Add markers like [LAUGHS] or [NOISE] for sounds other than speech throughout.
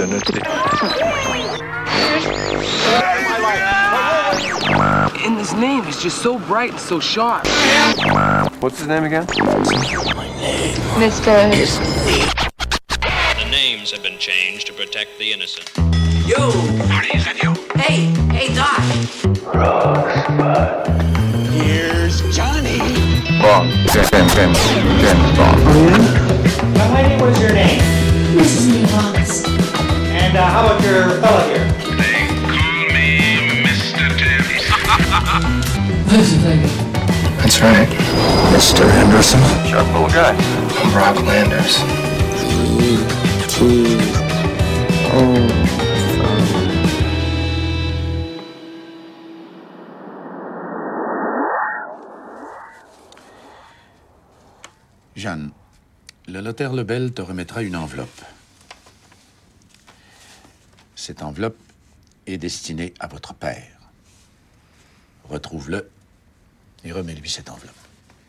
obscenity. And his name is just so bright and so sharp. What's his name again? Mr. The names have been changed to protect the innocent. Yo! Hey, hey, Doc! Here's Bond. James, James, James, James Bond. Young lady, what's your name? Mrs. Nivas. And uh, how about your fella here? They call me Mr. Tibbs. That's right. Mr. Henderson. Sharp little guy. I'm Rock Landers. Jeanne, le notaire Lebel te remettra une enveloppe. Cette enveloppe est destinée à votre père. Retrouve-le et remets-lui cette enveloppe.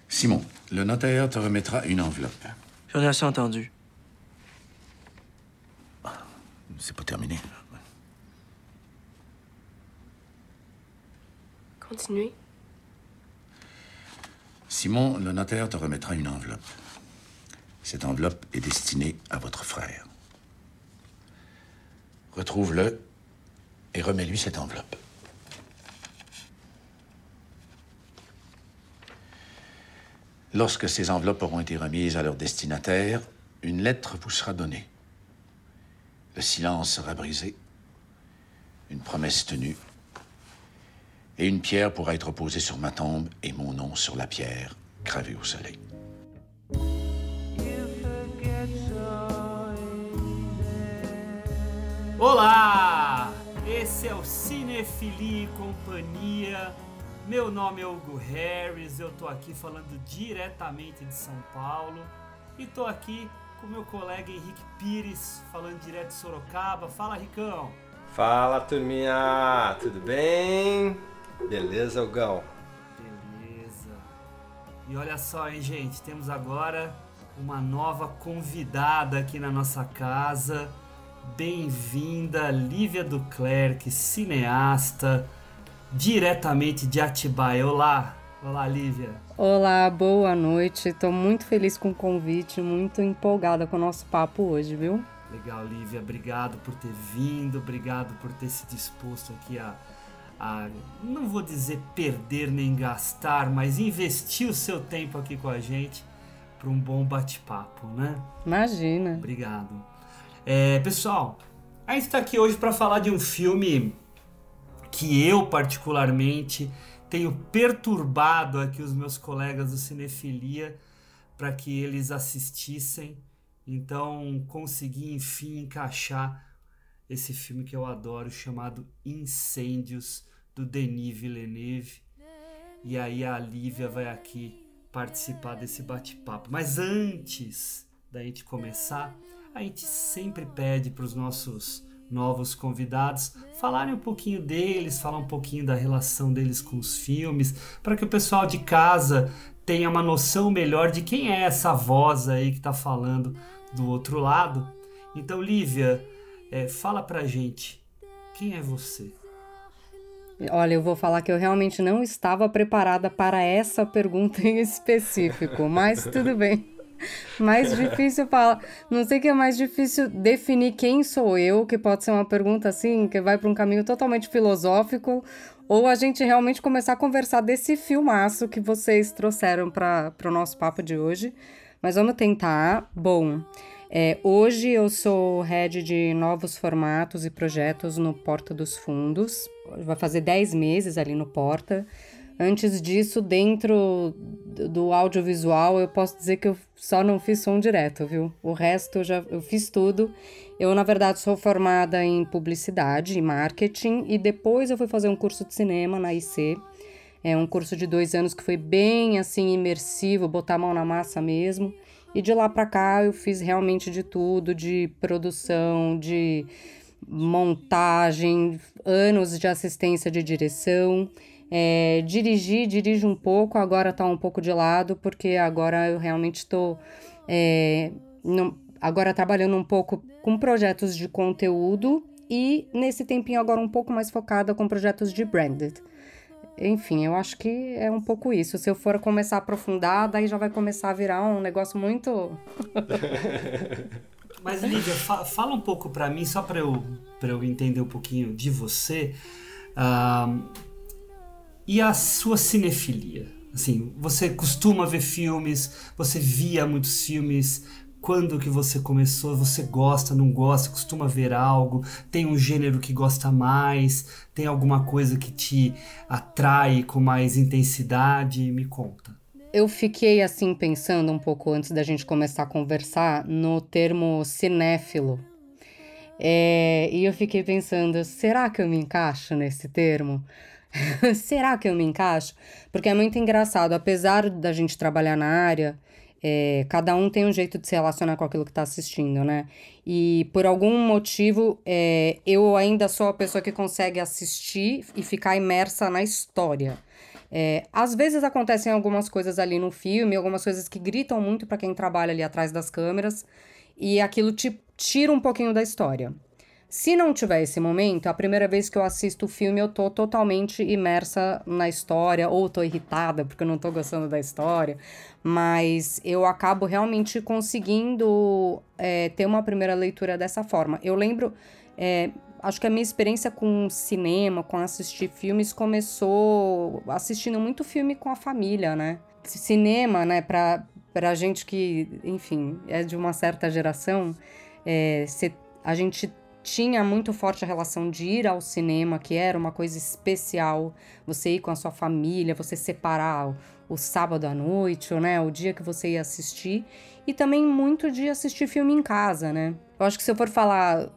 Simon, le notaire te remettra une enveloppe. J'en ai assez entendu. C'est pas terminé. Continuez. Simon, le notaire te remettra une enveloppe. Cette enveloppe est destinée à votre frère. Retrouve-le et remets-lui cette enveloppe. Lorsque ces enveloppes auront été remises à leur destinataire, une lettre vous sera donnée. Le silence sera brisé, une promesse tenue, et une pierre pourra être posée sur ma tombe et mon nom sur la pierre, gravé au soleil. Olá! Esse é o Cinefilia e Companhia. Meu nome é Hugo Harris, eu tô aqui falando diretamente de São Paulo e tô aqui com meu colega Henrique Pires, falando direto de Sorocaba. Fala, Ricão! Fala turminha, tudo bem? Beleza, Hugão? Beleza. E olha só, hein, gente, temos agora uma nova convidada aqui na nossa casa. Bem-vinda, Lívia Duclerc, cineasta, diretamente de Atibaia. Olá, olá, Lívia. Olá, boa noite. Estou muito feliz com o convite, muito empolgada com o nosso papo hoje, viu? Legal, Lívia, obrigado por ter vindo, obrigado por ter se disposto aqui a, a, não vou dizer perder nem gastar, mas investir o seu tempo aqui com a gente para um bom bate-papo, né? Imagina. Obrigado. É, pessoal, a gente está aqui hoje para falar de um filme que eu particularmente tenho perturbado aqui os meus colegas do Cinefilia para que eles assistissem. Então consegui enfim encaixar esse filme que eu adoro chamado Incêndios do Denis Villeneuve. E aí a Lívia vai aqui participar desse bate-papo. Mas antes da gente começar, a gente sempre pede para os nossos novos convidados falarem um pouquinho deles, falar um pouquinho da relação deles com os filmes, para que o pessoal de casa tenha uma noção melhor de quem é essa voz aí que está falando do outro lado. Então, Lívia, é, fala pra gente, quem é você? Olha, eu vou falar que eu realmente não estava preparada para essa pergunta em específico, mas tudo bem. Mais difícil falar. Não sei que é mais difícil definir quem sou eu, que pode ser uma pergunta assim, que vai para um caminho totalmente filosófico, ou a gente realmente começar a conversar desse filmaço que vocês trouxeram para o nosso papo de hoje. Mas vamos tentar. Bom, é, hoje eu sou head de novos formatos e projetos no Porta dos Fundos. Vai fazer 10 meses ali no Porta. Antes disso, dentro do audiovisual, eu posso dizer que eu só não fiz som direto, viu? O resto eu já eu fiz tudo. Eu, na verdade, sou formada em publicidade e marketing e depois eu fui fazer um curso de cinema na IC. É um curso de dois anos que foi bem assim imersivo, botar a mão na massa mesmo. E de lá para cá eu fiz realmente de tudo, de produção, de montagem, anos de assistência de direção. É, dirigir, dirijo um pouco, agora tá um pouco de lado, porque agora eu realmente estou é, agora trabalhando um pouco com projetos de conteúdo e nesse tempinho agora um pouco mais focada com projetos de branded. Enfim, eu acho que é um pouco isso. Se eu for começar a aprofundar, daí já vai começar a virar um negócio muito. [LAUGHS] Mas, Lívia, fa fala um pouco para mim, só para eu, eu entender um pouquinho de você. Uh, e a sua cinefilia? Assim, você costuma ver filmes, você via muitos filmes, quando que você começou, você gosta, não gosta, costuma ver algo, tem um gênero que gosta mais, tem alguma coisa que te atrai com mais intensidade? Me conta. Eu fiquei assim pensando um pouco antes da gente começar a conversar no termo cinéfilo. É, e eu fiquei pensando, será que eu me encaixo nesse termo? [LAUGHS] será que eu me encaixo? Porque é muito engraçado, apesar da gente trabalhar na área, é, cada um tem um jeito de se relacionar com aquilo que está assistindo, né? E por algum motivo, é, eu ainda sou a pessoa que consegue assistir e ficar imersa na história. É, às vezes acontecem algumas coisas ali no filme, algumas coisas que gritam muito para quem trabalha ali atrás das câmeras, e aquilo te tira um pouquinho da história. Se não tiver esse momento, a primeira vez que eu assisto o filme, eu tô totalmente imersa na história, ou tô irritada porque eu não tô gostando da história, mas eu acabo realmente conseguindo é, ter uma primeira leitura dessa forma. Eu lembro. É, acho que a minha experiência com cinema, com assistir filmes, começou assistindo muito filme com a família, né? Cinema, né, pra, pra gente que, enfim, é de uma certa geração, é, a gente tinha muito forte a relação de ir ao cinema, que era uma coisa especial, você ir com a sua família, você separar o, o sábado à noite, né, o dia que você ia assistir, e também muito de assistir filme em casa, né? Eu acho que se eu for falar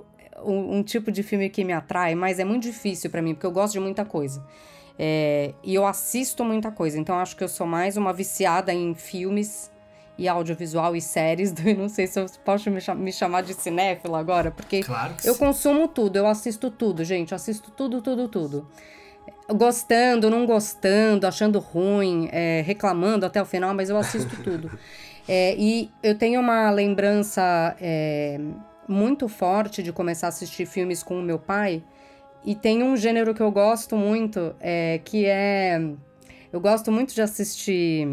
um, um tipo de filme que me atrai, mas é muito difícil para mim, porque eu gosto de muita coisa. É, e eu assisto muita coisa, então acho que eu sou mais uma viciada em filmes e audiovisual e séries. [LAUGHS] Do, não sei se eu posso me, me chamar de cinéfila agora, porque claro eu sim. consumo tudo, eu assisto tudo, gente, eu assisto tudo, tudo, tudo. Gostando, não gostando, achando ruim, é, reclamando até o final, mas eu assisto [LAUGHS] tudo. É, e eu tenho uma lembrança é, muito forte de começar a assistir filmes com o meu pai. E tem um gênero que eu gosto muito, é, que é. Eu gosto muito de assistir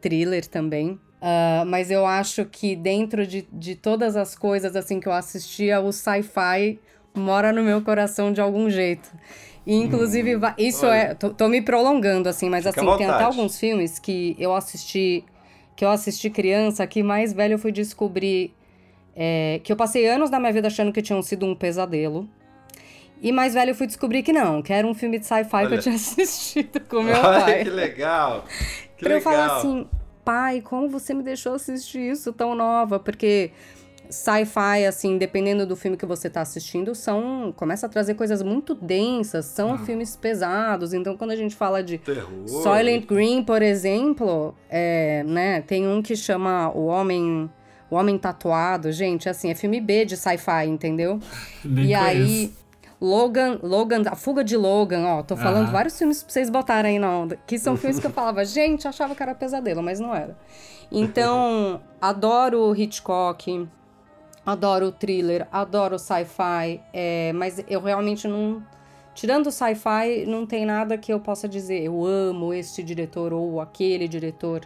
thriller também. Uh, mas eu acho que dentro de, de todas as coisas assim que eu assistia, o sci-fi mora no meu coração de algum jeito. E, inclusive, hum, isso olha. é. Tô, tô, me prolongando, assim, mas Fica assim, tem até alguns filmes que eu assisti. Que eu assisti criança, que mais velho eu fui descobrir. É, que eu passei anos da minha vida achando que tinham sido um pesadelo. E mais velho eu fui descobrir que não, que era um filme de sci-fi que eu tinha [LAUGHS] assistido com meu Olha, pai. que legal! Que pra legal. eu falar assim, pai, como você me deixou assistir isso tão nova? Porque sci-fi, assim, dependendo do filme que você tá assistindo, são. começa a trazer coisas muito densas, são Uhum. filmes pesados. Então, quando a gente fala de Terror. Soylent Green, por exemplo, é, né, tem um que chama O Homem. O Homem Tatuado, gente, assim, é filme B de sci-fi, entendeu? Nem e aí, conheço. Logan, Logan, A Fuga de Logan, ó, tô falando Aham. vários filmes pra vocês botarem aí na onda, que são filmes que eu falava, [LAUGHS] gente, achava que era pesadelo, mas não era. Então, [LAUGHS] adoro Hitchcock, adoro thriller, adoro sci-fi, é, mas eu realmente não. Tirando o sci-fi, não tem nada que eu possa dizer, eu amo este diretor ou aquele diretor.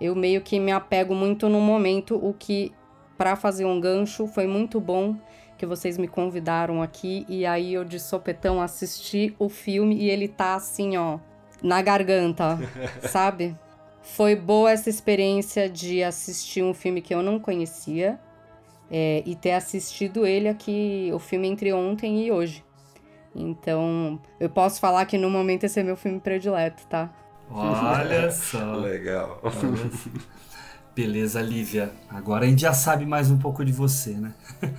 Eu meio que me apego muito no momento, o que, pra fazer um gancho, foi muito bom que vocês me convidaram aqui e aí eu de sopetão assisti o filme e ele tá assim, ó, na garganta, [LAUGHS] sabe? Foi boa essa experiência de assistir um filme que eu não conhecia é, e ter assistido ele aqui, o filme entre ontem e hoje. Então, eu posso falar que no momento esse é meu filme predileto, tá? Olha [LAUGHS] só. Legal. Olha só. Beleza, Lívia. Agora a gente já sabe mais um pouco de você, né? [LAUGHS]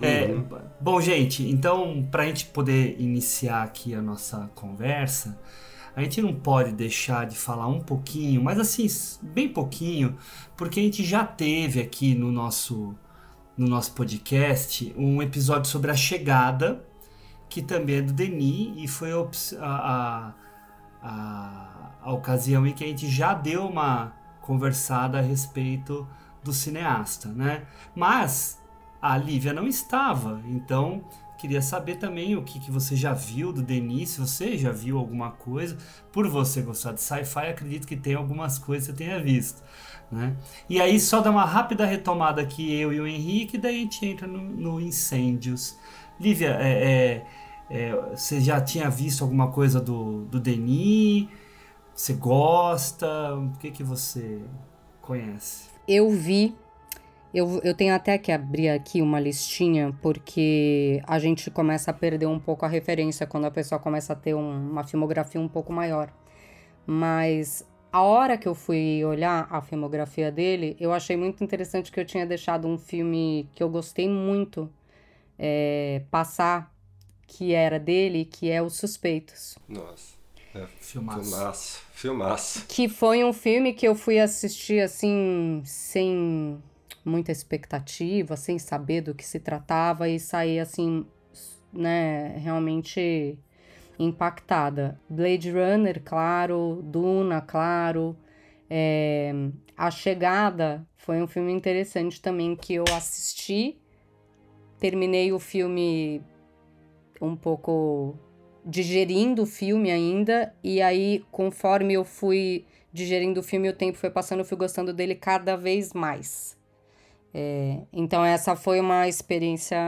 É, bom, gente, então, para a gente poder iniciar aqui a nossa conversa, a gente não pode deixar de falar um pouquinho, mas assim, bem pouquinho, porque a gente já teve aqui no nosso, no nosso podcast um episódio sobre a chegada, que também é do Denis, e foi a, a, a, a ocasião em que a gente já deu uma conversada a respeito do cineasta, né? Mas a Lívia não estava. Então, queria saber também o que, que você já viu do Denis, se você já viu alguma coisa. Por você gostar de sci-fi, acredito que tem algumas coisas que você tenha visto. Né? E aí, só dar uma rápida retomada aqui, eu e o Henrique, daí a gente entra no, no Incêndios. Lívia, é, é, é, você já tinha visto alguma coisa do, do Denis? Você gosta? O que, que você conhece? Eu vi eu, eu tenho até que abrir aqui uma listinha, porque a gente começa a perder um pouco a referência quando a pessoa começa a ter um, uma filmografia um pouco maior. Mas a hora que eu fui olhar a filmografia dele, eu achei muito interessante que eu tinha deixado um filme que eu gostei muito é, passar, que era dele, que é Os Suspeitos. Nossa. É, filmaço. filmaço. Filmaço. Que foi um filme que eu fui assistir assim, sem muita expectativa, sem saber do que se tratava e sair assim, né, realmente impactada. Blade Runner, claro, Duna, claro. É, a Chegada foi um filme interessante também que eu assisti. Terminei o filme um pouco digerindo o filme ainda, e aí, conforme eu fui digerindo o filme, o tempo foi passando, eu fui gostando dele cada vez mais. É, então, essa foi uma experiência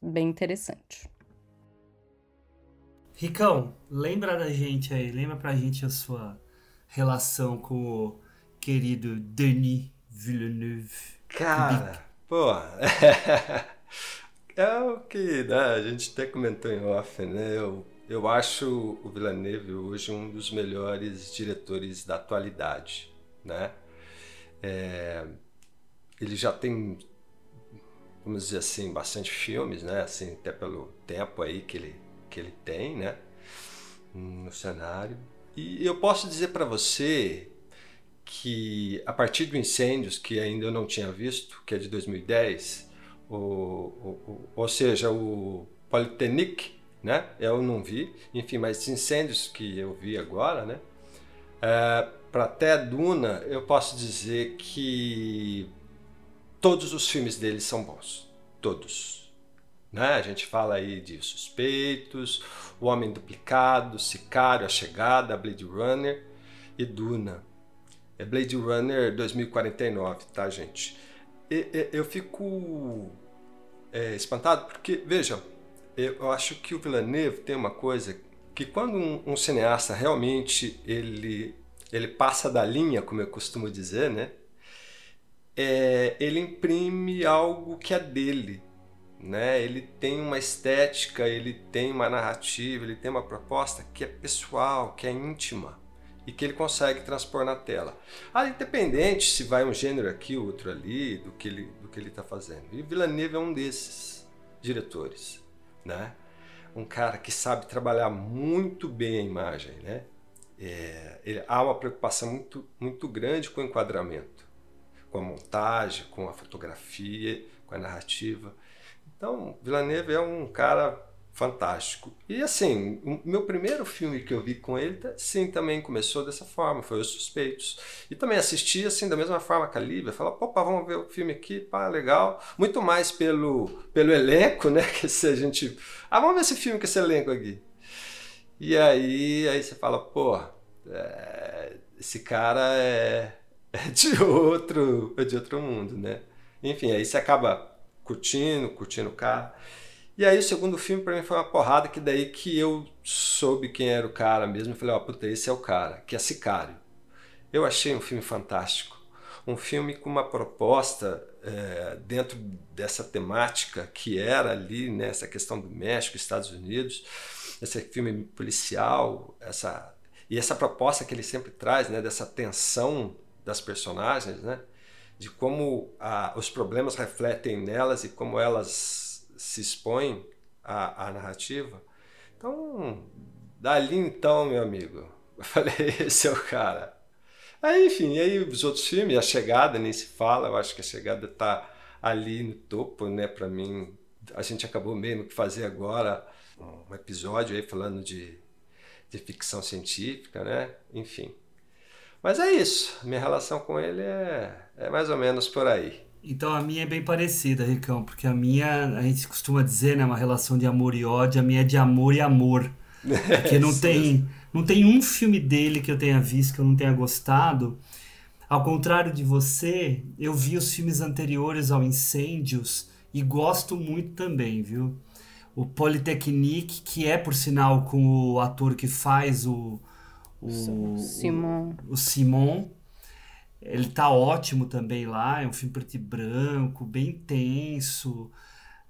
bem interessante. Ricão, lembra da gente aí, lembra pra gente a sua relação com o querido Denis Villeneuve. Cara, pô, [LAUGHS] é o que né, a gente até comentou em off, né? Eu, eu acho o Villeneuve hoje um dos melhores diretores da atualidade, né? É, ele já tem, vamos dizer assim, bastante filmes, né? Assim, até pelo tempo aí que ele, que ele tem, né? No cenário. E eu posso dizer para você que a partir do Incêndios, que ainda eu não tinha visto, que é de 2010, o, o, o ou seja, o Polytechnic, né? Eu não vi, enfim, mas Incêndios que eu vi agora, né? É, para até Duna, eu posso dizer que todos os filmes dele são bons. Todos. Né? A gente fala aí de Suspeitos, O Homem Duplicado, Sicário, A Chegada, Blade Runner e Duna. É Blade Runner 2049, tá, gente? Eu fico é, espantado porque, veja, eu acho que o Villeneuve tem uma coisa que quando um, um cineasta realmente ele, ele passa da linha, como eu costumo dizer, né? é, ele imprime algo que é dele. Né? Ele tem uma estética, ele tem uma narrativa, ele tem uma proposta que é pessoal, que é íntima e que ele consegue transpor na tela. Ah, independente se vai um gênero aqui, outro ali, do que ele do que ele está fazendo. E Villeneuve é um desses diretores, né? Um cara que sabe trabalhar muito bem a imagem, né? É, ele, há uma preocupação muito muito grande com o enquadramento com a montagem, com a fotografia, com a narrativa. Então, Villeneuve é um cara fantástico. E assim, o meu primeiro filme que eu vi com ele, sim, também começou dessa forma, foi Os Suspeitos. E também assisti assim da mesma forma que a Lívia, falava, opa, vamos ver o filme aqui, pá, legal. Muito mais pelo, pelo elenco, [LAUGHS] né, que se a gente, ah, vamos ver esse filme com esse elenco aqui. E aí, aí você fala, pô, é, esse cara é [LAUGHS] é de outro, é de outro mundo, né? Enfim, aí você acaba curtindo, curtindo o cara. E aí o segundo filme para mim foi uma porrada que daí que eu soube quem era o cara mesmo. Eu falei, ó, oh, puta, esse é o cara, que é Sicário. Eu achei um filme fantástico. Um filme com uma proposta é, dentro dessa temática que era ali, né, questão do México, Estados Unidos, esse filme policial, essa e essa proposta que ele sempre traz, né, dessa tensão das personagens, né? de como a, os problemas refletem nelas e como elas se expõem à, à narrativa. Então, dali então, meu amigo, [LAUGHS] eu falei, esse é o cara. Aí, enfim, aí os outros filmes, A Chegada nem se fala, eu acho que A Chegada está ali no topo, né, para mim. A gente acabou mesmo que fazer agora um episódio aí falando de, de ficção científica, né, enfim. Mas é isso. Minha relação com ele é, é mais ou menos por aí. Então a minha é bem parecida, Ricão, porque a minha, a gente costuma dizer, né, uma relação de amor e ódio, a minha é de amor e amor. [LAUGHS] Porque não tem, não tem um filme dele que eu tenha visto que eu não tenha gostado. Ao contrário de você, eu vi os filmes anteriores ao Incêndios e gosto muito também, viu? O Polytechnique, que é por sinal com o ator que faz o o Simon. O, o Simon. Ele tá ótimo também lá, é um filme preto e branco, bem tenso.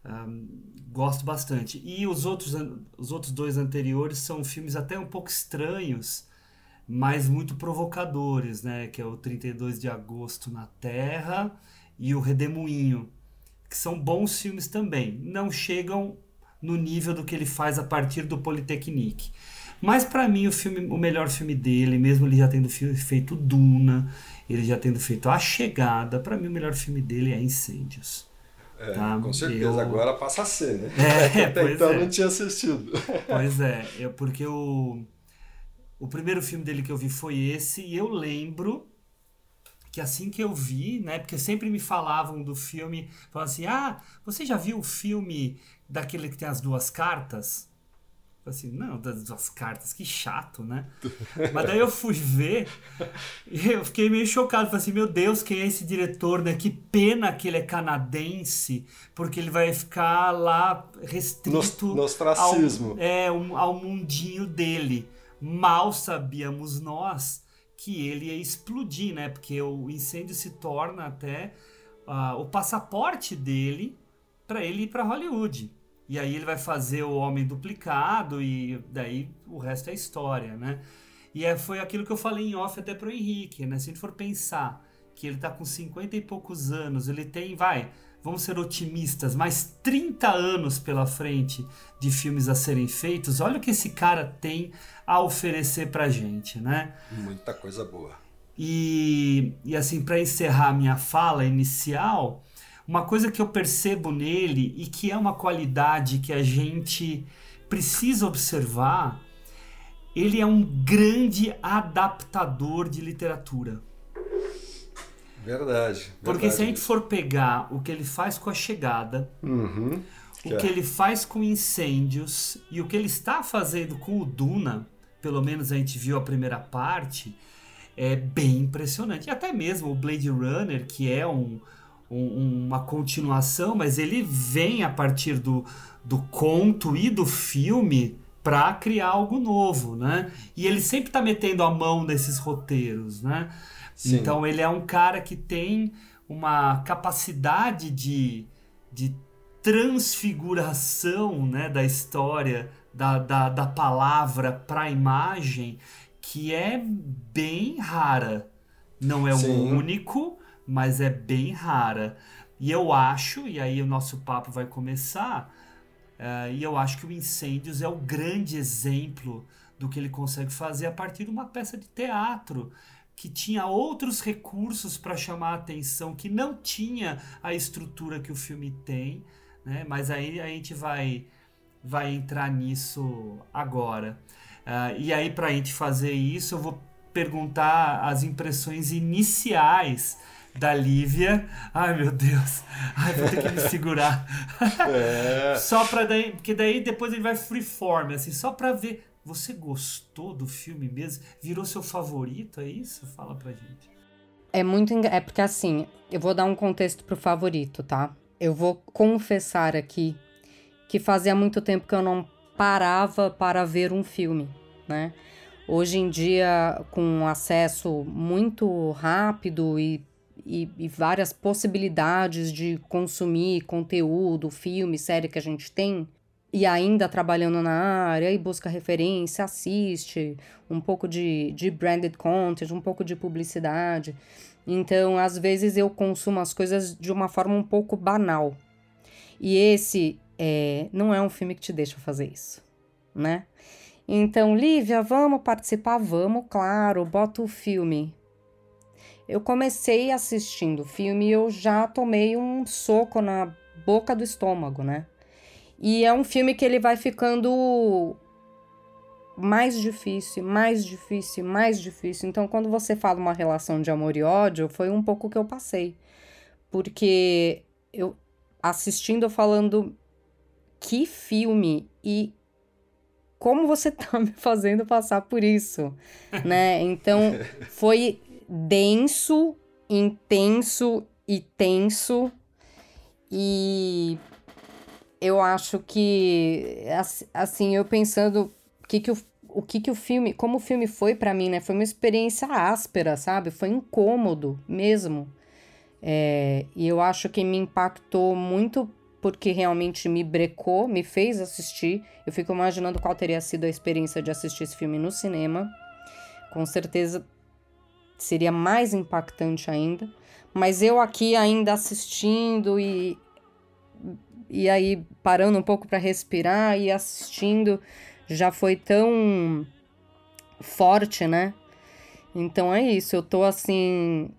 Um, gosto bastante. E os outros, os outros dois anteriores são filmes até um pouco estranhos, mas muito provocadores, né? Que é o 32 de agosto na Terra e o Redemoinho, que são bons filmes também. Não chegam no nível do que ele faz a partir do Polytechnique. Mas para mim o filme, o melhor filme dele, mesmo ele já tendo feito Duna, ele já tendo feito A Chegada, para mim o melhor filme dele é Incêndios. É, tá? Com certeza, eu... agora passa a ser, né? É, [LAUGHS] Até então é. não tinha assistido. Pois é, [LAUGHS] é porque o, o primeiro filme dele que eu vi foi esse, e eu lembro que assim que eu vi, né? Porque sempre me falavam do filme, falavam assim: ah, você já viu o filme daquele que tem as duas cartas? Assim, não, das duas cartas, que chato, né? Mas daí eu fui ver e eu fiquei meio chocado. Falei assim, meu Deus, quem é esse diretor, né? Que pena que ele é canadense, porque ele vai ficar lá restrito no, ostracismo. Ao, é, um, ao mundinho dele. Mal sabíamos nós que ele ia explodir, né? Porque o incêndio se torna até uh, o passaporte dele para ele ir para Hollywood. E aí ele vai fazer o homem duplicado e daí o resto é história, né? E é, foi aquilo que eu falei em off até pro Henrique, né? Se a gente for pensar que ele tá com 50 e poucos anos, ele tem, vai, vamos ser otimistas, mais 30 anos pela frente de filmes a serem feitos, olha o que esse cara tem a oferecer pra gente, né? Muita coisa boa. E, e assim, para encerrar minha fala inicial, uma coisa que eu percebo nele e que é uma qualidade que a gente precisa observar, ele é um grande adaptador de literatura. Verdade. verdade. Porque se a gente for pegar o que ele faz com a chegada, uhum, o que, que é. ele faz com incêndios e o que ele está fazendo com o Duna, pelo menos a gente viu a primeira parte, é bem impressionante. E até mesmo o Blade Runner, que é um, um, uma continuação, mas ele vem a partir do, do conto e do filme para criar algo novo, né? E ele sempre está metendo a mão nesses roteiros, né? Sim. Então ele é um cara que tem uma capacidade de, de transfiguração né, da história, da, da, da palavra para a imagem, que é bem rara. Não é Sim. o único, mas é bem rara. E eu acho, e aí o nosso papo vai começar, uh, e eu acho que o Incêndios é o grande exemplo do que ele consegue fazer a partir de uma peça de teatro que tinha outros recursos para chamar a atenção, que não tinha a estrutura que o filme tem, né? mas aí a gente vai, vai entrar nisso agora. Uh, e aí, para a gente fazer isso, eu vou perguntar as impressões iniciais da Lívia. Ai, meu Deus. Ai, vou ter que me segurar. É. só pra daí. Porque daí depois ele vai freeform, assim, só pra ver. Você gostou do filme mesmo? Virou seu favorito? É isso? Fala pra gente. É muito. É porque assim, eu vou dar um contexto pro favorito, tá? Eu vou confessar aqui que fazia muito tempo que eu não parava para ver um filme, né? Hoje em dia, com acesso muito rápido e e, e, várias possibilidades de consumir conteúdo, filme, série que a gente tem, e ainda trabalhando na área, e busca referência, assiste, um pouco de, de branded content, um pouco de publicidade. Então, às vezes eu consumo as coisas de uma forma um pouco banal. E esse é, não é um filme que te deixa fazer isso, né? Então, Lívia, vamos participar? Vamos, claro, bota o filme eu comecei assistindo o filme e eu já tomei um soco na boca do estômago, né? E é um filme que ele vai ficando mais difícil, mais difícil, mais difícil. Então, quando você fala uma relação de amor e ódio, foi um pouco que eu passei. porque eu assistindo falando que filme e como você tá [LAUGHS] me fazendo passar por isso, né? Então foi denso, intenso e tenso e eu acho que assim, eu pensando o que que o, o que que o filme, como o filme foi para mim, né? Foi uma experiência áspera, sabe? Foi incômodo mesmo. É, e eu acho que me impactou muito porque realmente me brecou, me fez assistir. Eu fico imaginando qual teria sido a experiência de assistir esse filme no cinema. Com certeza seria mais impactante ainda. Mas eu aqui ainda assistindo e e aí parando um pouco para respirar e assistindo já foi tão forte, né? Então é isso, eu tô assim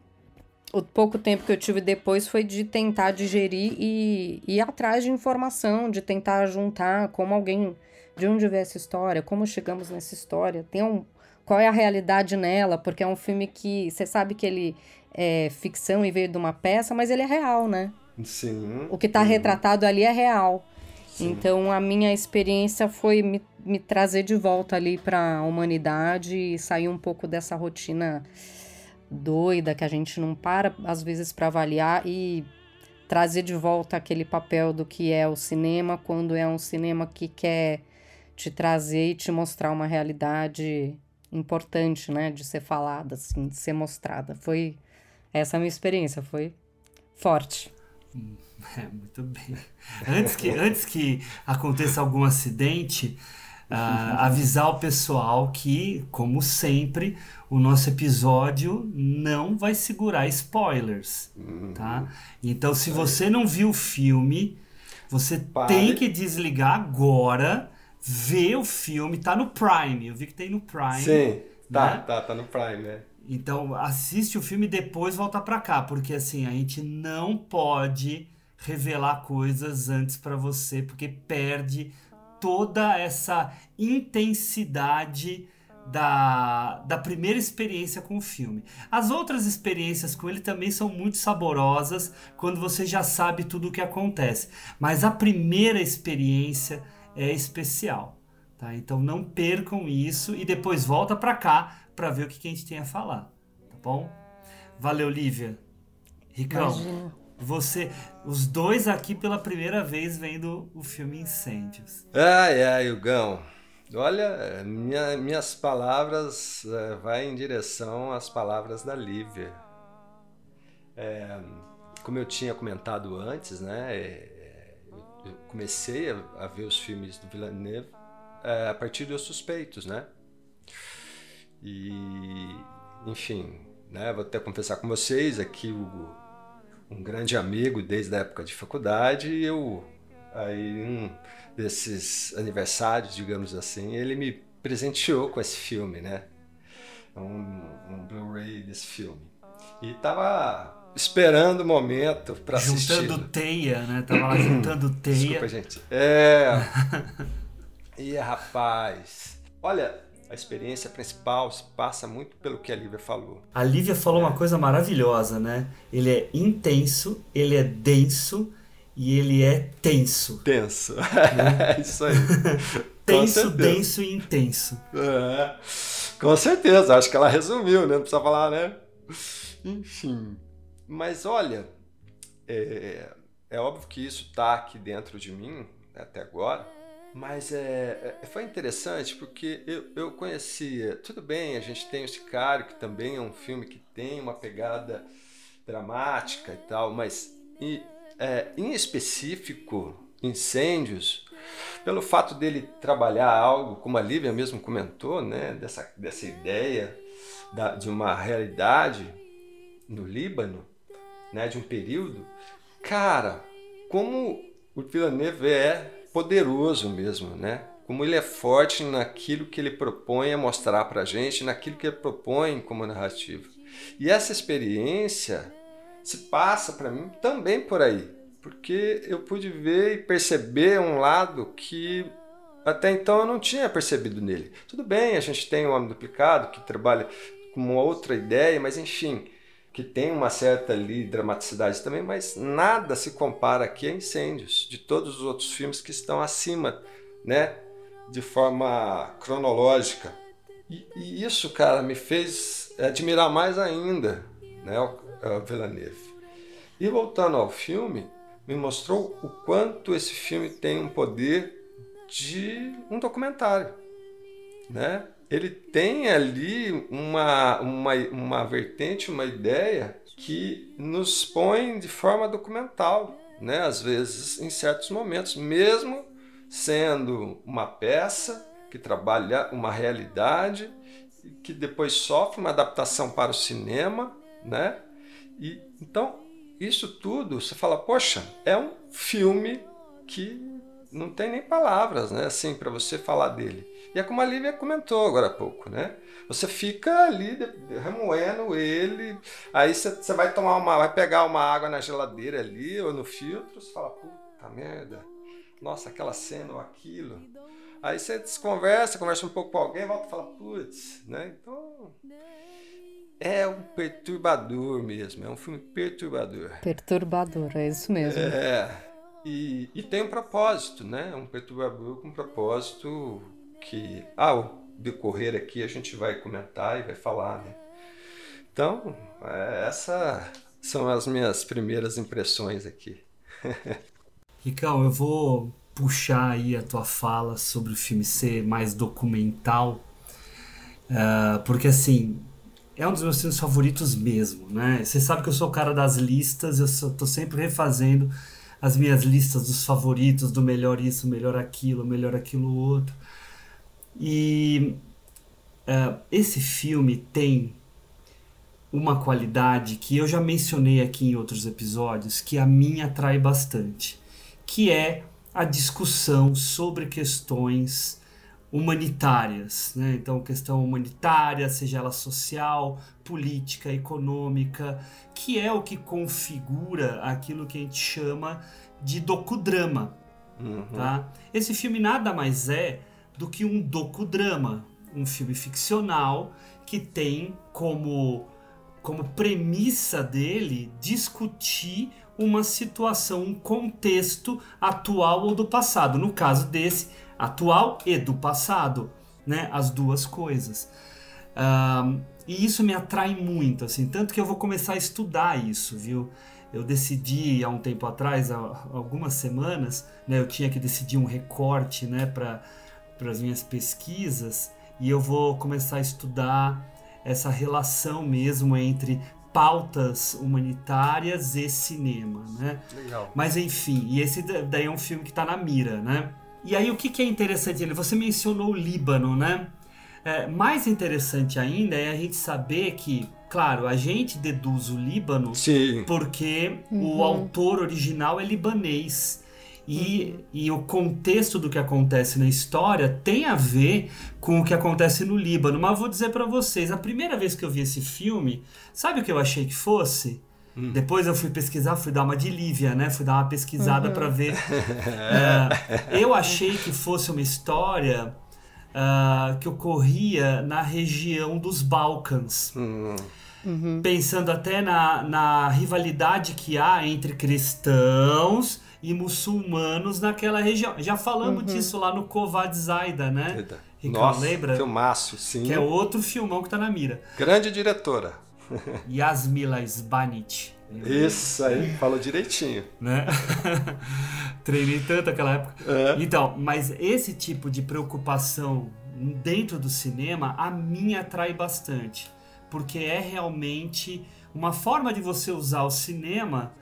o pouco tempo que eu tive depois foi de tentar digerir e, ir atrás de informação, de tentar juntar como alguém, de onde veio essa história, como chegamos nessa história, tem um, qual é a realidade nela, porque é um filme que você sabe que ele é ficção e veio de uma peça, mas ele é real, né? Sim. O que está retratado ali é real. Sim. Então a minha experiência foi me, me trazer de volta ali para a humanidade e sair um pouco dessa rotina doida que a gente não para às vezes para avaliar e trazer de volta aquele papel do que é o cinema quando é um cinema que quer te trazer e te mostrar uma realidade importante, né, de ser falada, assim, de ser mostrada. Foi essa a minha experiência, foi forte. [LAUGHS] É, muito bem. Antes que, antes que aconteça algum acidente, uh, [LAUGHS] avisar o pessoal que, como sempre, o nosso episódio não vai segurar spoilers, tá? Então, se você não viu o filme, você Pare. tem que desligar agora, ver o filme, tá no Prime. Eu vi que tem no Prime. Sim, tá, né? tá, tá no Prime, né? Então, assiste o filme e depois volta para cá, porque assim, a gente não pode revelar coisas antes para você, porque perde toda essa intensidade da, da primeira experiência com o filme. As outras experiências com ele também são muito saborosas quando você já sabe tudo o que acontece, mas a primeira experiência é especial. Tá? Então não percam isso e depois volta para cá para ver o que a gente tem a falar, tá bom? Valeu, Lívia. Ricão. Imagina. Você, os dois aqui pela primeira vez vendo o filme Incêndios. Ai, ai, Hugão. Olha, minha, minhas palavras é, vai em direção às palavras da Lívia. É, como eu tinha comentado antes, né, é, eu comecei a, a, ver os filmes do Villeneuve é, a partir dos Suspeitos, né? E, enfim, né, vou até confessar com vocês aqui, Hugo, um grande amigo desde a época de faculdade e eu aí um desses aniversários, digamos assim, ele me presenteou com esse filme, né? Um, um Blu-ray desse filme. E tava esperando o momento para assistir. Juntando teia, né? Tava lá juntando [CLEARS THROAT] teia. Desculpa, gente. É. [LAUGHS] e rapaz, olha, a experiência principal passa muito pelo que a Lívia falou. A Lívia falou é. uma coisa maravilhosa, né? Ele é intenso, ele é denso e ele é tenso. Tenso. Né? [LAUGHS] Isso aí. [LAUGHS] tenso, denso e intenso. É. Com certeza, acho que ela resumiu, né? Não precisa falar, né? Enfim. Mas olha, é, é óbvio que isso está aqui dentro de mim até agora mas é, é, foi interessante porque eu, eu conhecia. Tudo bem, a gente tem o Sicário, que também é um filme que tem uma pegada dramática e tal, mas e, é, em específico, Incêndios, pelo fato dele trabalhar algo, como a Lívia mesmo comentou, né, dessa, dessa ideia da, de uma realidade no Líbano, né, de um período, cara, como o Villeneuve é poderoso mesmo, né? Como ele é forte naquilo que ele propõe a mostrar para gente, naquilo que ele propõe como narrativa. E essa experiência se passa para mim também por aí, porque eu pude ver e perceber um lado que até então eu não tinha percebido nele. Tudo bem, a gente tem o Homem Duplicado que trabalha com uma outra ideia, mas enfim, que tem uma certa ali dramaticidade também, mas nada se compara aqui a Incêndios, de todos os outros filmes que estão acima, né, de forma cronológica. E, e isso, cara, me fez admirar mais ainda, né, o, o Villeneuve. E voltando ao filme, me mostrou o quanto esse filme tem um poder de um documentário, né? Ele tem ali uma, uma, uma vertente, uma ideia que nos põe de forma documental, né? às vezes em certos momentos, mesmo sendo uma peça que trabalha uma realidade que depois sofre uma adaptação para o cinema, né? E então isso tudo você fala, poxa, é um filme que não tem nem palavras, né, assim, para você falar dele. E é como a Lívia comentou agora há pouco, né? Você fica ali remoendo ele, aí você vai tomar uma, vai pegar uma água na geladeira ali ou no filtro, você fala, puta merda, nossa, aquela cena ou aquilo. Aí você desconversa, conversa um pouco com alguém, volta e fala, putz, né? Então é um perturbador mesmo, é um filme perturbador. Perturbador, é isso mesmo. É. E, e tem um propósito, né? Um perturbador com um propósito que, ao decorrer aqui, a gente vai comentar e vai falar, né? Então, é, essas são as minhas primeiras impressões aqui. [LAUGHS] Ricão, eu vou puxar aí a tua fala sobre o filme ser mais documental, uh, porque assim, é um dos meus filmes favoritos mesmo, né? Você sabe que eu sou o cara das listas, eu tô sempre refazendo as minhas listas dos favoritos, do melhor isso, melhor aquilo, melhor aquilo outro. E uh, esse filme tem uma qualidade que eu já mencionei aqui em outros episódios, que a mim atrai bastante, que é a discussão sobre questões humanitárias, né? Então, questão humanitária, seja ela social, política, econômica, que é o que configura aquilo que a gente chama de docudrama. Uhum. Tá? Esse filme nada mais é do que um docudrama, um filme ficcional que tem como, como premissa dele discutir uma situação, um contexto atual ou do passado. No caso desse, atual e do passado, né? As duas coisas. Um, e isso me atrai muito, assim, tanto que eu vou começar a estudar isso, viu? Eu decidi há um tempo atrás, há algumas semanas, né, eu tinha que decidir um recorte, né, para as minhas pesquisas, e eu vou começar a estudar essa relação mesmo entre pautas humanitárias e cinema, né? Legal. Mas enfim, e esse daí é um filme que está na mira, né? E aí o que, que é interessante? Você mencionou o Líbano, né? É, mais interessante ainda é a gente saber que, claro, a gente deduz o Líbano Sim. porque uhum. o autor original é libanês. E, uhum. e o contexto do que acontece na história tem a ver com o que acontece no Líbano. Mas vou dizer para vocês, a primeira vez que eu vi esse filme, sabe o que eu achei que fosse? Hum. Depois eu fui pesquisar, fui dar uma de Lívia, né? Fui dar uma pesquisada uhum. para ver. [LAUGHS] é, eu achei que fosse uma história uh, que ocorria na região dos Balcãs. Uhum. Uhum. Pensando até na, na rivalidade que há entre cristãos e muçulmanos naquela região. Já falamos uhum. disso lá no Kovad Zaida, né? Ricardo, Nossa, lembra? filmaço, sim. Que é outro filmão que tá na mira. Grande diretora. [LAUGHS] Yasmila Sbanit. Isso aí, falou direitinho. Né? [LAUGHS] Treinei tanto naquela época. É. Então, mas esse tipo de preocupação dentro do cinema a mim atrai bastante. Porque é realmente uma forma de você usar o cinema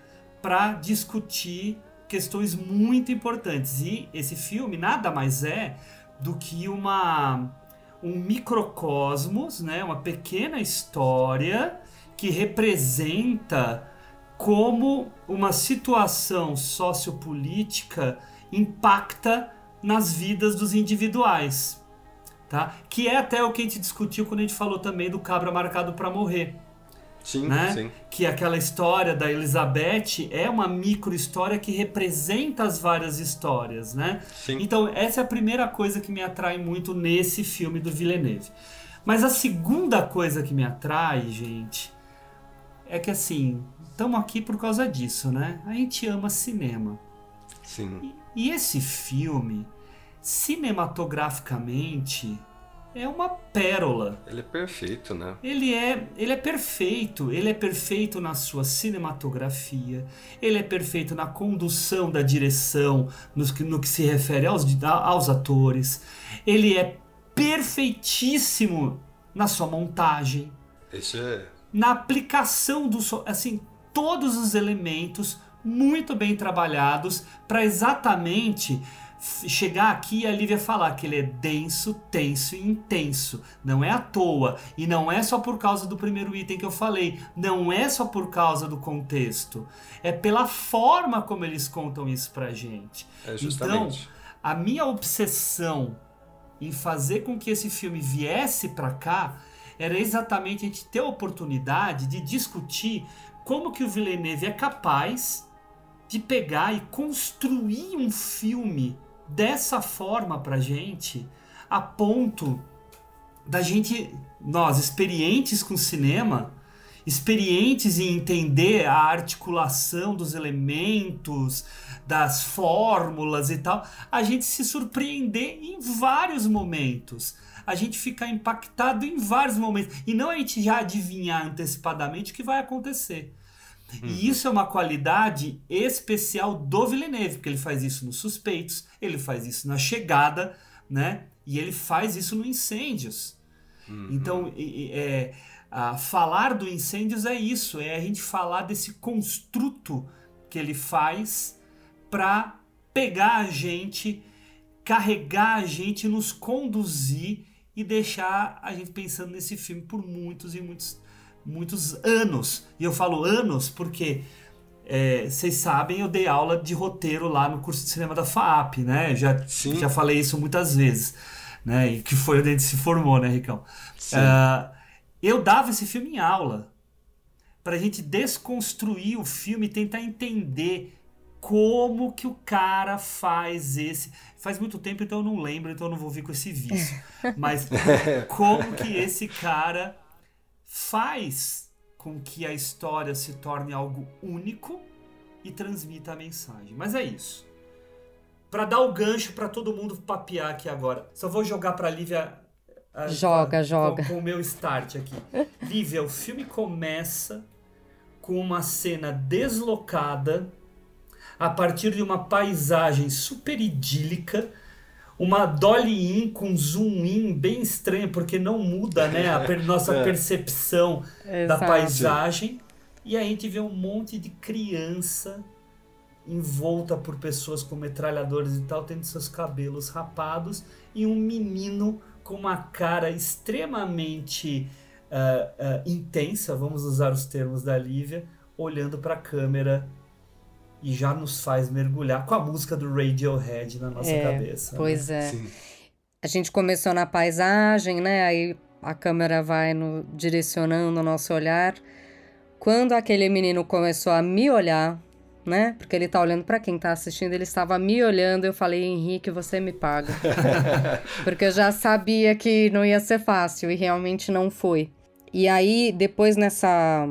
para discutir questões muito importantes. E esse filme nada mais é do que uma um microcosmos, né, uma pequena história que representa como uma situação sociopolítica impacta nas vidas dos individuais, tá? Que é até o que a gente discutiu quando a gente falou também do cabra marcado para morrer. Sim, né? sim. Que aquela história da Elizabeth é uma micro história que representa as várias histórias, né? Sim. Então, essa é a primeira coisa que me atrai muito nesse filme do Villeneuve. Mas a segunda coisa que me atrai, gente, é que assim, estamos aqui por causa disso, né? A gente ama cinema. Sim. E, e esse filme, cinematograficamente, é uma pérola. Ele é perfeito, né? Ele é, ele é perfeito. Ele é perfeito na sua cinematografia. Ele é perfeito na condução da direção, no que, no que se refere aos, aos atores. Ele é perfeitíssimo na sua montagem. Isso é. Na aplicação do. Assim, todos os elementos muito bem trabalhados para exatamente chegar aqui e a Lívia falar que ele é denso, tenso e intenso. Não é à toa. E não é só por causa do primeiro item que eu falei. Não é só por causa do contexto. É pela forma como eles contam isso pra gente. É justamente. Então, a minha obsessão em fazer com que esse filme viesse para cá era exatamente a gente ter a oportunidade de discutir como que o Villeneuve é capaz de pegar e construir um filme dessa forma pra gente, a ponto da gente, nós experientes com cinema, experientes em entender a articulação dos elementos, das fórmulas e tal, a gente se surpreender em vários momentos. A gente ficar impactado em vários momentos. E não a gente já adivinhar antecipadamente o que vai acontecer. Uhum. E isso é uma qualidade especial do Villeneuve, porque ele faz isso nos Suspeitos, ele faz isso na Chegada, né? E ele faz isso no Incêndios. Uhum. Então, é, a, falar do Incêndios é isso, é a gente falar desse construto que ele faz para pegar a gente, carregar a gente, nos conduzir e deixar a gente pensando nesse filme por muitos e muitos muitos anos. E eu falo anos porque é, vocês sabem, eu dei aula de roteiro lá no curso de cinema da FAP, né? Já, já falei isso muitas vezes, né? E que foi onde a gente se formou, né, Ricão? Uh, eu dava esse filme em aula para a gente desconstruir o filme e tentar entender como que o cara faz esse. Faz muito tempo, então eu não lembro, então eu não vou vir com esse vício. [LAUGHS] Mas [LAUGHS] como que esse cara faz com que a história se torne algo único e transmita a mensagem. Mas é isso. Para dar o gancho para todo mundo papear aqui agora, só vou jogar para Lívia. A, joga, a, joga. Com, com o meu start aqui. [LAUGHS] Lívia, o filme começa com uma cena deslocada a partir de uma paisagem super idílica uma dolly in com zoom in bem estranho, porque não muda né, a per [LAUGHS] nossa é. percepção da paisagem. E aí a gente vê um monte de criança envolta por pessoas com metralhadores e tal, tendo seus cabelos rapados, e um menino com uma cara extremamente uh, uh, intensa, vamos usar os termos da Lívia, olhando para a câmera e já nos faz mergulhar com a música do Radiohead na nossa é, cabeça. Pois né? é. Sim. A gente começou na paisagem, né? Aí a câmera vai no, direcionando o nosso olhar. Quando aquele menino começou a me olhar, né? Porque ele tá olhando para quem tá assistindo, ele estava me olhando, eu falei, Henrique, você me paga. [LAUGHS] Porque eu já sabia que não ia ser fácil e realmente não foi. E aí, depois nessa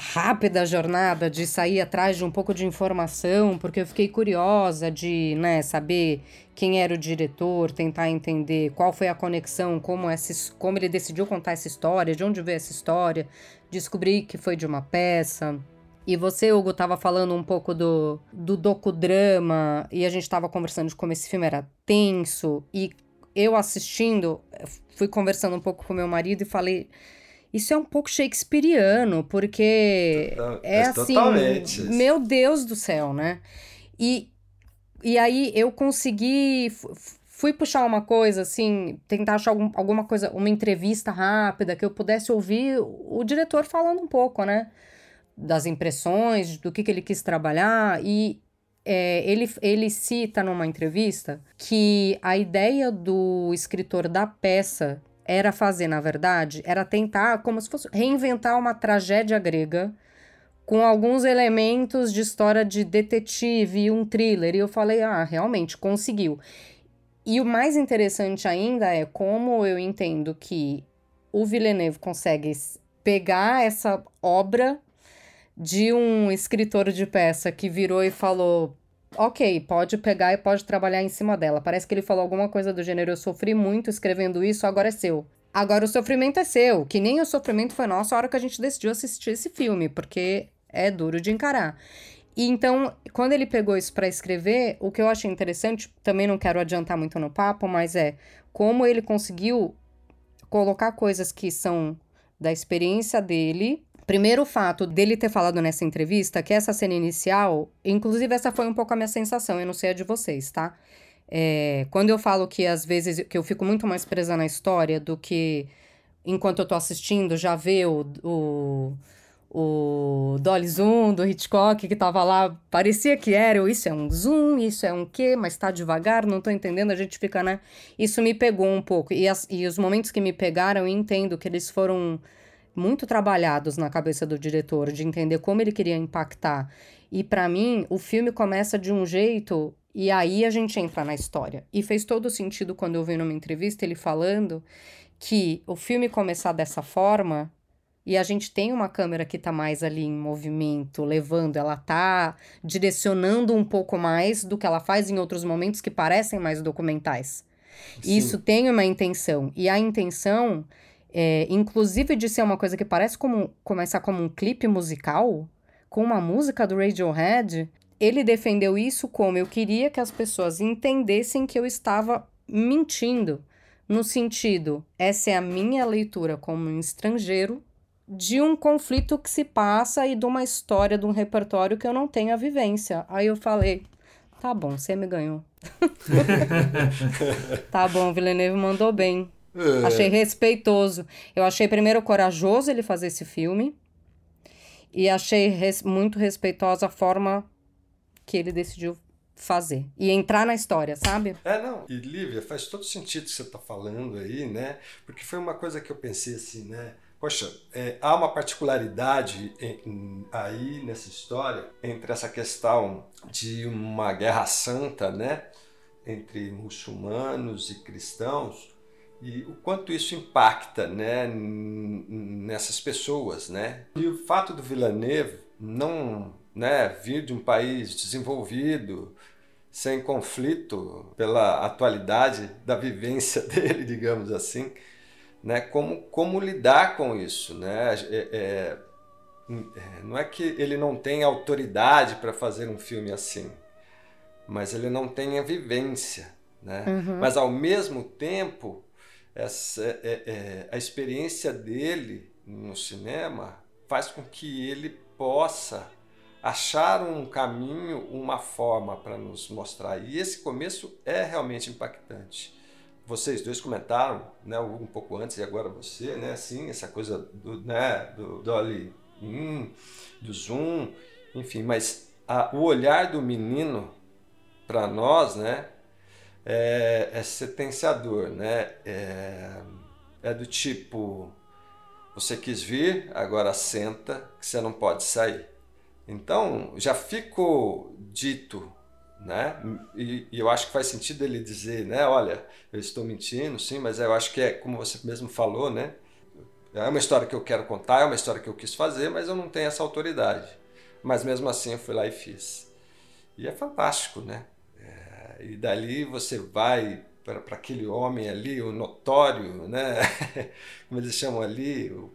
rápida jornada de sair atrás de um pouco de informação, porque eu fiquei curiosa de né, saber quem era o diretor, tentar entender qual foi a conexão, como, essa, como ele decidiu contar essa história, de onde veio essa história, descobri que foi de uma peça. E você, Hugo, estava falando um pouco do, do docudrama, e a gente estava conversando de como esse filme era tenso, e eu assistindo, fui conversando um pouco com meu marido e falei isso é um pouco shakespeariano, porque Total, é assim, totalmente. meu Deus do céu, né? E, e aí eu consegui, fui puxar uma coisa, assim, tentar achar algum, alguma coisa, uma entrevista rápida que eu pudesse ouvir o diretor falando um pouco, né? Das impressões, do que, que ele quis trabalhar e é, ele, ele cita numa entrevista que a ideia do escritor da peça era fazer, na verdade, era tentar, como se fosse reinventar uma tragédia grega com alguns elementos de história de detetive e um thriller. E eu falei, ah, realmente, conseguiu. E o mais interessante ainda é como eu entendo que o Villeneuve consegue pegar essa obra de um escritor de peça que virou e falou: Ok, pode pegar e pode trabalhar em cima dela. Parece que ele falou alguma coisa do gênero: Eu sofri muito escrevendo isso, agora é seu. Agora o sofrimento é seu, que nem o sofrimento foi nosso a hora que a gente decidiu assistir esse filme, porque é duro de encarar. E então, quando ele pegou isso para escrever, o que eu achei interessante, também não quero adiantar muito no papo, mas é como ele conseguiu colocar coisas que são da experiência dele. Primeiro, o fato dele ter falado nessa entrevista que essa cena inicial, inclusive essa foi um pouco a minha sensação, eu não sei a de vocês, tá? É, quando eu falo que às vezes que eu fico muito mais presa na história do que enquanto eu tô assistindo já ver o, o o Dolly Zoom do Hitchcock que tava lá, parecia que era, isso é um zoom, isso é um quê, mas tá devagar, não tô entendendo, a gente fica, né? Isso me pegou um pouco. E, as, e os momentos que me pegaram, eu entendo que eles foram muito trabalhados na cabeça do diretor, de entender como ele queria impactar. E para mim, o filme começa de um jeito e aí a gente entra na história. E fez todo sentido quando eu vi numa entrevista ele falando que o filme começar dessa forma e a gente tem uma câmera que está mais ali em movimento, levando, ela está direcionando um pouco mais do que ela faz em outros momentos que parecem mais documentais. Sim. Isso tem uma intenção. E a intenção, é, inclusive de ser uma coisa que parece como começar como um clipe musical, com uma música do Radiohead, ele defendeu isso como eu queria que as pessoas entendessem que eu estava mentindo. No sentido, essa é a minha leitura como um estrangeiro de um conflito que se passa e de uma história, de um repertório que eu não tenho a vivência. Aí eu falei, tá bom, você me ganhou. [LAUGHS] [LAUGHS] tá bom, Villeneuve mandou bem. É. Achei respeitoso. Eu achei primeiro corajoso ele fazer esse filme. E achei res muito respeitosa a forma que ele decidiu fazer e entrar na história, sabe? É, não. E Lívia, faz todo sentido o que você está falando aí, né? Porque foi uma coisa que eu pensei assim, né? Poxa, é, há uma particularidade em, em, aí nessa história entre essa questão de uma guerra santa, né, entre muçulmanos e cristãos e o quanto isso impacta, né, nessas pessoas, né? E o fato do Villeneuve não, né, vir de um país desenvolvido, sem conflito pela atualidade da vivência [LAUGHS] dele, digamos assim, né? Como, como lidar com isso, né? É, é, é não é que ele não tem autoridade para fazer um filme assim, mas ele não tem a vivência, né? Uhum. Mas ao mesmo tempo, essa, é, é, a experiência dele no cinema faz com que ele possa achar um caminho, uma forma para nos mostrar. E esse começo é realmente impactante vocês dois comentaram, né, um pouco antes e agora você, né, assim, essa coisa do, né, do Dolly in, do zoom, enfim, mas a, o olhar do menino para nós, né, é, é sentenciador, né, é, é do tipo, você quis vir, agora senta, que você não pode sair. Então, já ficou dito né? E, e, eu acho que faz sentido ele dizer, né? Olha, eu estou mentindo, sim, mas eu acho que é como você mesmo falou, né? É uma história que eu quero contar, é uma história que eu quis fazer, mas eu não tenho essa autoridade. Mas mesmo assim eu fui lá e fiz. E é fantástico, né? É, e dali você vai para aquele homem ali, o notório, né? [LAUGHS] Como eles chamam ali, o,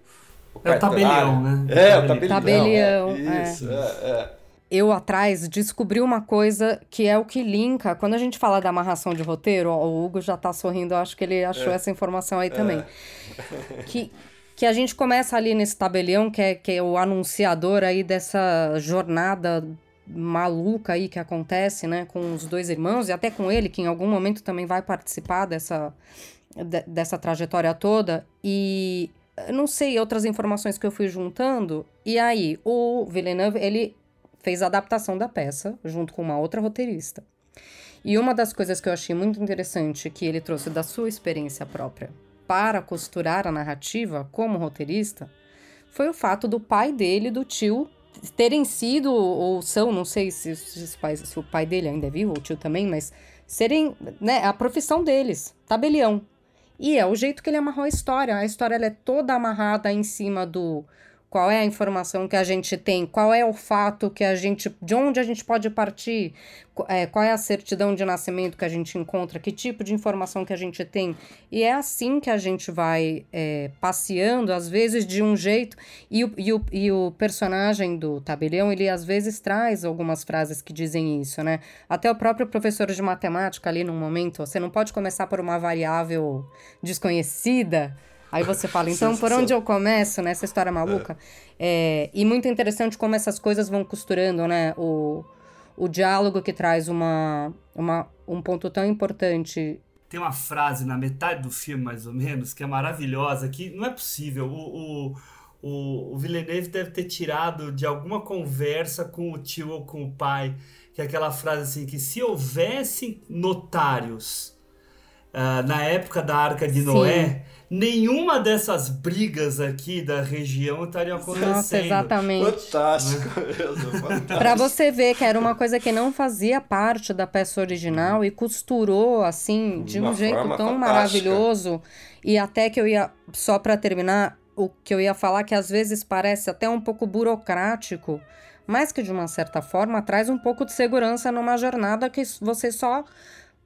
o é o tabelião, né? É, o tabelião. tabelião é, isso, é. é eu atrás descobri uma coisa que é o que linka. Quando a gente fala da amarração de roteiro, ó, o Hugo já tá sorrindo, eu acho que ele achou é. essa informação aí também. É. [LAUGHS] Que, que a gente começa ali nesse tabelião, que é, que é o anunciador aí dessa jornada maluca aí que acontece, né, com os dois irmãos e até com ele, que em algum momento também vai participar dessa, de, dessa trajetória toda. E não sei, outras informações que eu fui juntando. E aí, o Villeneuve, ele fez a adaptação da peça junto com uma outra roteirista. E uma das coisas que eu achei muito interessante que ele trouxe da sua experiência própria para costurar a narrativa como roteirista foi o fato do pai dele do tio terem sido ou são, não sei se, se, se o pai dele ainda é vivo, ou o tio também, mas serem, né, a profissão deles, tabelião. E é o jeito que ele amarrou a história. A história é toda amarrada em cima do qual é a informação que a gente tem, qual é o fato que a gente, de onde a gente pode partir, é, qual é a certidão de nascimento que a gente encontra, que tipo de informação que a gente tem. E é assim que a gente vai é, passeando, às vezes de um jeito, e o, e, o, e o personagem do tabelião, ele às vezes traz algumas frases que dizem isso, né? Até o próprio professor de matemática ali num momento, você não pode começar por uma variável desconhecida, Aí você fala, então por onde eu começo nessa história maluca? É. É, e muito interessante como essas coisas vão costurando, né? O, o diálogo que traz uma, uma, um ponto tão importante. Tem uma frase na metade do filme, mais ou menos, que é maravilhosa, que não é possível. O, o, o, o Villeneuve deve ter tirado de alguma conversa com o tio ou com o pai, que é aquela frase assim, que se houvesse notários uh, na época da Arca de Sim. Noé nenhuma dessas brigas aqui da região estaria acontecendo. Nossa, exatamente. Fantástico mesmo. [LAUGHS] Para você ver que era uma coisa que não fazia parte da peça original e costurou assim de uma um jeito tão fantástica. maravilhoso e até que eu ia só para terminar o que eu ia falar que às vezes parece até um pouco burocrático, mas que de uma certa forma traz um pouco de segurança numa jornada que você só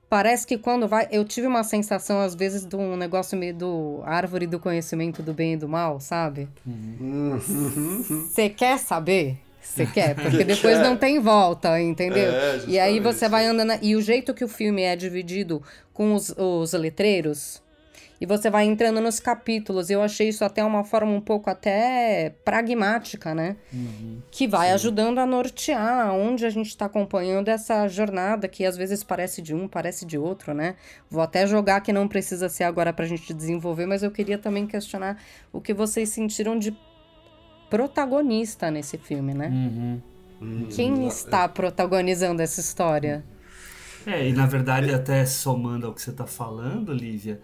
Parece que quando vai. Eu tive uma sensação, às vezes, de um negócio meio do árvore do conhecimento do bem e do mal, sabe? Você uhum. quer saber? Você [LAUGHS] quer? Porque depois não tem volta, entendeu? É, e aí você vai andando. E o jeito que o filme é dividido com os, os letreiros e você vai entrando nos capítulos. Eu achei isso até uma forma um pouco até pragmática, né? Uhum, que vai sim. ajudando a nortear onde a gente está acompanhando essa jornada que às vezes parece de um, parece de outro, né? Vou até jogar que não precisa ser agora para a gente desenvolver, mas eu queria também questionar o que vocês sentiram de protagonista nesse filme, né? Uhum. Quem uhum. está protagonizando essa história? É, e na verdade, até somando ao que você está falando, Lívia,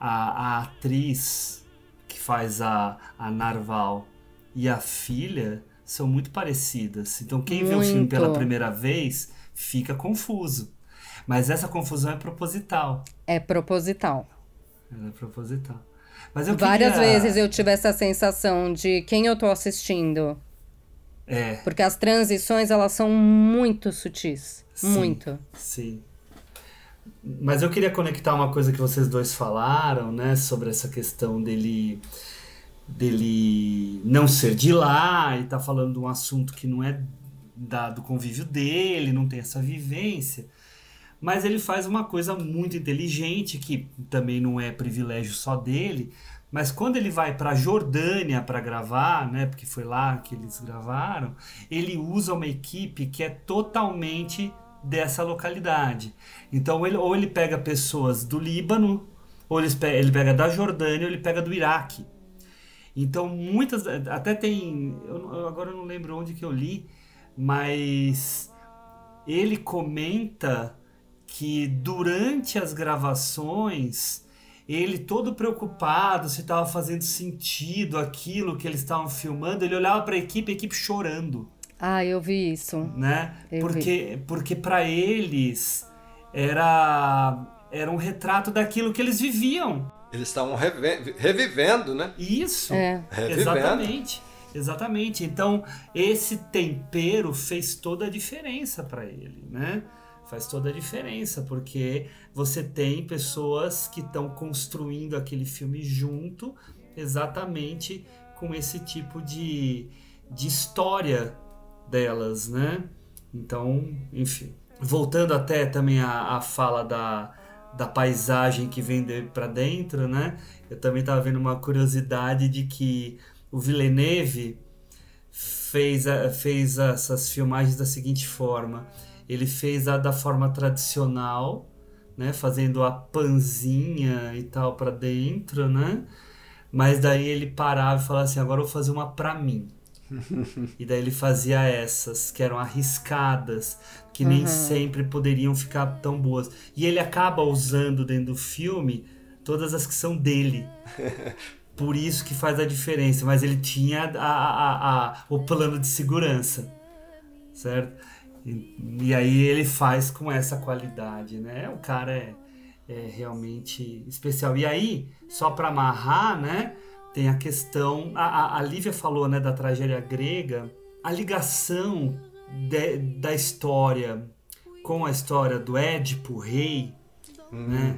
a, a atriz que faz a, a Narval e a filha são muito parecidas. Então quem muito. vê o filme pela primeira vez fica confuso. Mas essa confusão é proposital. É proposital. Ela é proposital. Mas eu Várias queria... vezes eu tive essa sensação de quem eu tô assistindo. É. Porque as transições, elas são muito sutis. Sim, muito. Sim. Mas eu queria conectar uma coisa que vocês dois falaram, né, sobre essa questão dele dele não ser de lá e tá falando de um assunto que não é da, do convívio dele, não tem essa vivência. Mas ele faz uma coisa muito inteligente que também não é privilégio só dele, mas quando ele vai para Jordânia para gravar, né, porque foi lá que eles gravaram, ele usa uma equipe que é totalmente dessa localidade. Então, ele, ou ele pega pessoas do Líbano, ou ele pega, ele pega da Jordânia, ou ele pega do Iraque. Então, muitas. Até tem. Eu, agora eu não lembro onde que eu li, mas ele comenta que durante as gravações ele todo preocupado se estava fazendo sentido aquilo que eles estavam filmando, ele olhava para a equipe, a equipe chorando. Ah, eu vi isso. Né? Eu porque vi. porque para eles era era um retrato daquilo que eles viviam. Eles estavam revivendo, né? Isso. É. Exatamente. Exatamente. Então, esse tempero fez toda a diferença para ele, né? Faz toda a diferença, porque você tem pessoas que estão construindo aquele filme junto, exatamente com esse tipo de, de história delas, né? Então, enfim. Voltando até também à, fala da, da paisagem que vem de, para dentro, né? Eu também estava vendo uma curiosidade de que o Villeneuve fez, a, fez essas filmagens da seguinte forma: ele fez a da forma tradicional, né? Fazendo a panzinha e tal para dentro, né? Mas daí ele parava e falava assim: agora eu vou fazer uma para mim e daí ele fazia essas, que eram arriscadas, que uhum. nem sempre poderiam ficar tão boas. E ele acaba usando dentro do filme todas as que são dele. [LAUGHS] Por isso que faz a diferença. Mas ele tinha a, a, a, o plano de segurança, certo? E, e, aí ele faz com essa qualidade, né? O cara é, é realmente especial. E aí, só para amarrar, né? Tem a questão. A, a, a Lívia falou né, da tragédia grega, a ligação de, da história com a história do Édipo, rei, né?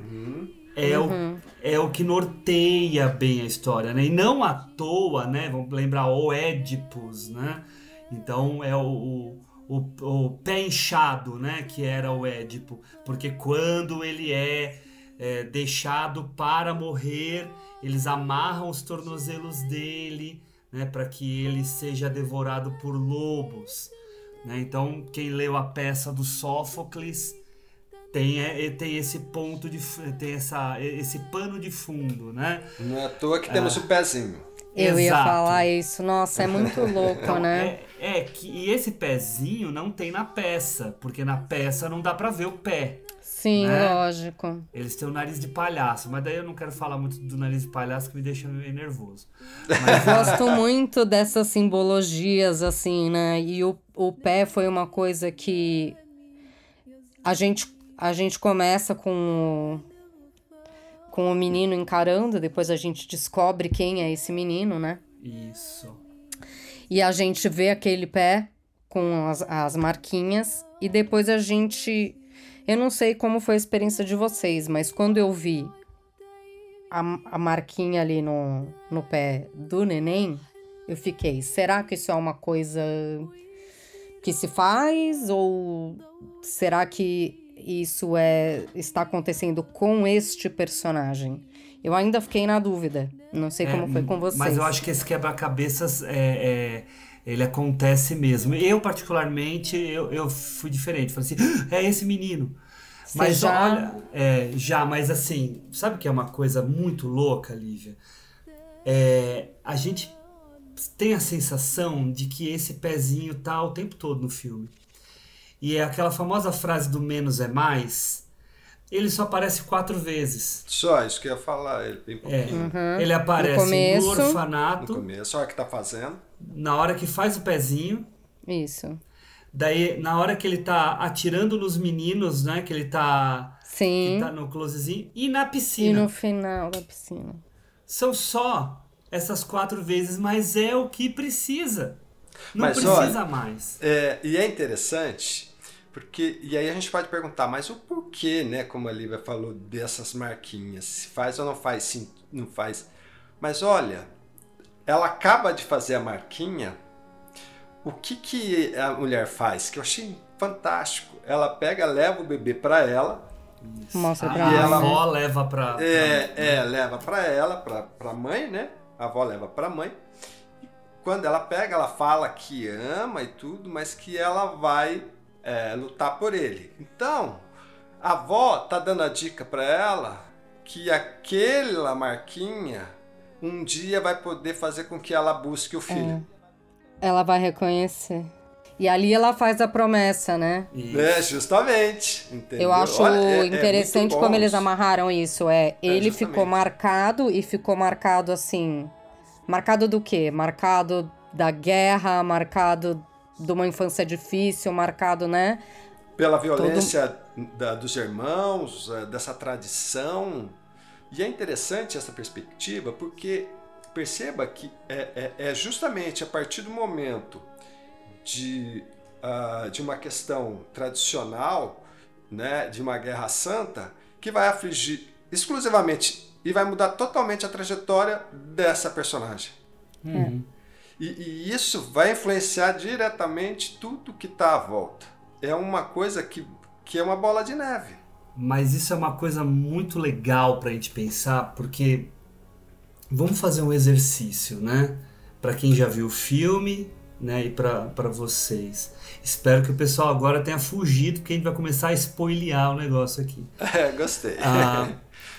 É, Uhum. o, é o que norteia bem a história, né? E não à toa, né? Vamos lembrar o Édipus, né? Então é o, o, o, o pé inchado, né? Que era o Édipo. Porque quando ele é, é deixado para morrer, eles amarram os tornozelos dele, né? Para que ele seja devorado por lobos. Né? Então, quem leu a peça do Sófocles tem, é, tem esse ponto de tem essa, esse pano de fundo, né? Não é à toa que temos o pezinho. Eu ia Exato. falar isso. Nossa, é muito [LAUGHS] louco, Então, né? é, é que e esse pezinho não tem na peça, porque na peça não dá pra ver o pé. Sim, né? lógico. Eles têm o nariz de palhaço, mas daí eu não quero falar muito do nariz de palhaço que me deixa meio nervoso. [LAUGHS] Gosto muito dessas simbologias, assim, né? E o, o pé foi uma coisa que a gente, a gente começa com o, com o menino encarando, depois a gente descobre quem é esse menino, né? Isso. E a gente vê aquele pé com as, as marquinhas, e depois a gente. Eu não sei como foi a experiência de vocês, mas quando eu vi a, a marquinha ali no, no pé do neném, eu fiquei, será que isso é uma coisa que se faz? Ou será que isso é está acontecendo com este personagem? Eu ainda fiquei na dúvida. Não sei como É, foi com vocês. Mas eu acho que esse quebra-cabeças é, é- ele acontece mesmo. Eu, particularmente, eu, eu fui diferente. Falei assim, "Ah, é esse menino. Você Mas já- olha, é, já, mas assim, sabe que é uma coisa muito louca, Lívia? É, a gente tem a sensação de que esse pezinho tá o tempo todo no filme. E é aquela famosa frase do menos é mais. Ele só aparece quatro vezes. Só, isso que eu ia falar, ele bem É, pouquinho. Ele aparece no, começo. No orfanato, começo, olha o que tá fazendo. Na hora que faz o pezinho, Isso. daí na hora que ele tá atirando nos meninos, né? Que ele tá, que Sim. tá no closezinho, e na E piscina. no final da piscina. São só essas quatro vezes, mas é o que precisa. Não Mas precisa olha, mais. É, e é interessante, porque. E aí a gente pode perguntar, mas o porquê, né? Como a Lívia falou, dessas marquinhas? Se faz ou não faz? Sim, não faz. Mas olha, ela acaba de fazer a marquinha. O que, que a mulher faz? Que eu achei fantástico. Ela pega, leva o bebê para ela. Mostra A, pra a ela. avó leva pra. pra- É, é, leva para ela, pra, pra mãe, né? A avó leva pra mãe. E quando ela pega, ela fala que ama e tudo, mas que ela vai é, lutar por ele. Então, a avó tá dando a dica para ela que aquela marquinha um dia vai poder fazer com que ela busque o filho. Ela vai reconhecer. E ali ela faz a promessa, né? Isso. É, justamente. Entendeu? Eu acho Olha, é- é interessante muito como eles amarraram isso. É, ele justamente. ficou marcado e ficou marcado assim. Marcado do quê? Marcado da guerra, marcado de uma infância difícil, marcado, né? pela violência da- dos irmãos, eh, dessa tradição. E é interessante essa perspectiva porque perceba que é, é- é justamente a partir do momento de, ah, de uma questão tradicional, né, de uma guerra santa, que vai afligir exclusivamente e vai mudar totalmente a trajetória dessa personagem. Uhum. E, e isso vai influenciar diretamente tudo que está à volta. É uma coisa que, que é uma bola de neve. Mas isso é uma coisa muito legal pra gente pensar, porque vamos fazer um exercício, né? Pra quem já viu o filme, né? E pra pra vocês. Espero que o pessoal agora tenha fugido, porque a gente vai começar a spoilear o negócio aqui. [LAUGHS] É, gostei. Ah,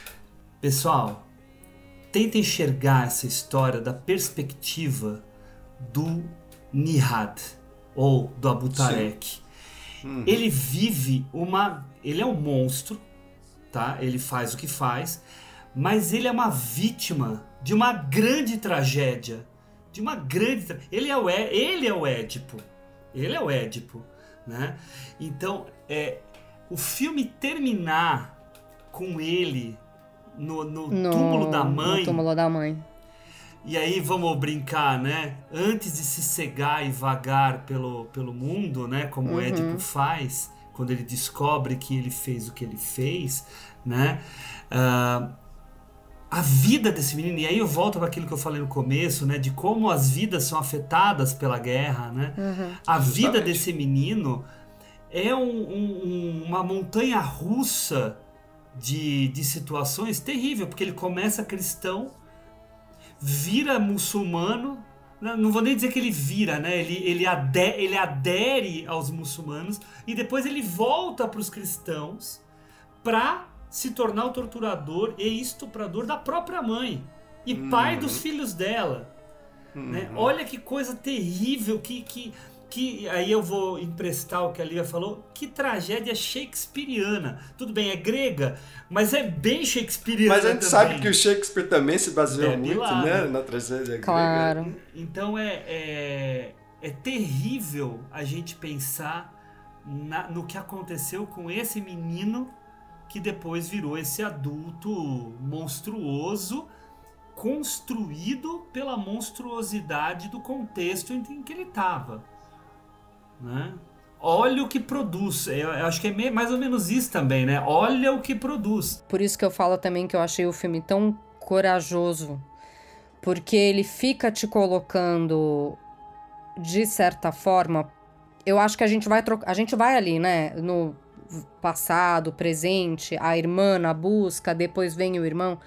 [LAUGHS] pessoal, tenta enxergar essa história da perspectiva do Nihad, ou do Abutarek. Ele vive uma. Ele é um monstro, tá? Ele faz o que faz, mas ele é uma vítima de uma grande tragédia. De uma grande. tra- Ele é o, É- ele é o Édipo. Ele é o Édipo, né? Então, é, o filme terminar com ele no, no No, túmulo da mãe No túmulo da mãe. E aí vamos brincar, né? Antes de se cegar e vagar pelo, pelo mundo, né? Como Uhum. o Édipo faz, quando ele descobre que ele fez o que ele fez, né? Ah, a vida desse menino, e aí eu volto para aquilo que eu falei no começo, né? De como as vidas são afetadas pela guerra, né? A vida Justamente. desse menino é um- um- uma montanha russa de, de situações terrível, porque ele começa cristão, vira muçulmano. Não, vou nem dizer que ele vira, né? Ele, ele, ade, ele adere aos muçulmanos e depois ele volta para os cristãos para se tornar o torturador e estuprador da própria mãe e pai dos filhos dela. né? Olha que coisa terrível, que, que, que. Aí eu vou emprestar o que a Lívia falou. Que tragédia shakespeariana. Tudo bem, é grega, mas é bem shakespeariana. Mas a gente também. sabe que o Shakespeare também se baseou Bebe muito, lá, né? né? Na tragédia grega. Claro. Então é, é, é terrível a gente pensar na- no que aconteceu com esse menino que depois virou esse adulto monstruoso, construído pela monstruosidade do contexto em que ele estava. Né? Olha o que produz. Eu, eu acho que é mais ou menos isso também, né? Olha o que produz. Por isso que eu falo também que eu achei o filme tão corajoso. Porque ele fica te colocando, de certa forma. Eu acho que a gente vai trocar. A gente vai ali, né? No passado, presente, a irmã na busca, depois vem o irmão.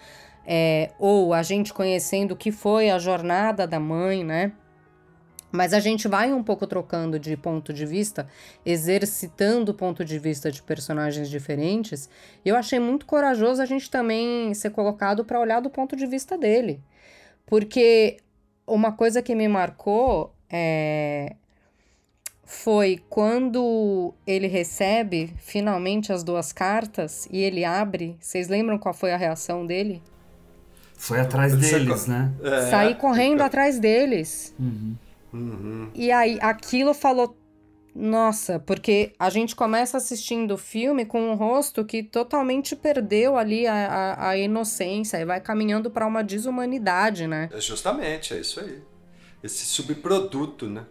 é, ou a gente conhecendo o que foi a jornada da mãe, né? Mas a gente vai um pouco trocando de ponto de vista, exercitando o ponto de vista de personagens diferentes. E eu achei muito corajoso a gente também ser colocado para olhar do ponto de vista dele. Porque uma coisa que me marcou é, foi quando ele recebe finalmente as duas cartas e ele abre. Vocês lembram qual foi a reação dele? Foi atrás deles, né? É, Sair correndo atrás deles. Uhum. E aí, aquilo falou. Nossa, porque a gente começa assistindo o filme com um rosto que totalmente perdeu ali a, a, a inocência e vai caminhando para uma desumanidade, né? É justamente, é isso aí. Esse subproduto, né?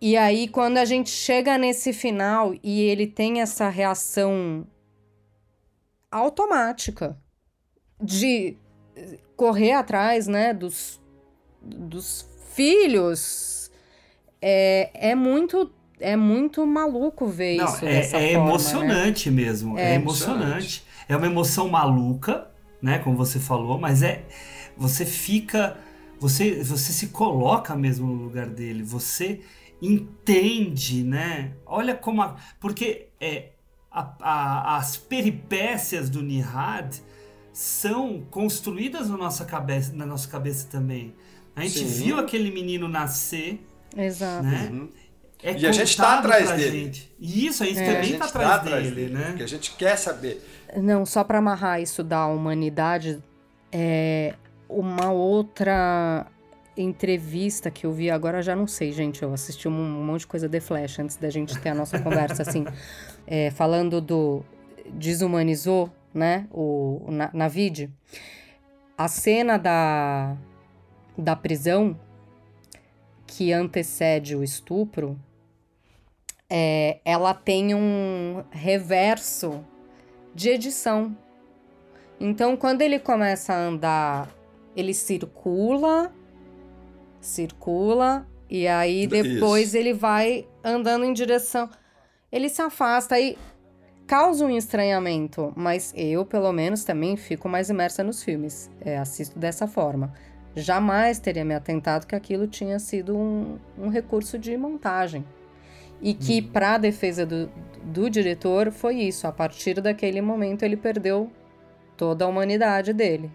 E aí, quando a gente chega nesse final e ele tem essa reação automática de correr atrás, né, dos, dos filhos, é, é muito é muito maluco ver Não, isso é, dessa é forma, né? emocionante mesmo. É, É. emocionante. É uma emoção maluca, né? Como você falou, mas é. Você fica. Você, você se coloca mesmo no lugar dele. Você entende, né? Olha como. A, porque é, a- a- as peripécias do Nihad são construídas na nossa cabeça, na nossa cabeça também. A gente Sim. viu aquele menino nascer, Exato. né? Uhum. É E a gente tá contado atrás dele. gente. E isso, a gente É. a também gente tá tá atrás, atrás dele, dele, né? Porque a gente quer saber. Não, só para amarrar isso da humanidade, é uma outra entrevista que eu vi agora, já não sei, gente. Eu assisti um, um monte de coisa de Flash antes da gente ter a nossa [LAUGHS] conversa, assim, é, falando do desumanizou, né? O na, Navid. A cena da da prisão que antecede o estupro, é, ela tem um reverso de edição. Então, quando ele começa a andar, ele circula, circula, e aí depois Isso. ele vai andando em direção. Ele se afasta e causa um estranhamento, mas eu, pelo menos, também fico mais imersa nos filmes. É, assisto dessa forma. Jamais teria me atentado que aquilo tinha sido um, um recurso de montagem. E que, para a defesa do, do diretor, foi isso. A partir daquele momento, ele perdeu toda a humanidade dele.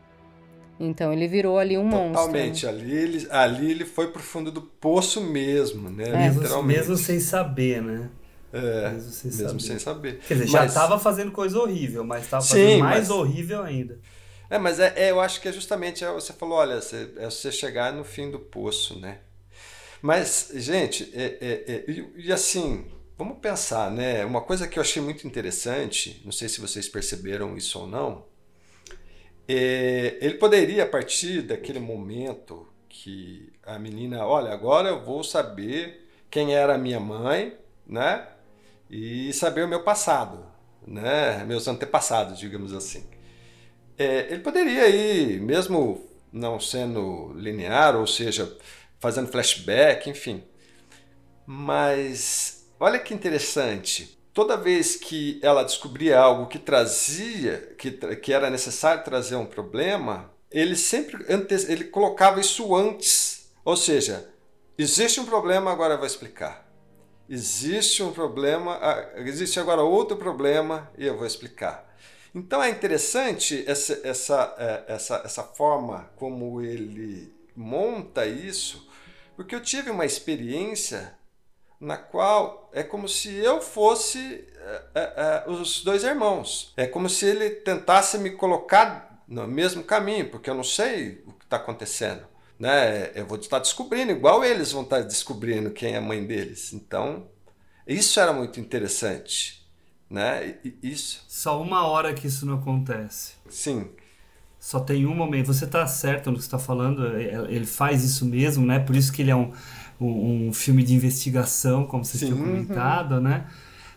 Então, ele virou ali um monstro. Totalmente. Ali ele, ali ele foi pro fundo do poço mesmo, né? Mesmo, Literalmente. mesmo sem saber, né? É, mesmo sem mesmo saber. sem saber. Quer dizer, já Mas- tava fazendo coisa horrível, mas tava Sim, fazendo mais mas- horrível ainda. É, mas é, é, eu acho que é justamente, é, você falou, olha, você, é você chegar no fim do poço, né? Mas, gente, é, é, é, e, e assim, vamos pensar, né? Uma coisa que eu achei muito interessante, não sei se vocês perceberam isso ou não, é, ele poderia, a partir daquele momento que a menina, olha, agora eu vou saber quem era a minha mãe, né? E saber o meu passado, né? Meus antepassados, digamos assim. É, ele poderia ir, mesmo não sendo linear, ou seja, fazendo flashback, enfim. Mas olha que interessante. Toda vez que ela descobria algo que trazia, que, que era necessário trazer um problema, ele sempre antes, ele colocava isso antes. Ou seja, existe um problema, agora eu vou explicar. Existe um problema, existe agora outro problema e eu vou explicar. Então é interessante essa, essa, é, essa, essa forma como ele monta isso, porque eu tive uma experiência na qual é como se eu fosse é, é, é, os dois irmãos. É como se ele tentasse me colocar no mesmo caminho, porque eu não sei o que está acontecendo. Né? Eu vou estar descobrindo, igual eles vão estar descobrindo quem é a mãe deles. Então, isso era muito interessante. Né? Isso. Só uma hora que isso não acontece. Sim. Só tem um momento. Você está certo no que está falando. É, ele faz isso mesmo, né? Por isso que ele é um, um, um filme de investigação, como você Sim. tinha comentado, né?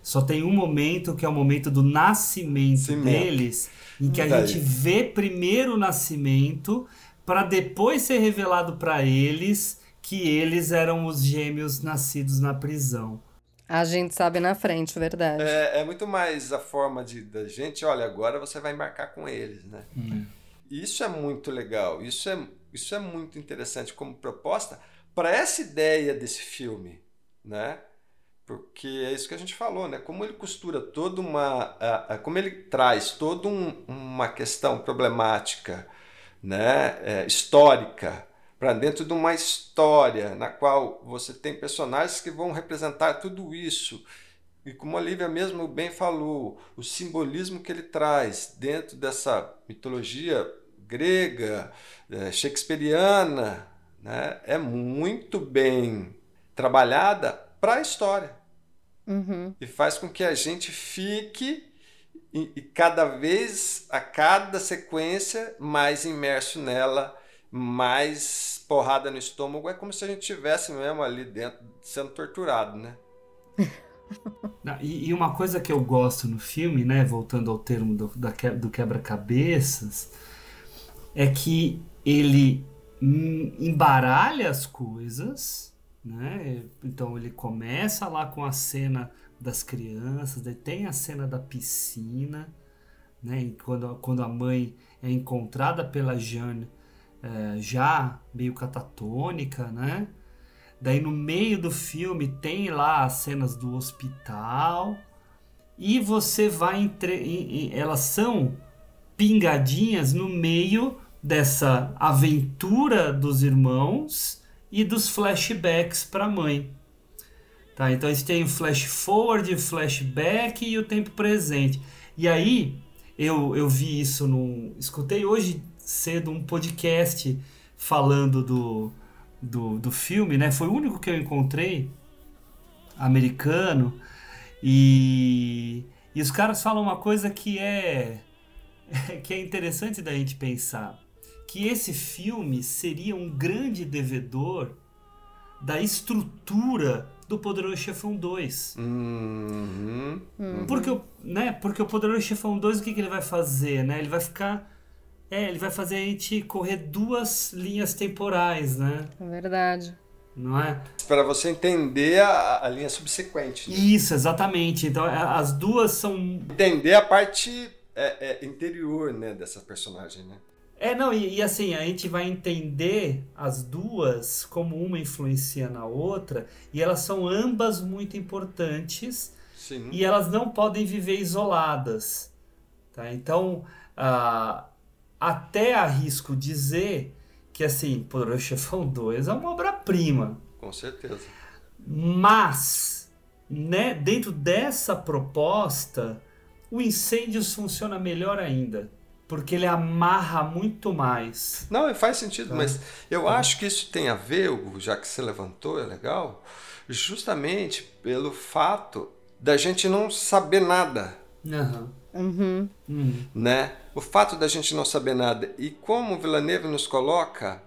Só tem um momento que é o momento do nascimento deles, em que a Daí. gente vê primeiro o nascimento para depois ser revelado para eles que eles eram os gêmeos nascidos na prisão. A gente sabe na frente, verdade. É, é muito mais a forma de da gente, olha, agora você vai marcar com eles, né? Hum. Isso é muito legal, isso é, isso é muito interessante como proposta para essa ideia desse filme, né? Porque é isso que a gente falou, né? Como ele costura toda uma, a, a, como ele traz toda um, uma questão problemática, né? É, histórica para dentro de uma história na qual você tem personagens que vão representar tudo isso. E como a Lívia mesmo bem falou, o simbolismo que ele traz dentro dessa mitologia grega, é, shakespeariana, né, é muito bem trabalhada para a história. Uhum. E faz com que a gente fique e, e cada vez, a cada sequência, mais imerso nela mais porrada no estômago, é como se a gente tivesse mesmo ali dentro sendo torturado, né? [LAUGHS] e, e, uma coisa que eu gosto no filme, né, voltando ao termo do, do quebra-cabeças, é que ele embaralha as coisas, né? Então ele começa lá com a cena das crianças, daí tem a cena da piscina, né? quando, quando a mãe é encontrada pela Jane é, já meio catatônica, né? Daí no meio do filme tem lá as cenas do hospital e você vai entre elas são pingadinhas no meio dessa aventura dos irmãos e dos flashbacks para a mãe. Tá? Então a gente tem o flash forward, flashback e o tempo presente. E aí eu, eu vi isso no escutei hoje cedo um podcast falando do, do, do filme, né? Foi o único que eu encontrei americano e, e os caras falam uma coisa que é [LAUGHS] que é interessante da gente pensar que esse filme seria um grande devedor da estrutura do Poderoso Chefão 2. Uhum, uhum. Porque, né, porque o Poderoso Chefão 2, o que, que ele vai fazer? Né? Ele vai ficar é, ele vai fazer a gente correr duas linhas temporais, né? É verdade. Não é? Para você entender a, a linha subsequente. Né? Isso, exatamente. Então é, as duas são. Entender a parte é, é, interior né, dessa personagem, né? É, não, e, e, assim, a gente vai entender as duas como uma influencia na outra, e elas são ambas muito importantes, Sim. e elas não podem viver isoladas. Tá? Então, uh, até arrisco dizer que, assim, Poderoso Chefão 2 é uma obra-prima. Com certeza. Mas, né, dentro dessa proposta, o Incêndios funciona melhor ainda. Porque ele amarra muito mais. Não, faz sentido, tá. mas eu tá. acho que isso tem a ver, já que você levantou, é legal, justamente pelo fato da gente não saber nada. Uhum. Uhum. Né? O fato da gente não saber nada e como o Villeneuve nos coloca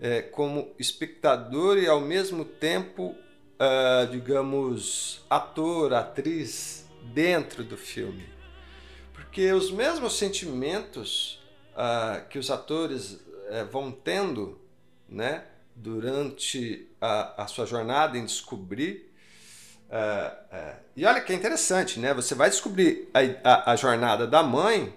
é, como espectador e ao mesmo tempo, uh, digamos, ator, atriz dentro do filme. Porque os mesmos sentimentos uh, que os atores uh, vão tendo né, durante a, a sua jornada em descobrir Uh, uh, e olha que interessante, né? Você vai descobrir a, a, a, jornada da mãe,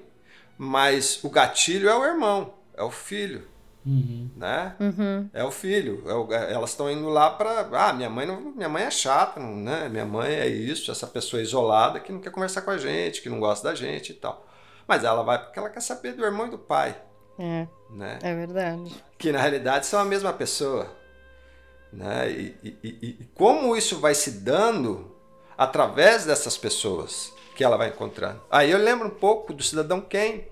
mas o gatilho é o irmão, é o filho. Uhum. Né? Uhum. É o filho. É o, é, elas estão indo lá para. Ah, minha mãe, não, minha mãe é chata, né? Minha mãe é isso, essa pessoa isolada que não quer conversar com a gente, que não gosta da gente e tal. Mas ela vai porque ela quer saber do irmão e do pai. É. Né? É verdade. Que na realidade são a mesma pessoa. Né? E, e, e, e, como isso vai se dando através dessas pessoas que ela vai encontrando. Aí eu lembro um pouco do Cidadão Kane,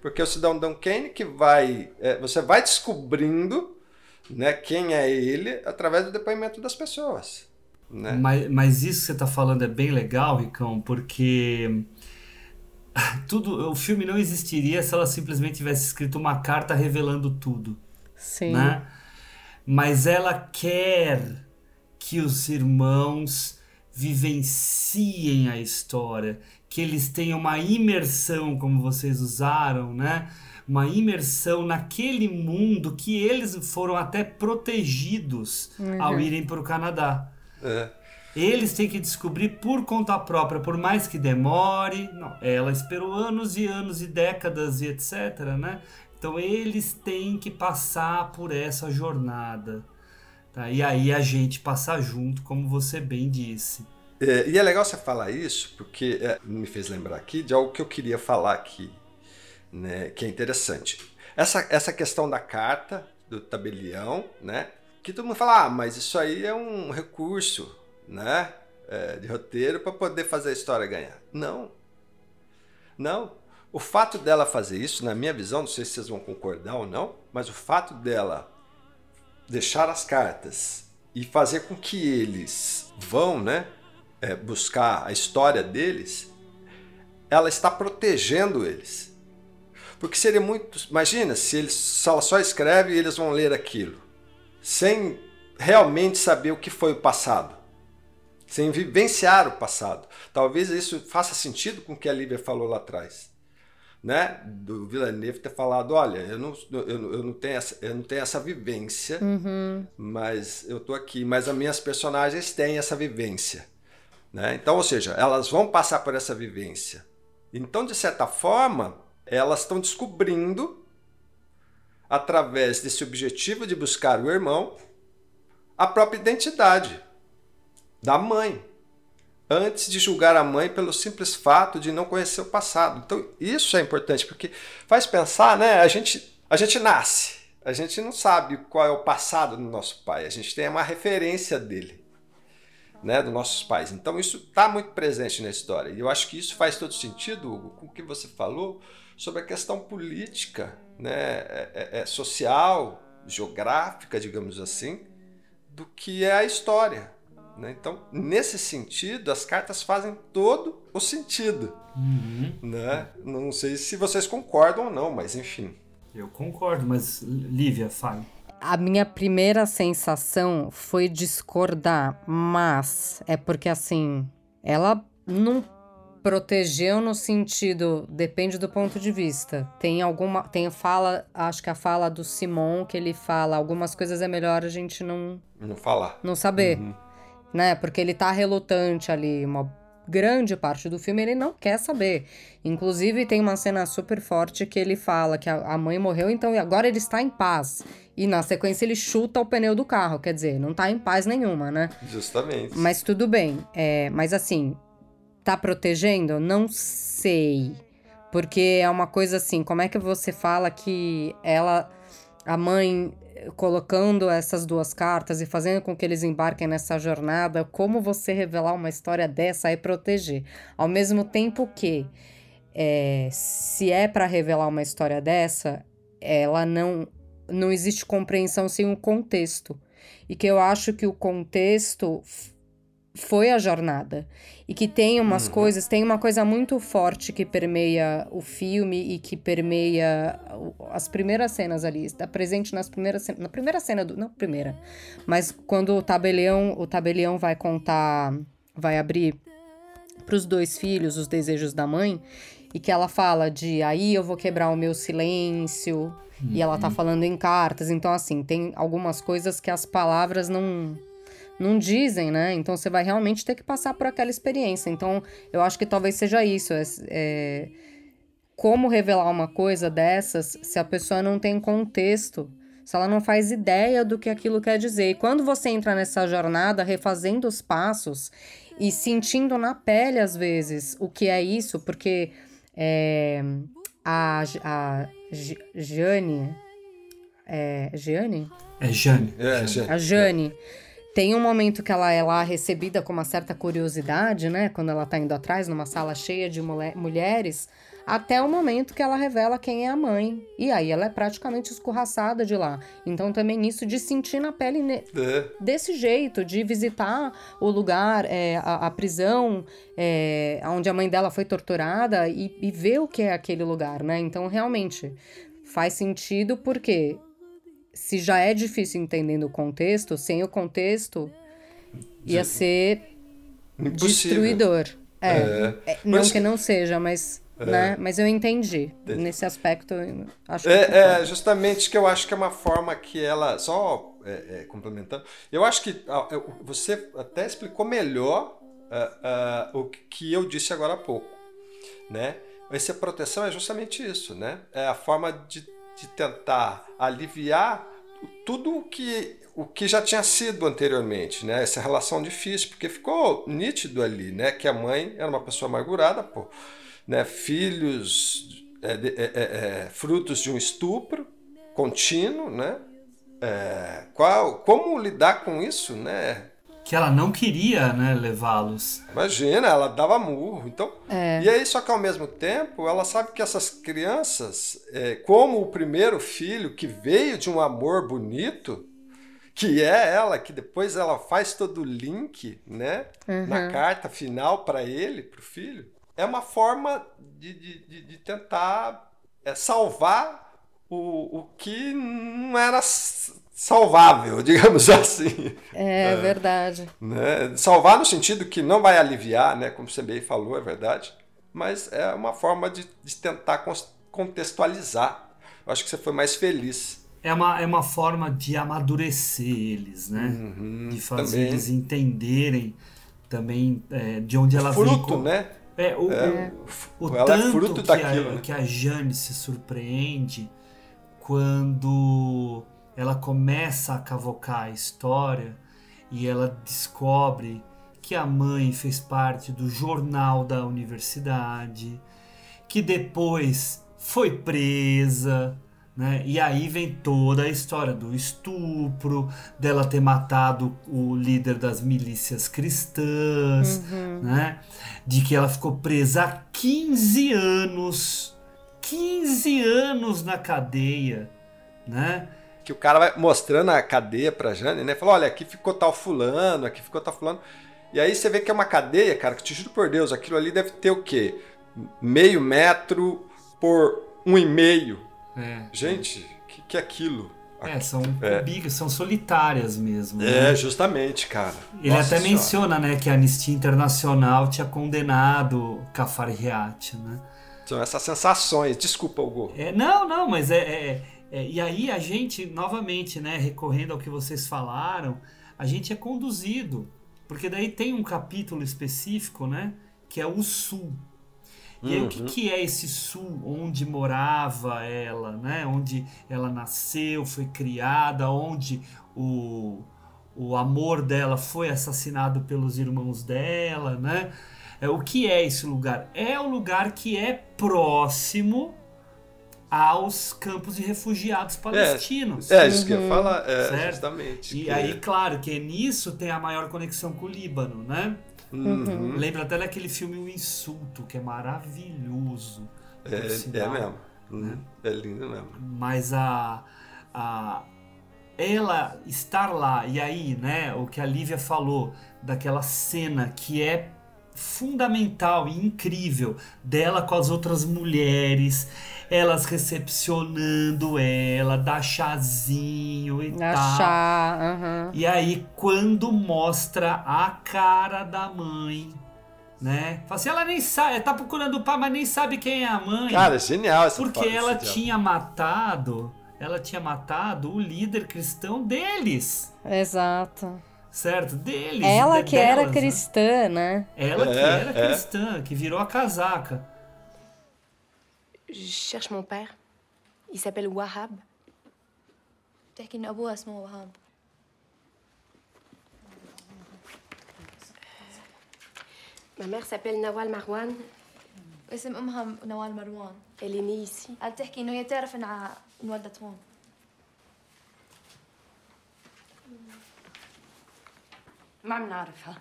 porque o Cidadão Kane que vai, é, você vai descobrindo né, quem é ele através do depoimento das pessoas. Né? Mas, mas isso que você está falando é bem legal, Ricão, porque [LAUGHS] tudo, o filme não existiria se ela simplesmente tivesse escrito uma carta revelando tudo. Sim. Né? Mas ela quer que os irmãos vivenciem a história, que eles tenham uma imersão, como vocês usaram, né? Uma imersão naquele mundo que eles foram até protegidos uhum. ao irem para o Canadá. É. Eles têm que descobrir por conta própria, por mais que demore. Não, ela esperou anos e anos e décadas e etc, né? Então eles têm que passar por essa jornada. Tá? E aí a gente passar junto, como você bem disse. É, e é legal você falar isso, porque é, me fez lembrar aqui de algo que eu queria falar aqui, né, que é interessante. Essa, essa questão da carta, do tabelião, né, que todo mundo fala, ah, mas isso aí é um recurso né, é, de roteiro para poder fazer a história ganhar. Não. Não. O fato dela fazer isso, na minha visão, não sei se vocês vão concordar ou não, mas o fato dela deixar as cartas e fazer com que eles vão, né, é, buscar a história deles, ela está protegendo eles. Porque seria muito. Imagina se, eles, se ela só escreve e eles vão ler aquilo, sem realmente saber o que foi o passado, sem vivenciar o passado. Talvez isso faça sentido com o que a Lívia falou lá atrás né, do Villeneuve ter falado, olha, eu não, eu, eu não, tenho, essa, eu não tenho essa vivência, uhum. mas eu tô aqui, mas as minhas personagens têm essa vivência. Né? Então, ou seja, elas vão passar por essa vivência. Então, de certa forma, elas estão descobrindo, através desse objetivo de buscar o irmão, a própria identidade da mãe antes de julgar a mãe pelo simples fato de não conhecer o passado. Então, isso é importante, porque faz pensar, né? A gente, a gente nasce, a gente não sabe qual é o passado do nosso pai, a gente tem uma referência dele, né? Dos nossos pais. Então, isso está muito presente na história. E eu acho que isso faz todo sentido, Hugo, com o que você falou sobre a questão política, né? É, é, é social, geográfica, digamos assim, do que é a história. Né? Então, nesse sentido, as cartas fazem todo o sentido. Uhum. Né? Não sei se vocês concordam ou não, mas enfim. Eu concordo, mas Lívia, fale. A minha primeira sensação foi discordar, mas é porque assim, ela não protegeu no sentido, depende do ponto de vista. Tem alguma, tem fala, acho que a fala do Simon que ele fala, algumas coisas é melhor a gente não não falar. Não saber. Uhum né? Porque ele tá relutante ali, uma grande parte do filme ele não quer saber. Inclusive tem uma cena super forte que ele fala que a, mãe morreu, então agora ele está em paz. E na sequência ele chuta o pneu do carro, quer dizer, não tá em paz nenhuma, né? Justamente. Mas tudo bem. É, mas assim, tá protegendo? Não sei. Porque é uma coisa assim, como é que você fala que ela, a mãe colocando essas duas cartas e fazendo com que eles embarquem nessa jornada, como você revelar uma história dessa e proteger. Ao mesmo tempo que, é, se é para revelar uma história dessa, ela não, não existe compreensão sem um contexto. E que eu acho que o contexto foi a jornada. E que tem umas Uhum. coisas, tem uma coisa muito forte que permeia o filme e que permeia as primeiras cenas ali. Está presente nas primeiras na primeira cena do. Não, primeira. Mas quando o tabelião, o tabelião vai contar, vai abrir para os dois filhos os desejos da mãe e que ela fala de aí eu vou quebrar o meu silêncio e ela tá falando em cartas então assim tem algumas coisas que as palavras não não dizem né então você vai realmente ter que passar por aquela experiência então eu acho que talvez seja isso é, é, como revelar uma coisa dessas se a pessoa não tem contexto se ela não faz ideia do que aquilo quer dizer. E quando você entra nessa jornada, refazendo os passos e sentindo na pele, às vezes, o que é isso, porque é, a, a Jane. É, Jane? É Jane. É, Jane. A Jane. Tem um momento que ela é lá recebida com uma certa curiosidade, né? Quando ela tá indo atrás, numa sala cheia de mule- mulheres, até o momento que ela revela quem é a mãe. E aí ela é praticamente escorraçada de lá. Então também isso de sentir na pele ne- É. desse jeito, de visitar o lugar, é, a, a prisão, é, onde a mãe dela foi torturada e, e ver o que é aquele lugar, né? Então realmente faz sentido porque se já é difícil entendendo o contexto, sem o contexto ia ser Impossível. destruidor. É, É. é, não Mas- que não seja, mas, É. né? Mas eu entendi. Nesse aspecto, acho É, é, justamente que eu acho que é uma forma que ela. Só é, é, complementando, eu acho que ah, você até explicou melhor ah, ah, o que eu disse agora há pouco. Né? Essa proteção é justamente isso, né? É a forma de, de tentar aliviar tudo o que, o que já tinha sido anteriormente, né? Essa relação difícil, porque ficou nítido ali, né? Que a mãe era uma pessoa amargurada, pô, né? Filhos é, é, é, é, frutos de um estupro contínuo, né? É, qual, como lidar com isso, né? Que ela não queria, né, levá-los. Imagina, ela dava murro. Então, É. e aí só que ao mesmo tempo ela sabe que essas crianças, é, como o primeiro filho que veio de um amor bonito, que é ela, que depois ela faz todo o link, né, na Uhum. carta final para ele, para o filho, é uma forma de, de, de- tentar é, salvar o, o que não era salvável, [LAUGHS] digamos assim. É, verdade. Né? Salvar no sentido que não vai aliviar, né? como você bem falou, é verdade, mas é uma forma de, de tentar contextualizar. Eu acho que você foi mais feliz. É uma, é uma forma de amadurecer eles, né? de fazer Uhum, também. eles entenderem também é, de onde ela vem. Fruto, com- né? É, o, É, o, o ela é tanto fruto que, daquilo, a, né? que a Jane se surpreende quando ela começa a cavocar a história e ela descobre que a mãe fez parte do jornal da universidade, que depois foi presa, né? E aí vem toda a história do estupro, dela ter matado o líder das milícias cristãs, Uhum. né? De que ela ficou presa há 15 anos. 15 anos na cadeia, né? Que o cara vai mostrando a cadeia pra Jane, né? Falou, olha, aqui ficou tal fulano, aqui ficou tal fulano. E aí você vê que é uma cadeia, cara, que te juro por Deus, aquilo ali deve ter o quê? Meio metro por um e meio. É. Gente, o que, que é aquilo? É, são É. são solitárias mesmo. né? É, justamente, cara. Ele Nossa até Senhora. menciona, né, que a Anistia Internacional tinha condenado Cafariat, né? São essas sensações. Desculpa, Hugo. É, não, não, mas é, é- é- E aí a gente, novamente, né, recorrendo ao que vocês falaram, a gente é conduzido. Porque daí tem um capítulo específico, né? Que é o sul. E aí, o que, Uhum. que é esse sul onde morava ela, né? Onde ela nasceu, foi criada, onde o, o amor dela foi assassinado pelos irmãos dela, né? É, o que é esse lugar? É o lugar que é próximo aos campos de refugiados palestinos. É, isso que eu ia falar. É, Certo? justamente. E que- aí, claro, que nisso tem a maior conexão com o Líbano, né? Uhum. Lembra até daquele filme O Insulto, que é maravilhoso. É, é sinal, mesmo. né? Hum, É lindo mesmo. Mas a, a, ela estar lá, e aí, né, o que a Lívia falou, daquela cena que é fundamental e incrível dela com as outras mulheres, elas recepcionando ela, dá chazinho e Dá tal. chá, aham. E aí, quando mostra a cara da mãe, né? Fala assim, ela nem sabe, tá procurando o pai, mas nem sabe quem é a mãe. Cara, genial essa Porque fala, ela tinha matado, ela tinha matado o líder cristão deles, Exato. certo? Deles. Ela de- que era delas, né? cristã, né? Ela que É, era é. cristã, que virou a casaca. Je cherche mon père. Il s'appelle Wahab. بتحكي إن أبوها اسمه وهاب Ma mère s'appelle Nawal Marwan. اسم أمها نوال مروان Elle est née ici. قاعد تحكي إنه هي تعرف إنها انولدت هون ما بنعرفها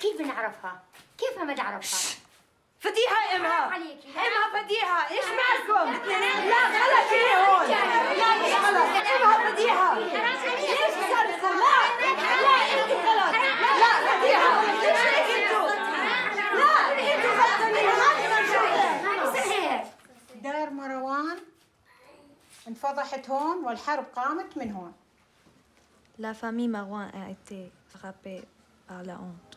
كيف بنعرفها؟ كيف ما نعرفها؟ فديها امها عليكي. امها فديها إيش معكم لا غلط هي هون لا مش غلط امها فديها ليش تصرفوا لا لا انت غلط لا فديها ليش هيك أنتوا لا أنتوا غلطانين ما دار مروان انفضحت هون والحرب قامت من هون La famille Marouane a été frappée par la honte.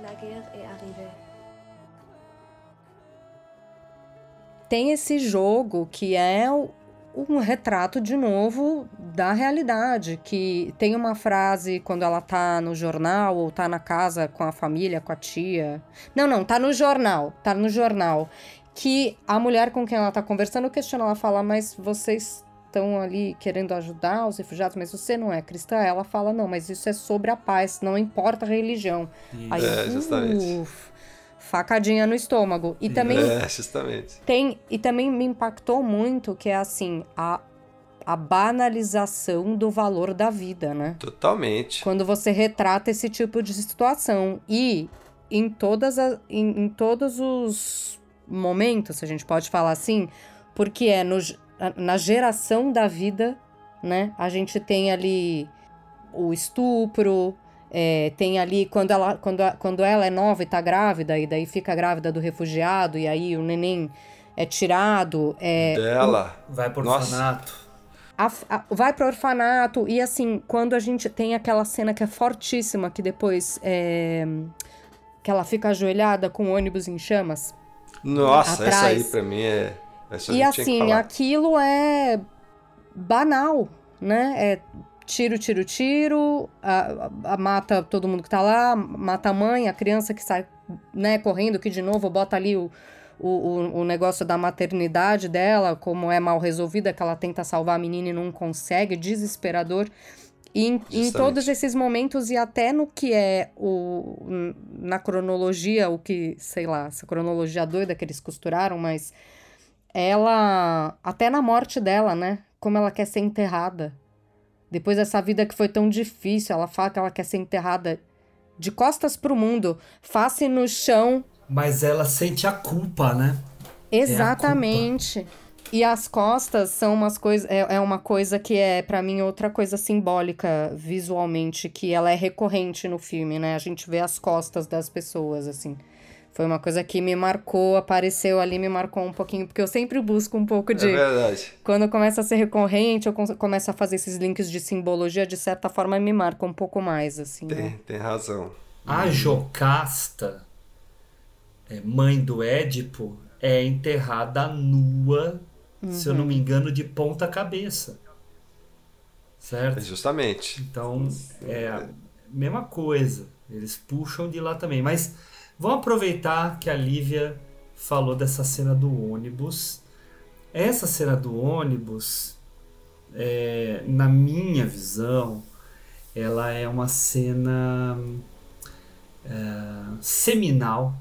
La guerre est arrivée. Tem esse jogo que é um retrato de novo da realidade, que tem uma frase quando ela tá no jornal ou tá na casa com a família, com a tia. Não, não, tá no jornal, tá no jornal. Que a mulher com quem ela tá conversando questiona, ela fala, mas vocês estão ali querendo ajudar os refugiados, mas você não é cristã? Ela fala, não, mas isso é sobre a paz, não importa a religião. Aí, É, justamente. uf, facadinha no estômago. E também É, justamente. tem e também me impactou muito que é assim a, a banalização do valor da vida, né? Totalmente. Quando você retrata esse tipo de situação e em todas as, em, em todos os momentos, se a gente pode falar assim, porque é no, na geração da vida, né? A gente tem ali o estupro, é, tem ali quando ela, quando, a- quando ela é nova e tá grávida, e daí fica grávida do refugiado, e aí o neném é tirado. É, Dela. Vai pro Nossa. orfanato. a- a- vai pro orfanato e assim, quando a gente tem aquela cena que é fortíssima, que depois é, que ela fica ajoelhada com o ônibus em chamas. Nossa, essa aí Atrás. pra mim é. Essa e assim, aquilo é banal, né? É tiro, tiro, tiro, a, a- a- mata todo mundo que tá lá, mata a mãe, a criança que sai, né, correndo, que de novo bota ali o, o, o, negócio da maternidade dela, como é mal resolvida, que ela tenta salvar a menina e não consegue, desesperador. E em, em todos esses momentos, e até no que é o. na cronologia, o que, sei lá, essa cronologia doida que eles costuraram, mas ela. Até na morte dela, né? Como ela quer ser enterrada. Depois dessa vida que foi tão difícil, ela fala que ela quer ser enterrada de costas pro mundo, face no chão. Mas ela sente a culpa, né? Exatamente. E as costas são umas coisas. É, é uma coisa que é, pra mim, outra coisa simbólica visualmente, que ela é recorrente no filme, né? A gente vê as costas das pessoas, assim. Foi uma coisa que me marcou, apareceu ali, me marcou um pouquinho, porque eu sempre busco um pouco de. É verdade. Quando começa a ser recorrente, eu com- começo a fazer esses links de simbologia, de certa forma me marca um pouco mais, assim. né? Tem, tem razão. A Jocasta, é, mãe do Édipo, é enterrada nua, se eu não me engano, de ponta cabeça. Certo? Justamente. Então, é a mesma coisa. Eles puxam de lá também. Mas vamos aproveitar que a Lívia falou dessa cena do ônibus. Essa cena do ônibus, é, na minha visão, ela é uma cena é, seminal.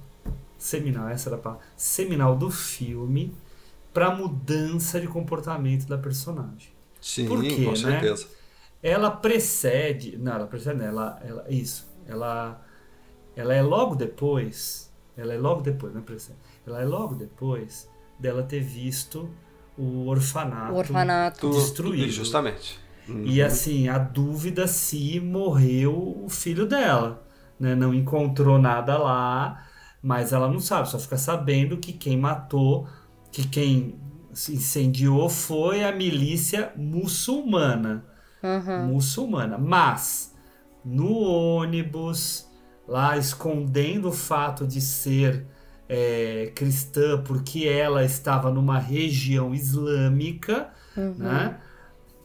Seminal, essa era a palavra. Seminal do filme para mudança de comportamento da personagem. Sim, Por quê, com né? certeza. Ela precede. Não, ela precede. não, Ela, ela, isso. Ela, ela é logo depois. Ela é logo depois, não é precede. Ela é logo depois dela ter visto o orfanato, O orfanato. Destruído. Justamente. E assim, a dúvida se morreu o filho dela. Né? Não encontrou nada lá, mas ela não sabe, só fica sabendo que quem matou, que quem se incendiou foi a milícia muçulmana. Muçulmana. Mas no ônibus, lá escondendo o fato de ser é, cristã, porque ela estava numa região islâmica, Uhum. né?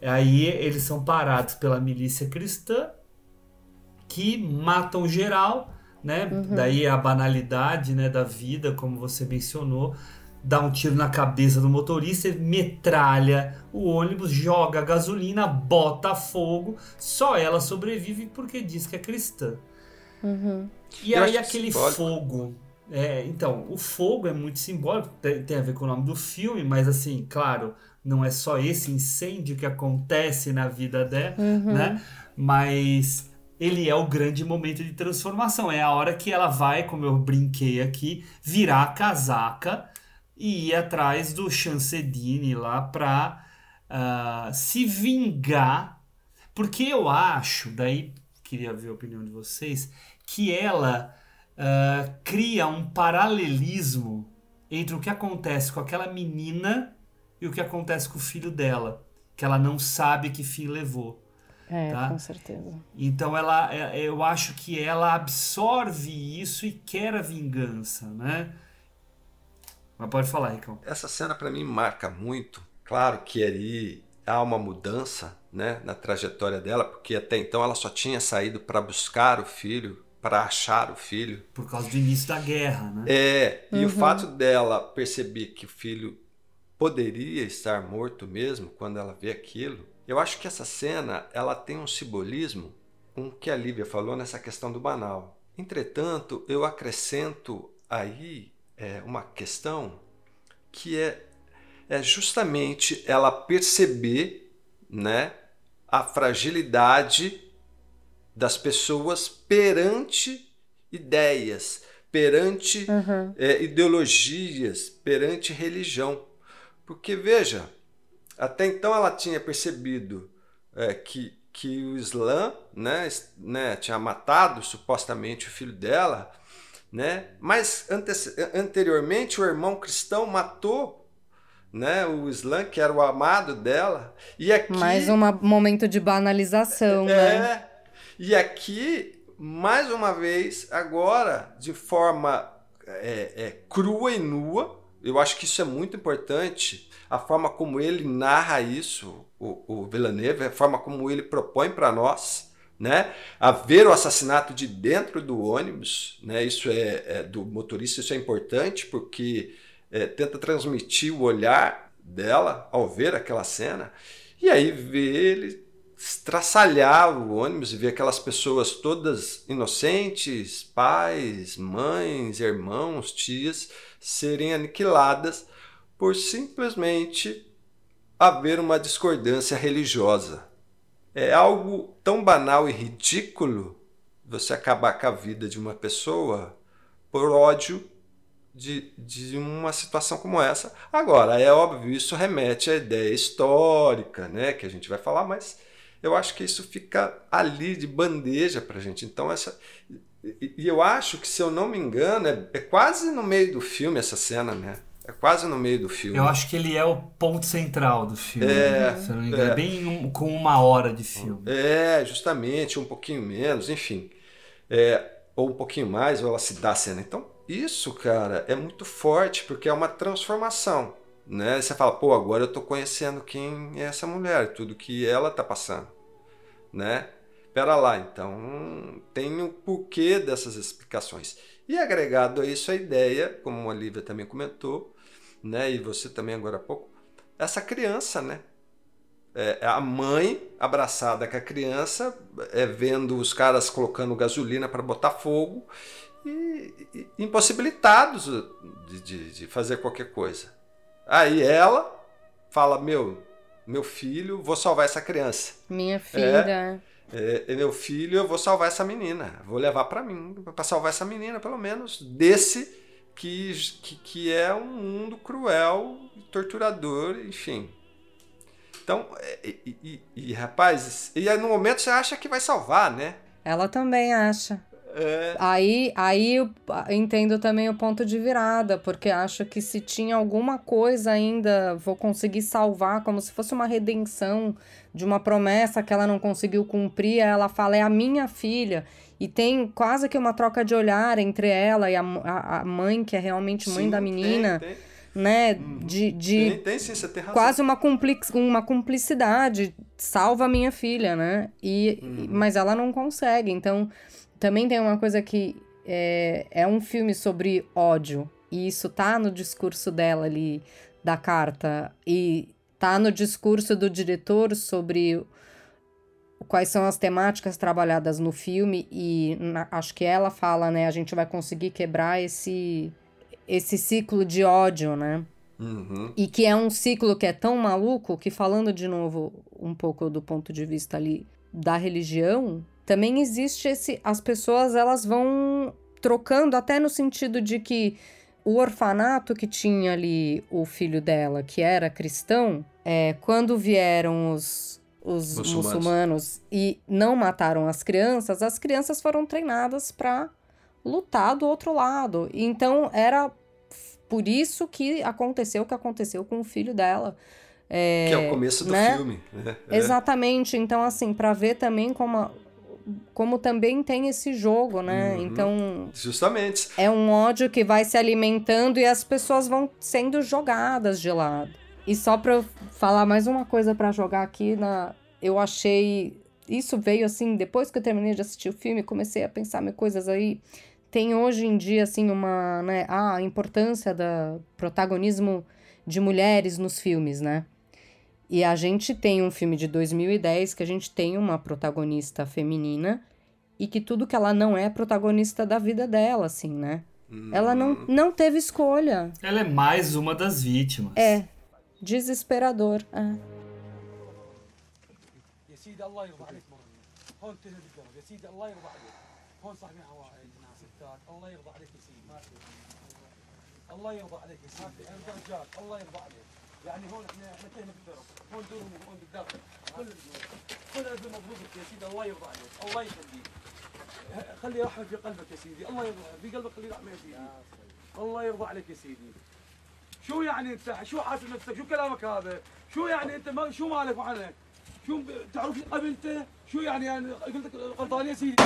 Aí eles são parados pela milícia cristã, que matam geral, né? Uhum. Daí a banalidade né, da vida, como você mencionou, dá um tiro na cabeça do motorista, metralha o ônibus, joga gasolina, bota fogo, só ela sobrevive porque diz que é cristã. Uhum. E Eu aí aquele simbólico. fogo. é, então, o fogo é muito simbólico, tem, tem a ver com o nome do filme, mas assim, claro, não é só esse incêndio que acontece na vida dela, Uhum. né? Mas ele é o grande momento de transformação. É a hora que ela vai, como eu brinquei aqui, virar a casaca e ir atrás do Chancedine lá pra ah, se vingar. Porque eu acho, daí queria ver a opinião de vocês, que ela ah, cria um paralelismo entre o que acontece com aquela menina e o que acontece com o filho dela, que ela não sabe que fim levou. É, Tá. com certeza. Então ela, é- eu acho que ela absorve isso e quer a vingança, né? Mas pode falar, Ricão. Essa cena para mim marca muito. Claro que ali há uma mudança, né, na trajetória dela, porque até então ela só tinha saído para buscar o filho, para achar o filho. Por causa do início da guerra, né? É, e o Uhum. fato dela perceber que o filho poderia estar morto mesmo quando ela vê aquilo, eu acho que essa cena ela tem um simbolismo com o que a Lívia falou nessa questão do banal. Entretanto, eu acrescento aí é, uma questão que é, é justamente ela perceber né, a fragilidade das pessoas perante ideias, perante é, ideologias, perante religião. Porque, veja, até então ela tinha percebido é, que, que o Islã né, né, tinha matado supostamente o filho dela, né, mas ante- anteriormente o irmão cristão matou né, o Islã, que era o amado dela, e aqui Mais um momento de banalização, né? E aqui, mais uma vez, agora, de forma é, é, crua e nua, eu acho que isso é muito importante, a forma como ele narra isso, o, o Villeneuve, a forma como ele propõe para nós, né? A ver o assassinato de dentro do ônibus, né? Isso é, é do motorista, isso é importante porque é, tenta transmitir o olhar dela ao ver aquela cena. E aí ver ele estraçalhar o ônibus e ver aquelas pessoas todas inocentes, pais, mães, irmãos, tias, serem aniquiladas por simplesmente haver uma discordância religiosa. É algo tão banal e ridículo você acabar com a vida de uma pessoa por ódio de, de uma situação como essa. Agora, é óbvio, isso remete à ideia histórica, né, que a gente vai falar, mas eu acho que isso fica ali de bandeja para gente. Então, essa. E eu acho que, se eu não me engano, é, é quase no meio do filme essa cena, né? É quase no meio do filme. Eu acho que ele é o ponto central do filme. É, né? Se eu não me engano, é. é. bem um- com uma hora de filme. É, justamente, um pouquinho menos, enfim. É, ou um pouquinho mais, ou ela se dá a cena. Então, isso, cara, é muito forte, porque é uma transformação. Né? Você fala, pô, agora eu tô conhecendo quem é essa mulher, tudo que ela tá passando. Né? Pera lá, então tem o porquê dessas explicações. E agregado a isso a ideia, como a Lívia também comentou, né? e você também agora há pouco, essa criança, né? É, a mãe abraçada com a criança, é, vendo os caras colocando gasolina para botar fogo e, e- impossibilitados de, de- de fazer qualquer coisa. Aí ela fala: Meu, meu filho, vou salvar essa criança. Minha filha. É, é meu filho, eu vou salvar essa menina. Vou levar para mim, para salvar essa menina, pelo menos, desse que, que, que é um mundo cruel, torturador, enfim. Então, é, e, e- e, rapaz, e aí no momento você acha que vai salvar, né? Ela também acha. É. Aí, aí eu entendo também o ponto de virada, porque acho que se tinha alguma coisa ainda, vou conseguir salvar, como se fosse uma redenção de uma promessa que ela não conseguiu cumprir, ela fala, é a minha filha. E tem quase que uma troca de olhar entre ela e a, a, a mãe, que é realmente mãe Sim, da tem, menina, tem. né? De, de Tem, tem sim, você tem razão. quase uma, cumpli uma cumplicidade. Salva a minha filha, né? E, e- mas ela não consegue. Então, também tem uma coisa que é, é um filme sobre ódio. E isso tá no discurso dela ali, da carta. E tá no discurso do diretor sobre quais são as temáticas trabalhadas no filme. E na- acho que ela fala, né? A gente vai conseguir quebrar esse, esse ciclo de ódio, né? Uhum. E que é um ciclo que é tão maluco que, falando de novo um pouco do ponto de vista ali da religião, também existe esse. As pessoas elas vão trocando, até no sentido de que o orfanato que tinha ali o filho dela, que era cristão, é, quando vieram os, os Muçulmanos. muçulmanos e não mataram as crianças, as crianças foram treinadas para lutar do outro lado. Então era por isso que aconteceu o que aconteceu com o filho dela. É, Que é o começo do né? filme. né? É. Exatamente. Então, assim, para ver também como, a- como também tem esse jogo, né? Uhum. Então, Justamente. é um ódio que vai se alimentando e as pessoas vão sendo jogadas de lado. E só pra falar mais uma coisa pra jogar aqui, na, eu achei. Isso veio assim, depois que eu terminei de assistir o filme, comecei a pensar em coisas aí. Tem hoje em dia, assim, uma. Né, a importância do protagonismo de mulheres nos filmes, né? E a gente tem um filme de 2010 que a gente tem uma protagonista feminina e que tudo que ela não é protagonista da vida dela, assim, né? Ela não, não teve escolha. Ela é mais uma das vítimas. É. Desesperador. É. يا سيدي الله يرضى عليك هون تهدي القلب يا سيدي الله يرضى عليك هون صاحبي حوائج ستات الله يرضى عليك يا سيدي ما في الله يرضى عليك يا سيدي انت رجال الله يرضى عليك يعني هون احنا احنا هون دورهم هون بالداخل كل كل هذا مضبوط يا سيدي الله يرضى عليك الله يخليك خلي رحمة في قلبك يا سيدي الله يرضى في قلبك خلي رحمة يا سيدي الله يرضى عليك يا سيدي شو يعني انت شو حاسب نفسك شو كلامك هذا شو يعني انت ما شو مالك وعنك شو ب- تعرف قبلته شو يعني يعني قلت لك غلطان يا سيدي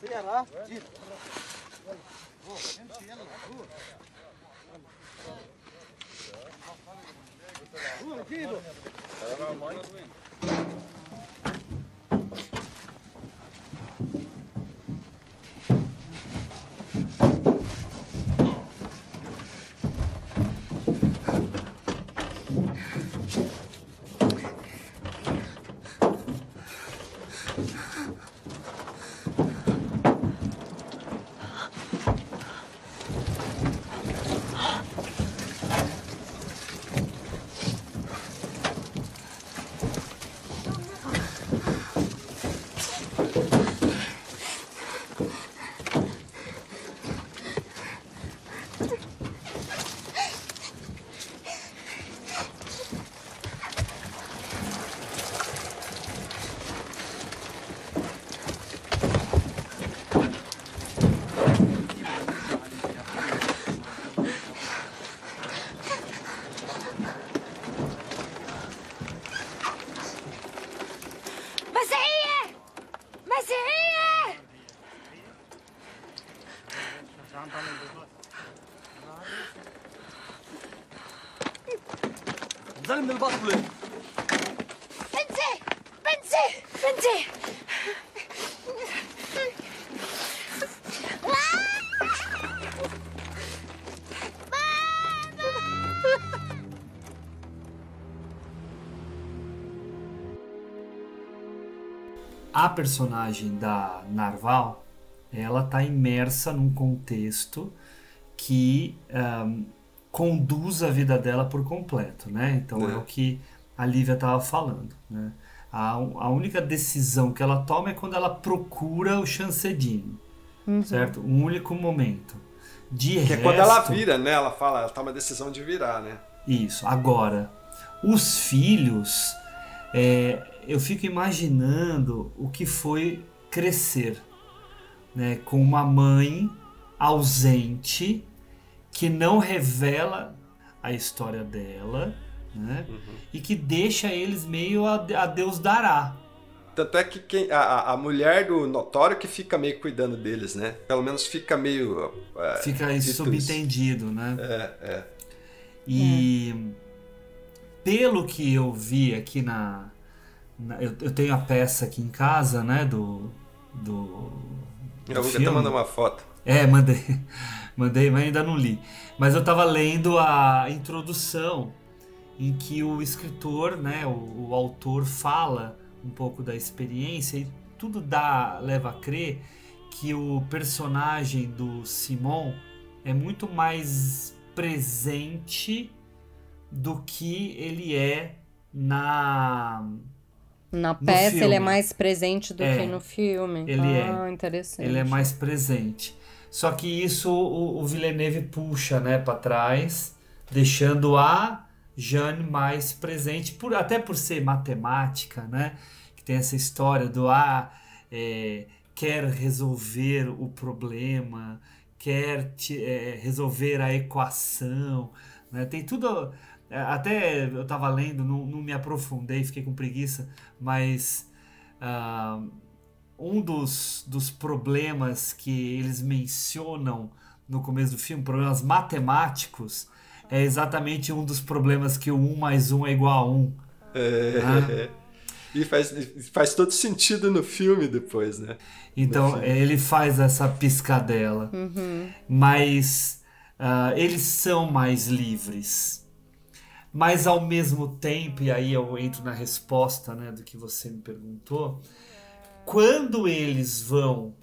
سيارة جيب le bar bleu. Pensez Pensez A personagem da Narval, ela está imersa num contexto que um, conduz a vida dela por completo, né? Então é, É. o que a Lívia estava falando, né? A, a única decisão que ela toma é quando ela procura o Chancedine, Uhum. certo? Um único momento. De Que é resto, quando ela vira, né? Ela fala, ela toma a decisão de virar, né? isso. Agora, os filhos, é, eu fico imaginando o que foi crescer, né, com uma mãe ausente que não revela a história dela, né, e que deixa eles meio a, a Deus dará. Tanto é que quem, a, a- mulher do Notório que fica meio cuidando deles, né? Pelo menos fica meio. é, Fica subentendido, né? É, é. E pelo que eu vi aqui na. na- eu, eu tenho a peça aqui em casa, né? Do. Do. do Eu vou até filme. mandar uma foto. É, mandei. Mandei, mas ainda não li. Mas eu tava lendo a introdução em que o escritor, né, o, o autor fala um pouco da experiência e tudo dá leva a crer que o personagem do Simon é muito mais presente do que ele é na Na peça ele é mais presente do É, que no filme. ele ah, é. interessante. Ele é mais presente. Só que isso o, o Villeneuve puxa, né, para trás, deixando a Jeanne mais presente, por, até por ser matemática, né? Que tem essa história do ah, é, quer resolver o problema, quer te- é, resolver a equação, né? Tem tudo. é, Até eu tava lendo, não, não me aprofundei, fiquei com preguiça, mas ah, um dos, dos problemas que eles mencionam no começo do filme, problemas matemáticos, é exatamente um dos problemas que o 1 mais 1 é igual a 1. É, Ah. E faz, faz todo sentido no filme depois, né? Então filme. ele faz essa piscadela. Uhum. Mas ah, eles são mais livres. Mas ao mesmo tempo, e aí eu entro na resposta né, do que você me perguntou, quando eles vão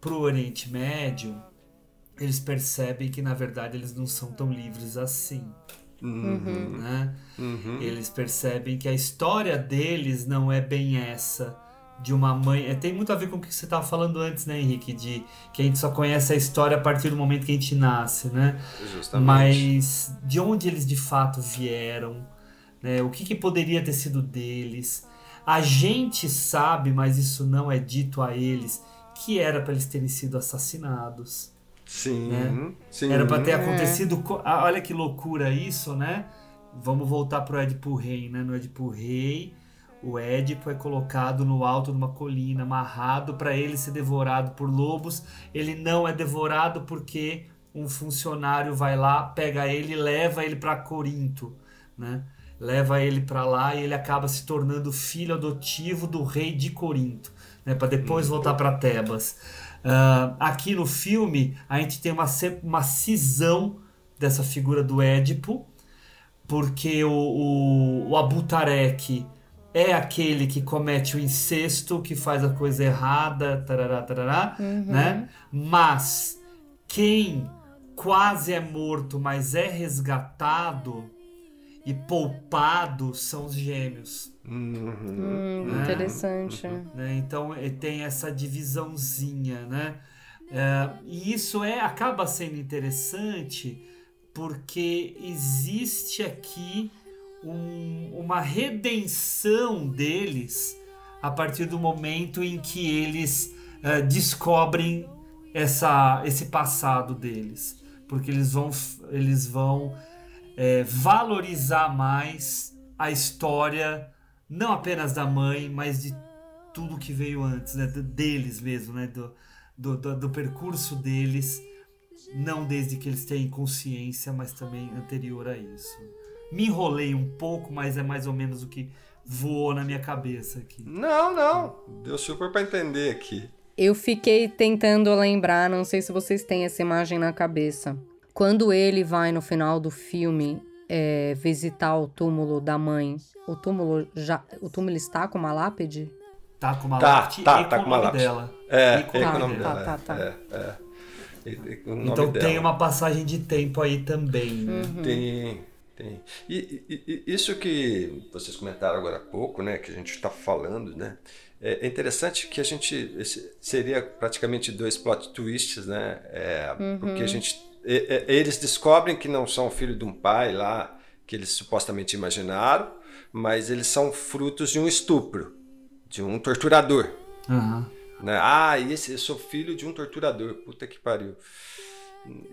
para o Oriente Médio, eles percebem que na verdade eles não são tão livres assim. Uhum. Né? Uhum. Eles percebem que a história deles não é bem essa de uma mãe. É, tem muito a ver com o que você estava falando antes, né, Henrique? De que a gente só conhece a história a partir do momento que a gente nasce, né? Justamente. Mas de onde eles de fato vieram, né? O que, que poderia ter sido deles? A gente sabe, mas isso não é dito a eles, que era para eles terem sido assassinados. Sim, né? sim. Era para ter É. acontecido. co- ah, Olha que loucura isso, né? Vamos voltar pro Édipo Rei, né? No Édipo Rei, o Édipo é colocado no alto de uma colina, amarrado para ele ser devorado por lobos. Ele não é devorado porque um funcionário vai lá, pega ele e leva ele para Corinto, né? Leva ele para lá e ele acaba se tornando filho adotivo do rei de Corinto, né? Para depois voltar para Tebas. Ah, aqui no filme a gente tem uma, uma cisão dessa figura do Édipo, porque o, o, o Abutarek é aquele que comete o incesto, que faz a coisa errada, tarará, tarará, Uhum. né? Mas quem quase é morto, mas é resgatado e poupado são os gêmeos. Hum, né? interessante. né? Então eh, tem essa divisãozinha, né? Eh, e isso é acaba sendo interessante porque existe aqui um- uma redenção deles a partir do momento em que eles eh, descobrem essa, esse passado deles, porque eles vão eles vão eh, valorizar mais a história não apenas da mãe, mas de tudo que veio antes, né? Deles mesmo, né? Do, do, do, do percurso deles, não desde que eles têm consciência, mas também anterior a isso. me enrolei um pouco, mas é mais ou menos o que voou na minha cabeça aqui. Não, não. Deu super pra entender aqui. Eu fiquei tentando lembrar, não sei se vocês têm essa imagem na cabeça. Quando ele vai no final do filme é, visitar o túmulo da mãe, o túmulo já, o túmulo está com uma lápide? Tá com uma Tá, lápide tá, e tá com com o uma nome lápide. dela. É, E com e o com o nome dela. Tá, tá, tá. É, é. E- e com o nome Então dela. tem uma passagem de tempo aí também. né? Uhum. Tem, tem. E, e- e- isso que vocês comentaram agora há pouco, né, que a gente está falando, né, é é interessante que a gente esse seria praticamente dois plot twists, né, é, Uhum. porque a gente e- eles descobrem que não são filho de um pai lá que eles supostamente imaginaram, mas eles são frutos de um estupro, de um torturador. Aham. Né? Ah, esse, eu sou filho de um torturador. Puta que pariu.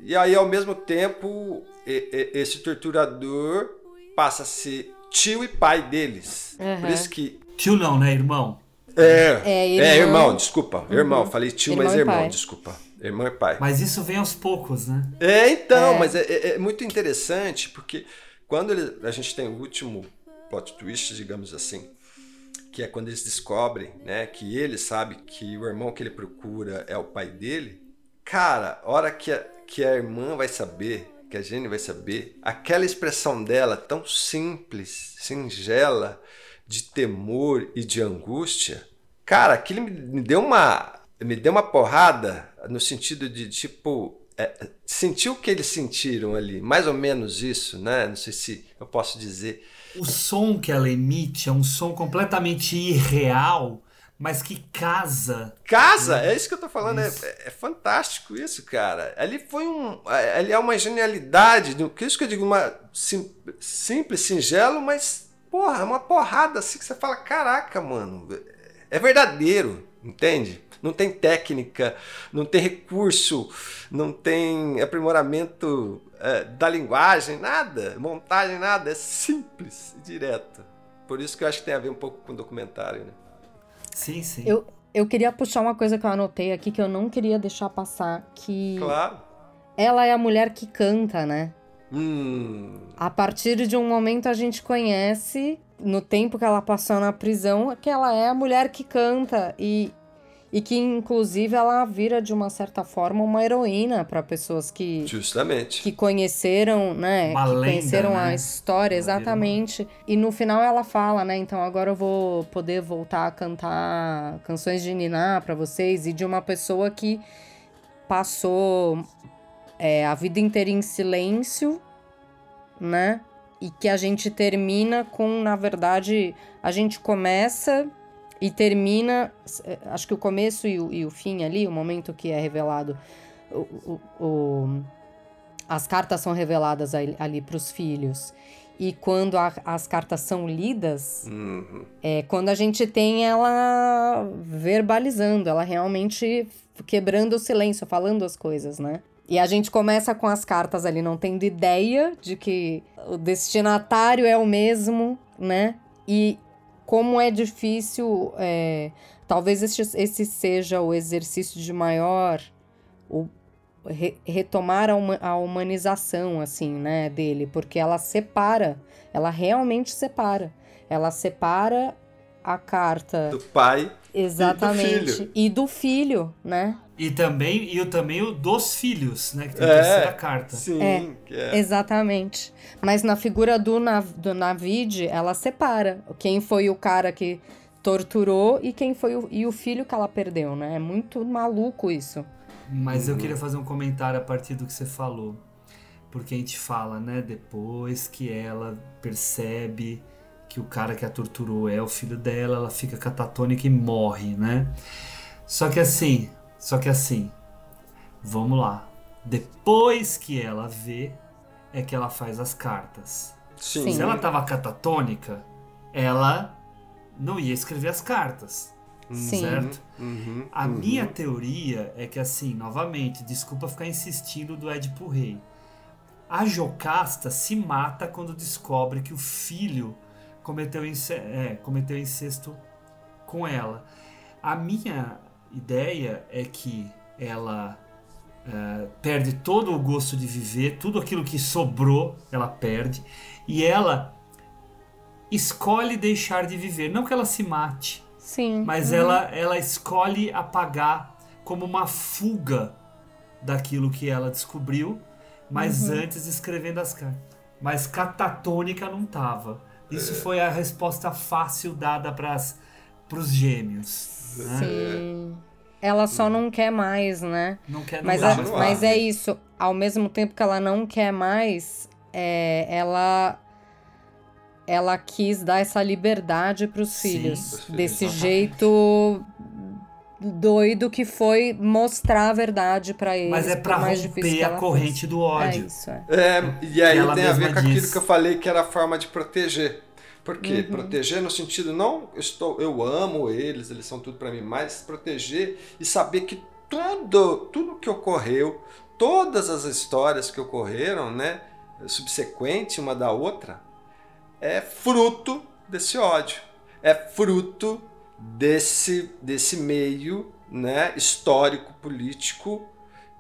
E aí, ao mesmo tempo, esse torturador passa a ser tio e pai deles. Uhum. Por isso que. Tio não, né, irmão? É, É, é irmão. irmão, desculpa. Irmão, Uhum. falei tio, Irmão mas irmão, pai. desculpa. Irmão e pai. Mas isso vem aos poucos, né? É, então, É. mas é, é- é muito interessante porque quando ele- a gente tem o último plot twist, digamos assim, que é quando eles descobrem, né, que ele sabe que o irmão que ele procura é o pai dele, cara, a hora que a, que a irmã vai saber, que a Jenny vai saber, aquela expressão dela tão simples, singela, de temor e de angústia, cara, aquilo me, me deu uma me deu uma porrada no sentido de tipo é, sentir o que eles sentiram ali, mais ou menos isso, né? Não sei se eu posso dizer. O som que ela emite é um som completamente irreal, mas que casa. Casa, é isso que eu tô falando, é, é fantástico isso, cara. Ali foi um, ali é uma genialidade, do- que isso que eu digo, uma sim- simples, singelo, mas porra, é uma porrada assim que você fala, caraca, mano, é verdadeiro, entende? Não tem técnica, não tem recurso, não tem aprimoramento é, da linguagem, nada, montagem, nada, é simples e direto. Por isso que eu acho que tem a ver um pouco com o documentário, né? Sim, sim. Eu, eu queria puxar uma coisa que eu anotei aqui que eu não queria deixar passar, que Claro. ela é a mulher que canta, né? Hum, A partir de um momento a gente conhece, no tempo que ela passou na prisão, que ela é a mulher que canta e, e que inclusive ela vira de uma certa forma uma heroína para pessoas que justamente. que conheceram, né, Uma que lenda, conheceram a né? história vira uma- exatamente. E no final ela fala, né, então agora eu vou poder voltar a cantar canções de Niná para vocês e de uma pessoa que passou é, a vida inteira em silêncio, né? E que a gente termina com, na verdade, a gente começa e termina. eh, Acho que o começo e o, e o fim ali, o momento que é revelado. O, o- o- as cartas são reveladas ali, ali para os filhos. E quando a- as cartas são lidas, Uhum. é quando a gente tem ela verbalizando, ela realmente quebrando o silêncio, falando as coisas, né? E a gente começa com as cartas ali, não tendo ideia de que o destinatário é o mesmo, né? E como é difícil, é, talvez esse, seja o exercício de maior, o re- retomar a, huma- a humanização, assim, né, dele, porque ela separa, ela realmente separa. Ela separa a carta. Do pai Exatamente. e do filho. E do filho, né? E também, e o- também o dos filhos, né? Que tem a É, terceira carta. Sim, É, é. Exatamente. Mas na figura do, Nav do Navid, ela separa quem foi o cara que torturou e quem foi o, e o filho que ela perdeu, né? É muito maluco isso. Mas Uhum. eu queria fazer um comentário a partir do que você falou. Porque a gente fala, né? Depois que ela percebe que o cara que a torturou é o filho dela, ela fica catatônica e morre, né? Só que assim, só que assim, vamos lá. Depois que ela vê, é que ela faz as cartas. Sim. Se ela tava catatônica, ela não ia escrever as cartas. Sim. Certo? Uhum, A uhum. minha teoria é que, assim, novamente, desculpa ficar insistindo do Édipo Rei. A Jocasta se mata quando descobre que o filho cometeu, é, cometeu incesto com ela. A minha ideia é que ela é, perde todo o gosto de viver, tudo aquilo que sobrou, ela perde. E ela escolhe deixar de viver. Não que ela se mate, Sim. mas Uhum. ela, ela escolhe apagar como uma fuga daquilo que ela descobriu, mas Uhum. antes escrevendo as cartas. Mas catatônica não tava. Isso foi a resposta fácil dada para os gêmeos. né? Sim. Ela só não quer mais, né? Não quer mas, a- mais mas pra é isso. Ao mesmo tempo que ela não quer mais, é, ela ela quis dar essa liberdade para os filhos pros filhos, desse exatamente. jeito doido que foi mostrar a verdade para eles. Mas é pra romper a corrente fosse. do ódio. É isso, é. É, e aí Ela tem a ver com aquilo diz. que eu falei que era a forma de proteger. Por quê? Uhum. Proteger no sentido não eu estou eu amo eles, eles são tudo para mim, mas proteger e saber que tudo, tudo que ocorreu, todas as histórias que ocorreram, né, subsequente uma da outra, é fruto desse ódio. É fruto desse desse meio, né, histórico político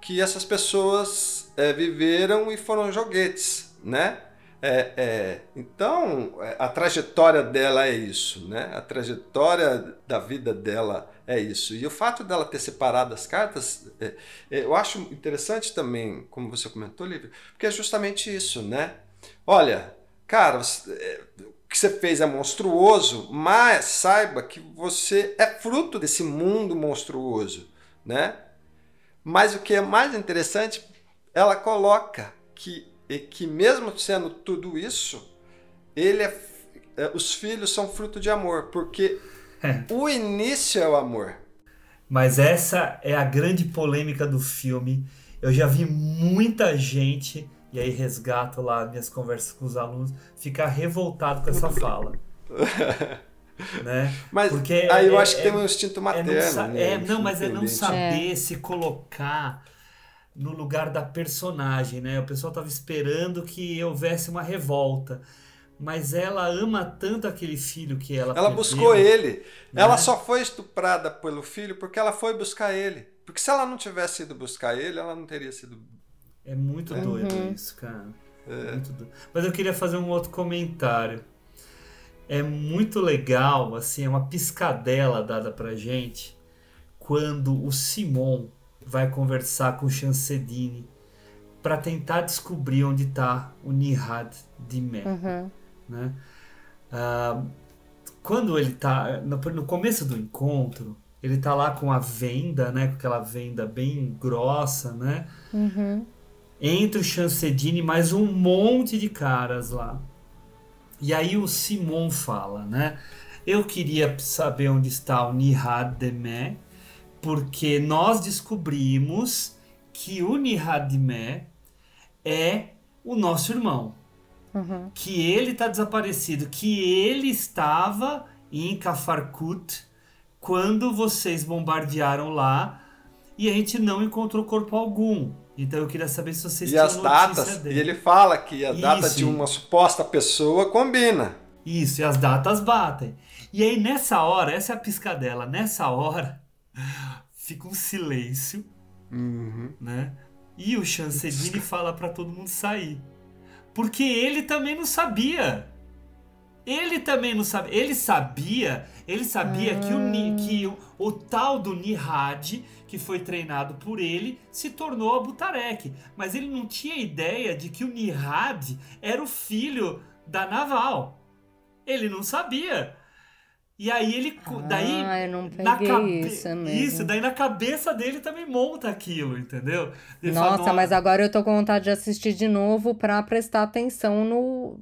que essas pessoas é, viveram e foram joguetes, né? É, é, então, é, a trajetória dela é isso, né? A trajetória da vida dela é isso. E o fato dela ter separado as cartas, é, é, eu acho interessante também, como você comentou, Lívia, porque é justamente isso, né? Olha, cara, você- é, que você fez é monstruoso, mas saiba que você é fruto desse mundo monstruoso, né? Mas o que é mais interessante, ela coloca que, que mesmo sendo tudo isso, ele é, é, os filhos são fruto de amor, porque o início é o amor. Mas essa é a grande polêmica do filme. Eu já vi muita gente, e aí resgato lá minhas conversas com os alunos, ficar revoltado com essa fala. [LAUGHS] né? Mas Porque aí eu é- acho que é- tem um instinto é não materno. sa- né? é, não, mas é não saber se colocar no lugar da personagem, né? O pessoal tava esperando que houvesse uma revolta. Mas ela ama tanto aquele filho que ela Ela perdeu, buscou ele. né? Ela só foi estuprada pelo filho porque ela foi buscar ele. Porque se ela não tivesse ido buscar ele, ela não teria sido. É muito É. doido Uhum. isso, cara. É. Muito doido. Mas eu queria fazer um outro comentário. É muito legal, assim, é uma piscadela dada pra gente quando o Simon vai conversar com o Chancedine para tentar descobrir onde tá o Nihad Dimé, Uhum. né? Ah, quando ele tá no, no começo do encontro, ele tá lá com a venda, né, com aquela venda bem grossa, né? Uhum. Entre o Chancedine e mais um monte de caras lá. E aí o Simon fala, né? Eu queria saber onde está o Nihad Demé, porque nós descobrimos que o Nihad Demé é o nosso irmão. Uhum. Que ele está desaparecido, que ele estava em Kafarkut quando vocês bombardearam lá e a gente não encontrou corpo algum. Então eu queria saber se vocês E as datas, dele. e ele fala que a data Isso. de uma suposta pessoa combina. Isso, e as datas batem. E aí nessa hora, essa é a piscadela, nessa hora [LAUGHS] fica um silêncio, Uhum. né? E o Chancedine fala pra todo mundo sair. Porque ele também não sabia. Ele também não sabia. Ele sabia, ele sabia que, o, Ni- que o, o tal do Nihad, que foi treinado por ele, se tornou Abutarek. Mas ele não tinha ideia de que o Nihad era o filho da Naval. Ele não sabia. E aí ele. daí, Ah, eu não na cabe- isso. Isso, daí na cabeça dele também monta aquilo, entendeu? Ele Nossa, fala, mas agora eu tô com vontade de assistir de novo pra prestar atenção no,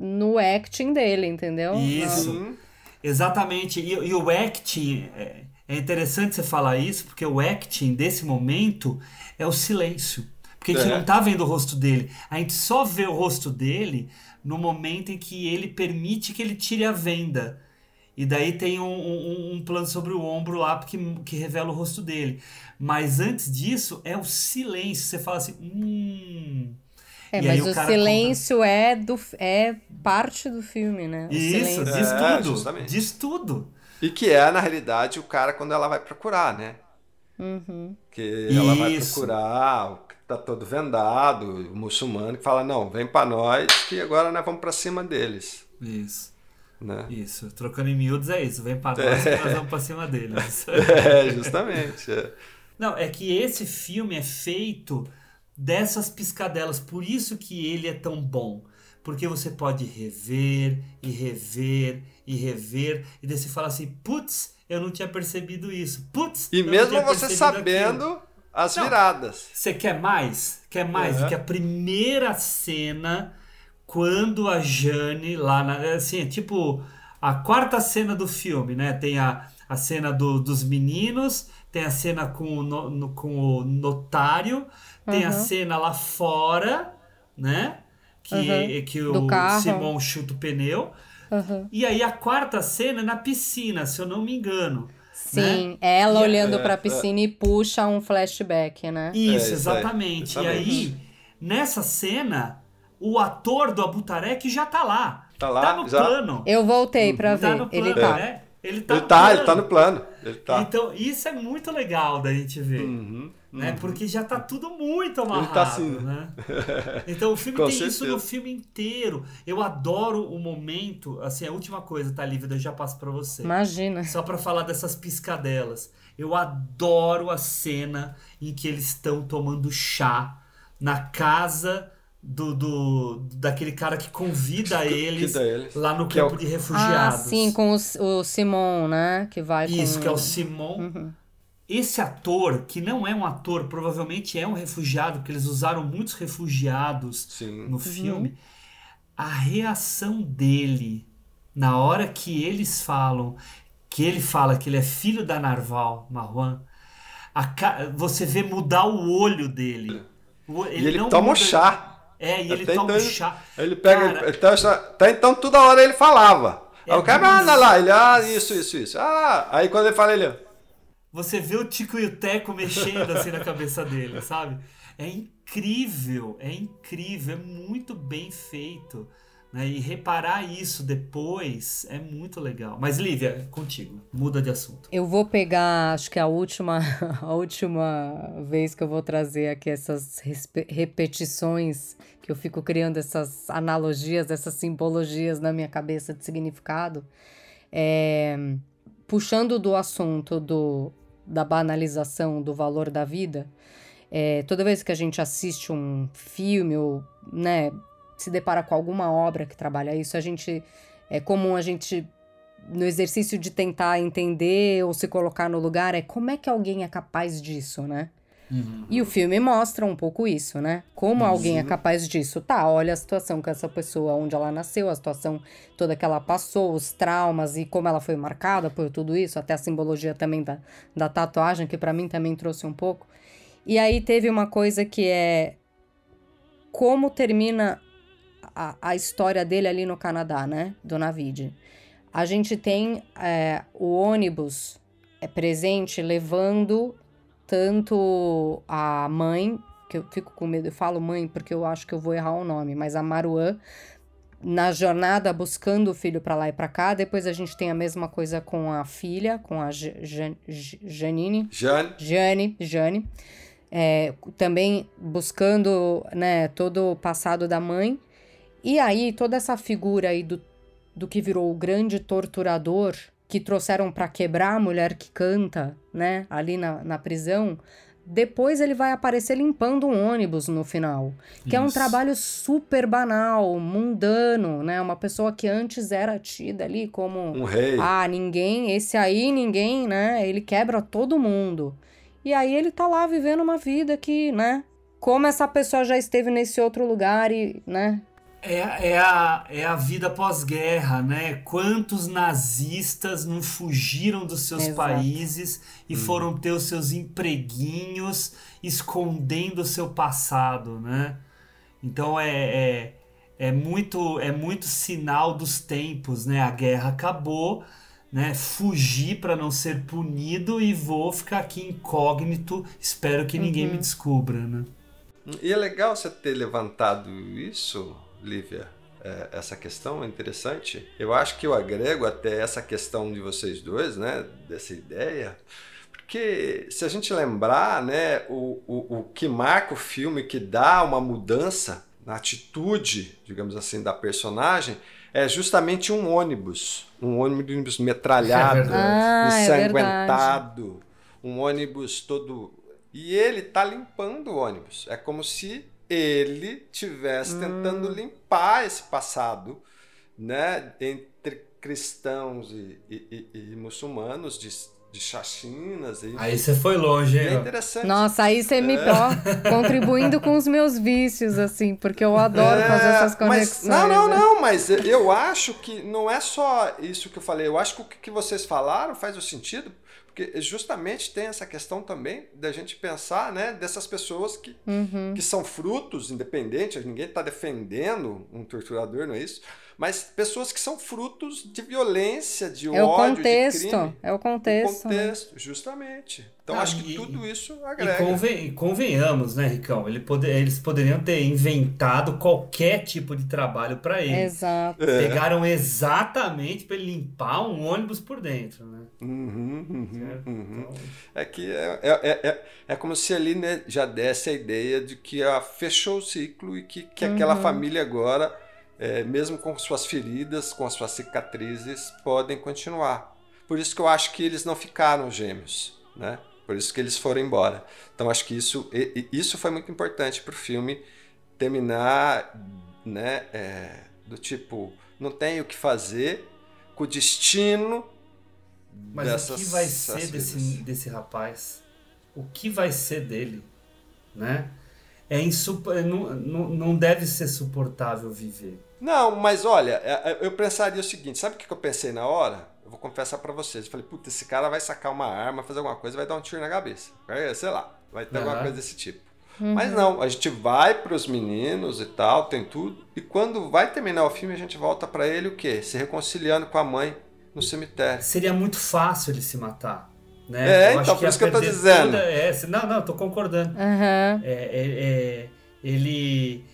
no acting dele, entendeu? Isso. Exatamente. E, e o acting. É, é interessante você falar isso, porque o acting desse momento é o silêncio. Porque a gente É. não tá vendo o rosto dele. A gente só vê o rosto dele no momento em que ele permite que ele tire a venda. E daí tem um, um- um plano sobre o ombro lá que, que revela o rosto dele. Mas antes disso, é o silêncio. Você fala assim. Hum. É, E mas o cara silêncio é, do, é parte do filme, né? O Isso, silêncio. diz É, tudo. justamente. Diz tudo. E que é, na realidade, o cara quando ela vai procurar, né? Uhum. Que ela vai Isso. procurar o que tá todo vendado, o muçulmano, que fala, não, vem pra nós que agora nós vamos pra cima deles. Isso. Né? Isso. Trocando em miúdos é isso. Vem pra nós É. que nós vamos pra cima deles. [LAUGHS] É, justamente. é. Não, é que esse filme é feito dessas piscadelas, por isso que ele é tão bom. Porque você pode rever e rever e rever, e daí você fala assim, putz, eu não tinha percebido isso. Putz, E mesmo você sabendo aquilo." as Não. viradas. Você quer mais? Quer mais Uhum. do que a primeira cena quando a Jane lá na, assim, é tipo a quarta cena do filme, né? Tem a, a cena do- dos meninos, tem a cena com o, no- no- com o notário, tem a Uhum. cena lá fora, né? Que, Uhum. que o. Simon chuta o pneu. Uhum. E aí a quarta cena é na piscina, se eu não me engano. Sim, né? ela E a- olhando É, pra é. piscina e puxa um flashback, né? Isso, É, exatamente. E aí, nessa cena, o ator do Abutarek já tá lá. Tá lá, Tá no já. plano. Eu voltei pra Tá ver. no plano, Ele tá. né? Ele tá Ele no tá, plano. ele tá no plano. Ele tá. Então, isso é muito legal da gente ver. Uhum, Né? uhum. Porque já tá tudo muito amarrado, Ele tá assim. né? [LAUGHS] Então o filme tem isso certeza. no filme inteiro. Eu adoro o momento, assim, a última coisa, tá, Lívia? Eu já passo pra você. Imagina. Só pra falar dessas piscadelas. Eu adoro a cena em que eles estão tomando chá na casa do, do daquele cara que convida eles lá no Que é o- campo de Ah, refugiados. sim, com o, o Simon, né? Que vai com... Isso, que é o Simon. Uhum. Esse ator, que não é um ator, provavelmente é um refugiado, porque eles usaram muitos refugiados Sim. no filme. A reação dele na hora que eles falam, que ele fala que ele é filho da Narval Marwan, ca- você vê mudar o olho dele. O- E ele não toma muda- chá. É, e ele Até toma então um ele- chá. Ele pega. Cara, ele tá, tá, então toda hora ele falava. É aí o cara, ah, lá, ele, ah, isso, isso, isso. Ah, aí quando ele fala, ele. Você vê o Tico e o Teco mexendo assim na cabeça dele, sabe? É incrível, é incrível, é muito bem feito. Né? E reparar isso depois é muito legal. Mas, Lívia, contigo, muda de assunto. Eu vou pegar, acho que a última, [LAUGHS] a última vez que eu vou trazer aqui essas repetições, eu fico criando essas analogias, essas simbologias na minha cabeça de significado, é, puxando do assunto do, da banalização do valor da vida, é, toda vez que a gente assiste um filme ou, né, se depara com alguma obra que trabalha isso, a gente é comum a gente no exercício de tentar entender ou se colocar no lugar é como é que alguém é capaz disso, né? E o filme mostra um pouco isso, né? Como alguém é capaz disso. Tá, olha a situação com essa pessoa, onde ela nasceu, a situação toda que ela passou, os traumas e como ela foi marcada por tudo isso, até a simbologia também da, da tatuagem, que pra mim também trouxe um pouco. E aí teve uma coisa que é como termina a, a história dele ali no Canadá, né? Do Navid. A gente tem é, o ônibus é presente levando tanto a mãe, que eu fico com medo, eu falo mãe porque eu acho que eu vou errar o nome, mas a Maruã na jornada buscando o filho para lá e para cá. Depois a gente tem a mesma coisa com a filha, com a Jan- Janine. Jane. Jane, Jane. É, também buscando né, todo o passado da mãe. E aí, toda essa figura aí do, do que virou o grande torturador que trouxeram para quebrar a mulher que canta, né, ali na, na prisão. Depois ele vai aparecer limpando um ônibus no final. Que é um Isso. trabalho super banal, mundano, né? Uma pessoa que antes era tida ali como Um rei. ah, ninguém, esse aí ninguém, né? Ele quebra todo mundo. E aí ele tá lá vivendo uma vida que, né? Como essa pessoa já esteve nesse outro lugar e, né? É, é, a, é a vida pós-guerra, né? Quantos nazistas não fugiram dos seus Exato. países e foram ter os seus empreguinhos escondendo o seu passado, né? Então é, é, é, muito, é muito sinal dos tempos, né? A guerra acabou, né? Fugir para não ser punido e vou ficar aqui incógnito, espero que ninguém Uhum. me descubra, né? E é legal você ter levantado isso, Lívia. É, essa questão é interessante. Eu acho que eu agrego até essa questão de vocês dois, né? Dessa ideia. Porque se a gente lembrar, né, o, o, o que marca o filme, que dá uma mudança na atitude, digamos assim, da personagem, é justamente um ônibus. Um ônibus metralhado, É. Ah, é ensanguentado, um ônibus todo. E ele tá limpando o ônibus. É como se ele tivesse tentando limpar esse passado, né, entre cristãos e, e- e- e muçulmanos de, de chachinas. E, Aí você foi longe, hein? É interessante. Nossa, aí você me É. ó, contribuindo com os meus vícios, assim, porque eu adoro fazer essas É, mas, conexões. não, não, né? não, mas eu acho que não é só isso que eu falei. Eu acho que o que vocês falaram faz o sentido, porque justamente tem essa questão também da gente pensar, né, dessas pessoas que, Uhum. que são frutos, independente, ninguém está defendendo um torturador, não é isso? Mas pessoas que são frutos de violência, de É o ódio, contexto, de crime. é o contexto, O né? contexto, justamente. Então Ah, acho que e- tudo isso E agrega. conven- e convenhamos, né, Ricão? Ele pode- eles poderiam ter inventado qualquer tipo de trabalho para ele. Exato. É. Pegaram exatamente para ele limpar um ônibus por dentro, né? Uhum, uhum, uhum. Então, É que é, é, é, é- é como se ali né, já desse a ideia de que ah, fechou o ciclo e que, que aquela Uhum. família agora, é, mesmo com suas feridas, com as suas cicatrizes, podem continuar. Por isso que eu acho que eles não ficaram gêmeos, né? Por isso que eles foram embora. Então acho que isso, e- e isso foi muito importante para o filme terminar, né? é, do tipo, não tem o que fazer com o destino Mas dessas o que vai ser desse, desse rapaz? O que vai ser dele? Né? É insupo- não, não, não deve ser suportável viver. Não, mas olha, é- é- eu pensaria o seguinte: sabe o que eu pensei na hora? Eu vou confessar pra vocês. Eu falei, puta, esse cara vai sacar uma arma, fazer alguma coisa, vai dar um tiro na cabeça. Vai, Sei lá, vai ter alguma Aham. coisa desse tipo. Uhum. Mas não, a gente vai pros meninos e tal, tem tudo. E quando vai terminar o filme, a gente volta pra ele o quê? Se reconciliando com a mãe no cemitério. Seria muito fácil ele se matar. Né? É, acho então, por isso que eu tô dizendo. toda- é, se- não, não, tô concordando. Aham. É, é, é, ele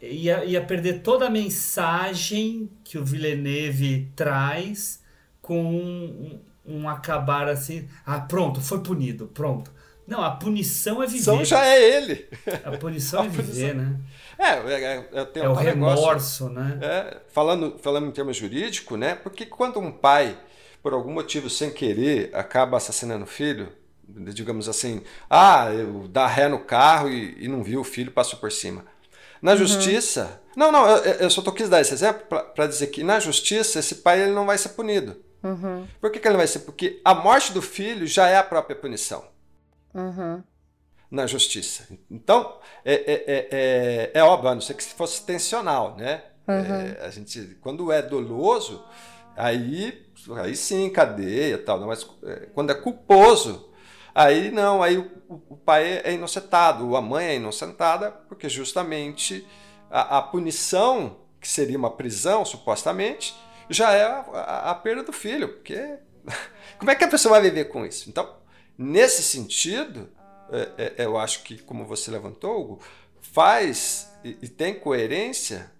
ia, ia perder toda a mensagem que o Villeneuve traz com um, um- acabar assim. Ah, pronto, foi punido, pronto. Não, a punição é viver. Então já é ele. A punição [LAUGHS] é viver, né? É, é, é, é, É um o tal negócio- remorso, né? É, falando, falando em termos jurídicos, né? Porque quando um pai, por algum motivo sem querer, acaba assassinando o filho, digamos assim, ah, eu dá ré no carro e, e não viu o filho, passou por cima. Na justiça. Não, não, eu, eu só tô quis dar esse exemplo para dizer que na justiça esse pai ele não vai ser punido. Uhum. Por que, que ele não vai ser? Porque a morte do filho já é a própria punição Uhum. na justiça. Então, é, é, é, é, é óbvio, a não ser que fosse tensional, né? Uhum. É, a gente, quando é doloso, aí, aí sim, cadeia e tal. né? Mas é, quando é culposo, aí não, aí o, o- pai é inocentado, ou a mãe é inocentada, porque justamente a, a punição, que seria uma prisão, supostamente, já é a, a- a perda do filho. Porque [LAUGHS] como é que a pessoa vai viver com isso? Então, nesse sentido, é, é, eu acho que, como você levantou, Hugo, faz e, e tem coerência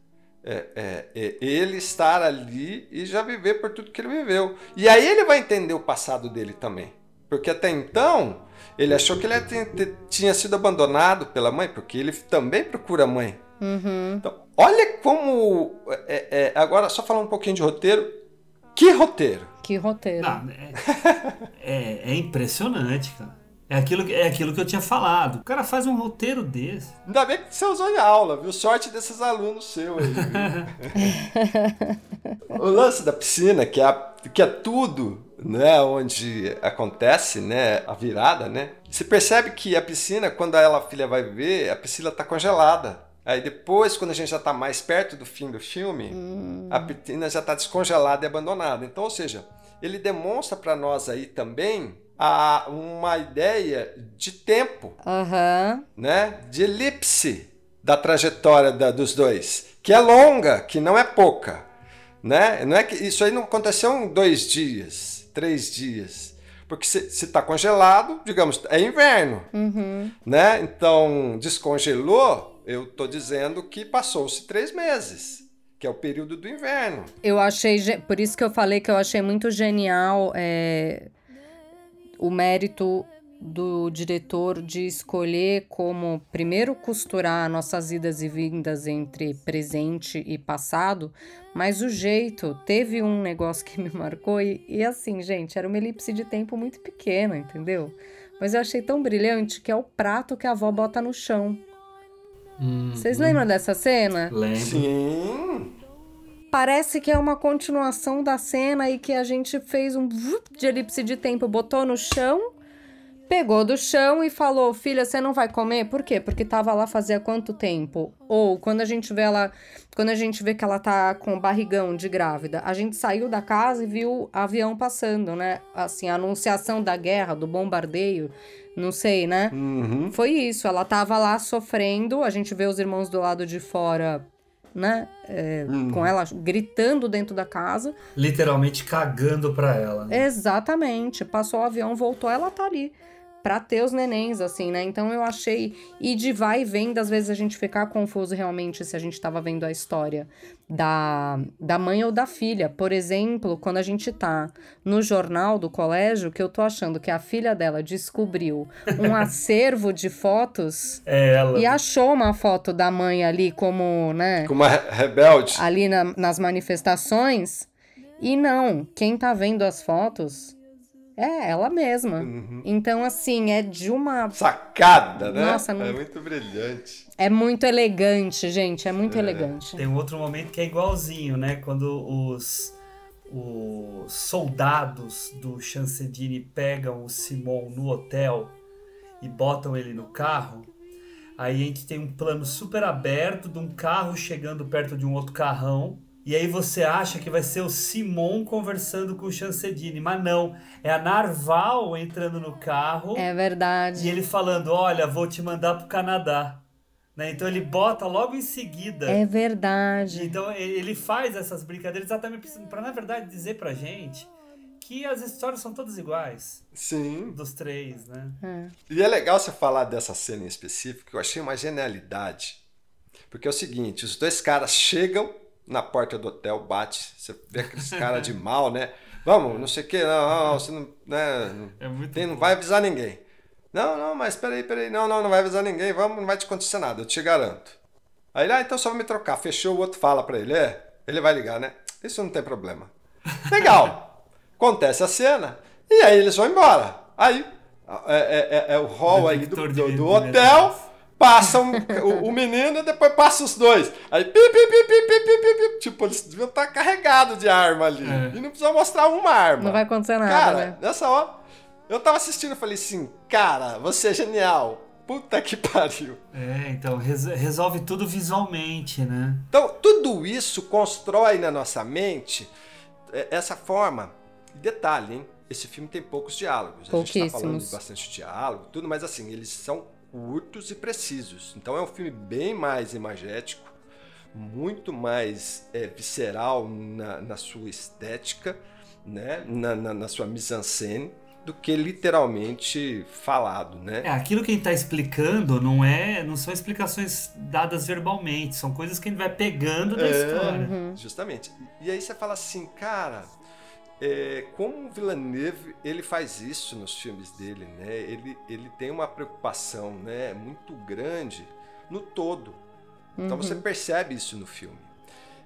é, é, é, ele estar ali e já viver por tudo que ele viveu. E aí ele vai entender o passado dele também. Porque até então, ele achou que ele tinha- tinha sido abandonado pela mãe, porque ele também procura a mãe. Uhum. Então, olha como. é, é, agora, só falando um pouquinho de roteiro. Que roteiro? Que roteiro. Não, é, é impressionante, cara. É aquilo, que- é aquilo que eu tinha falado. O cara faz um roteiro desse. Ainda bem que você usou em aula, viu? Sorte desses alunos seus aí. [LAUGHS] o lance da piscina, que é, a- que é tudo, né? Onde acontece, né? A virada, né? Você percebe que a piscina, quando a filha vai ver, a piscina tá congelada. Aí depois, quando a gente já tá mais perto do fim do filme, a piscina já tá descongelada e abandonada. Então, ou seja, ele demonstra para nós aí também a, uma ideia de tempo Aham. né, de elipse da trajetória da- dos dois, que é longa, que não é pouca, né? Não é que isso aí não aconteceu em dois dias, três dias, porque se está congelado, digamos, é inverno, Uhum. né? Então descongelou, eu tô dizendo que passou-se três meses, que é o período do inverno. Eu achei, por isso que eu falei que eu achei muito genial é, o mérito do diretor de escolher como primeiro costurar nossas idas e vindas entre presente e passado, mas o jeito teve um negócio que me marcou e, e assim, gente, era uma elipse de tempo muito pequena, entendeu? Mas eu achei tão brilhante que é o prato que a avó bota no chão. Vocês lembram dessa cena? Lembro. Sim. Parece que é uma continuação da cena e que a gente fez um de elipse de tempo, botou no chão, pegou do chão e falou: Filha, você não vai comer? Por quê? Porque tava lá fazia quanto tempo? Ou quando a gente vê ela, quando a gente vê que ela tá com barrigão de grávida, a gente saiu da casa e viu avião passando, né? Assim, a anunciação da guerra, do bombardeio, não sei, né? Uhum. Foi isso, ela tava lá sofrendo, a gente vê os irmãos do lado de fora, né? é, Uhum. Com ela gritando dentro da casa. Literalmente cagando pra ela. né? Exatamente. Passou o avião, voltou, ela tá ali. Pra ter os nenéns, assim, né? Então eu achei. E de vai e vem, das vezes a gente ficar confuso realmente se a gente tava vendo a história da, da mãe ou da filha. Por exemplo, quando a gente tá no jornal do colégio, que eu tô achando que a filha dela descobriu um [LAUGHS] acervo de fotos É ela. e achou uma foto da mãe ali como, né? Com uma re- rebelde. ali na- nas manifestações. E não, quem tá vendo as fotos é ela mesma. Então, assim, é de uma. Sacada, né? Nossa, não- É muito brilhante. É muito elegante, gente. É muito elegante. Tem um outro momento que é igualzinho, né? Quando os, os soldados do Chancedini pegam o Simon no hotel e botam ele no carro. Aí a gente tem um plano super aberto de um carro chegando perto de um outro carrão. E aí você acha que vai ser o Simon conversando com o Chancedini, mas não. É a Narval entrando no carro. É verdade. E ele falando: Olha, vou te mandar pro Canadá. Né? Então ele bota logo em seguida. É verdade. Então ele faz essas brincadeiras exatamente para na verdade dizer pra gente que as histórias são todas iguais. Sim. Dos três, né? E é legal você falar dessa cena em específico, que eu achei uma genialidade. Porque é o seguinte, os dois caras chegam na porta do hotel, bate, você vê aqueles caras de mal, né? Vamos, não sei o que, não, não, você não, né, não, É muito tem- não vai avisar ninguém. Não, não, mas peraí, peraí, não, não, não vai avisar ninguém, vamos, não vai te acontecer nada, eu te garanto. Aí ele, ah, então só vou me trocar, fechou, o outro fala pra ele, é, ele vai ligar, né? Isso não tem problema. [LAUGHS] Legal, acontece a cena, e aí eles vão embora. Aí, é, é- é- é o hall aí do, Detector de do, do metais. hotel, passa um, o, o, menino e depois passa os dois. Aí pi, pi, pi, pi, pi, pi, pi, pi. tipo, eles deviam tá estar carregados de arma ali. É. E não precisava mostrar uma arma. Não vai acontecer nada, Cara, né? nessa hora, eu tava assistindo e falei assim, cara, você é genial. Puta que pariu. É, então resolve tudo visualmente, né? Então, tudo isso constrói na nossa mente é, essa forma. Detalhe, hein? Esse filme tem poucos diálogos. A gente tá falando de bastante diálogo, tudo, mas assim, eles são curtos e precisos. Então é um filme bem mais imagético, muito mais é, visceral na, na sua estética, né? na, na, na sua mise-en-scène, do que literalmente falado, né? É, aquilo que a gente tá explicando não é, não são explicações dadas verbalmente, são coisas que a gente vai pegando da É, história. Justamente. E aí você fala assim, cara, é, como o Villeneuve ele faz isso nos filmes dele, né? Ele, ele tem uma preocupação, né, muito grande no todo. Então Uhum. você percebe isso no filme.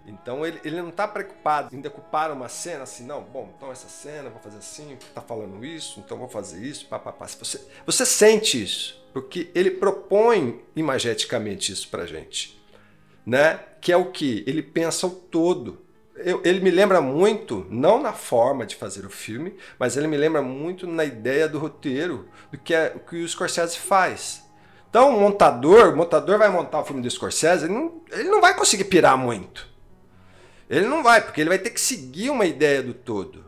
Então ele, ele não está preocupado em decupar uma cena assim, não, bom, então essa cena, vou fazer assim, tá falando isso, então vou fazer isso, papapá. Você, você sente isso, porque ele propõe imageticamente isso pra gente né? Que é o que? Ele pensa o todo. Eu- ele me lembra muito, não na forma de fazer o filme, mas ele me lembra muito na ideia do roteiro, do que, é, que o Scorsese faz. Então, o montador, o montador vai montar o filme do Scorsese, ele não, ele não vai conseguir pirar muito. Ele não vai, porque ele vai ter que seguir uma ideia do todo,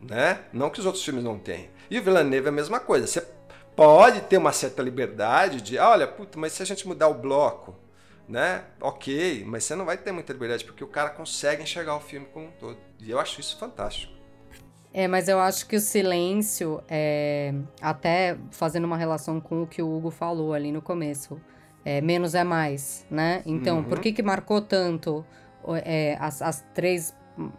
né? Não que os outros filmes não tenham. E o Villeneuve é a mesma coisa. Você pode ter uma certa liberdade de, "Ah, olha, puta, mas se a gente mudar o bloco, né? Ok, mas você não vai ter muita liberdade porque o cara consegue enxergar o filme como um todo. E eu acho isso fantástico. É, mas eu acho que o silêncio, é, até fazendo uma relação com o que o Hugo falou ali no começo, é, menos é mais, né? Então, Uhum. por que que marcou tanto é, as, as três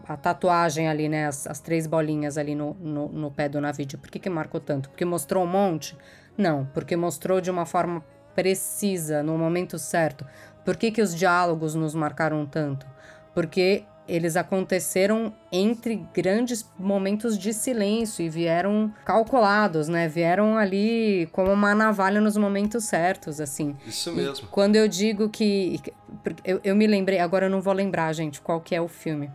a tatuagem ali, né? As, as três bolinhas ali no, no, no pé do Navid. Por que, que marcou tanto? Porque mostrou um monte? Não, porque mostrou de uma forma precisa, no momento certo. Por que, que os diálogos nos marcaram tanto? Porque eles aconteceram entre grandes momentos de silêncio e vieram calculados, né? Vieram ali como uma navalha nos momentos certos, assim. Isso E mesmo. quando eu digo que. Eu, eu me lembrei, agora eu não vou lembrar, gente, qual que é o filme.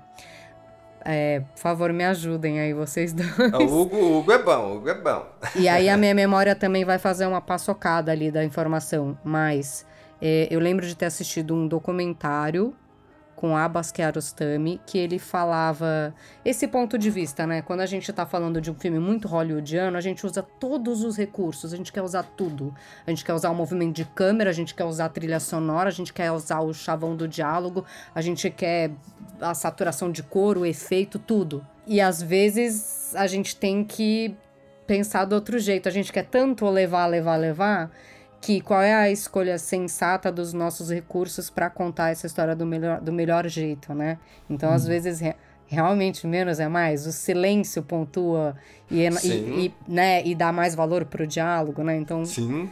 É, por favor, me ajudem aí, vocês [LAUGHS] dois. O Hugo, o Hugo é bom, o Hugo é bom. E aí a minha memória também vai fazer uma paçocada ali da informação. Mas é, eu lembro de ter assistido um documentário com Abbas Kiarostami, que ele falava esse ponto de vista, né? Quando a gente tá falando de um filme muito hollywoodiano, a gente usa todos os recursos, a gente quer usar tudo. A gente quer usar o movimento de câmera, a gente quer usar a trilha sonora, a gente quer usar o chavão do diálogo, a gente quer a saturação de cor, o efeito, tudo. E às vezes a gente tem que pensar do outro jeito. A gente quer tanto levar, levar, levar, que qual é a escolha sensata dos nossos recursos para contar essa história do melhor, do melhor jeito, né? Então, às Hum. vezes, re- realmente menos é mais. O silêncio pontua e, e- Sim. e, né, e dá mais valor pro diálogo, né? Então, Sim.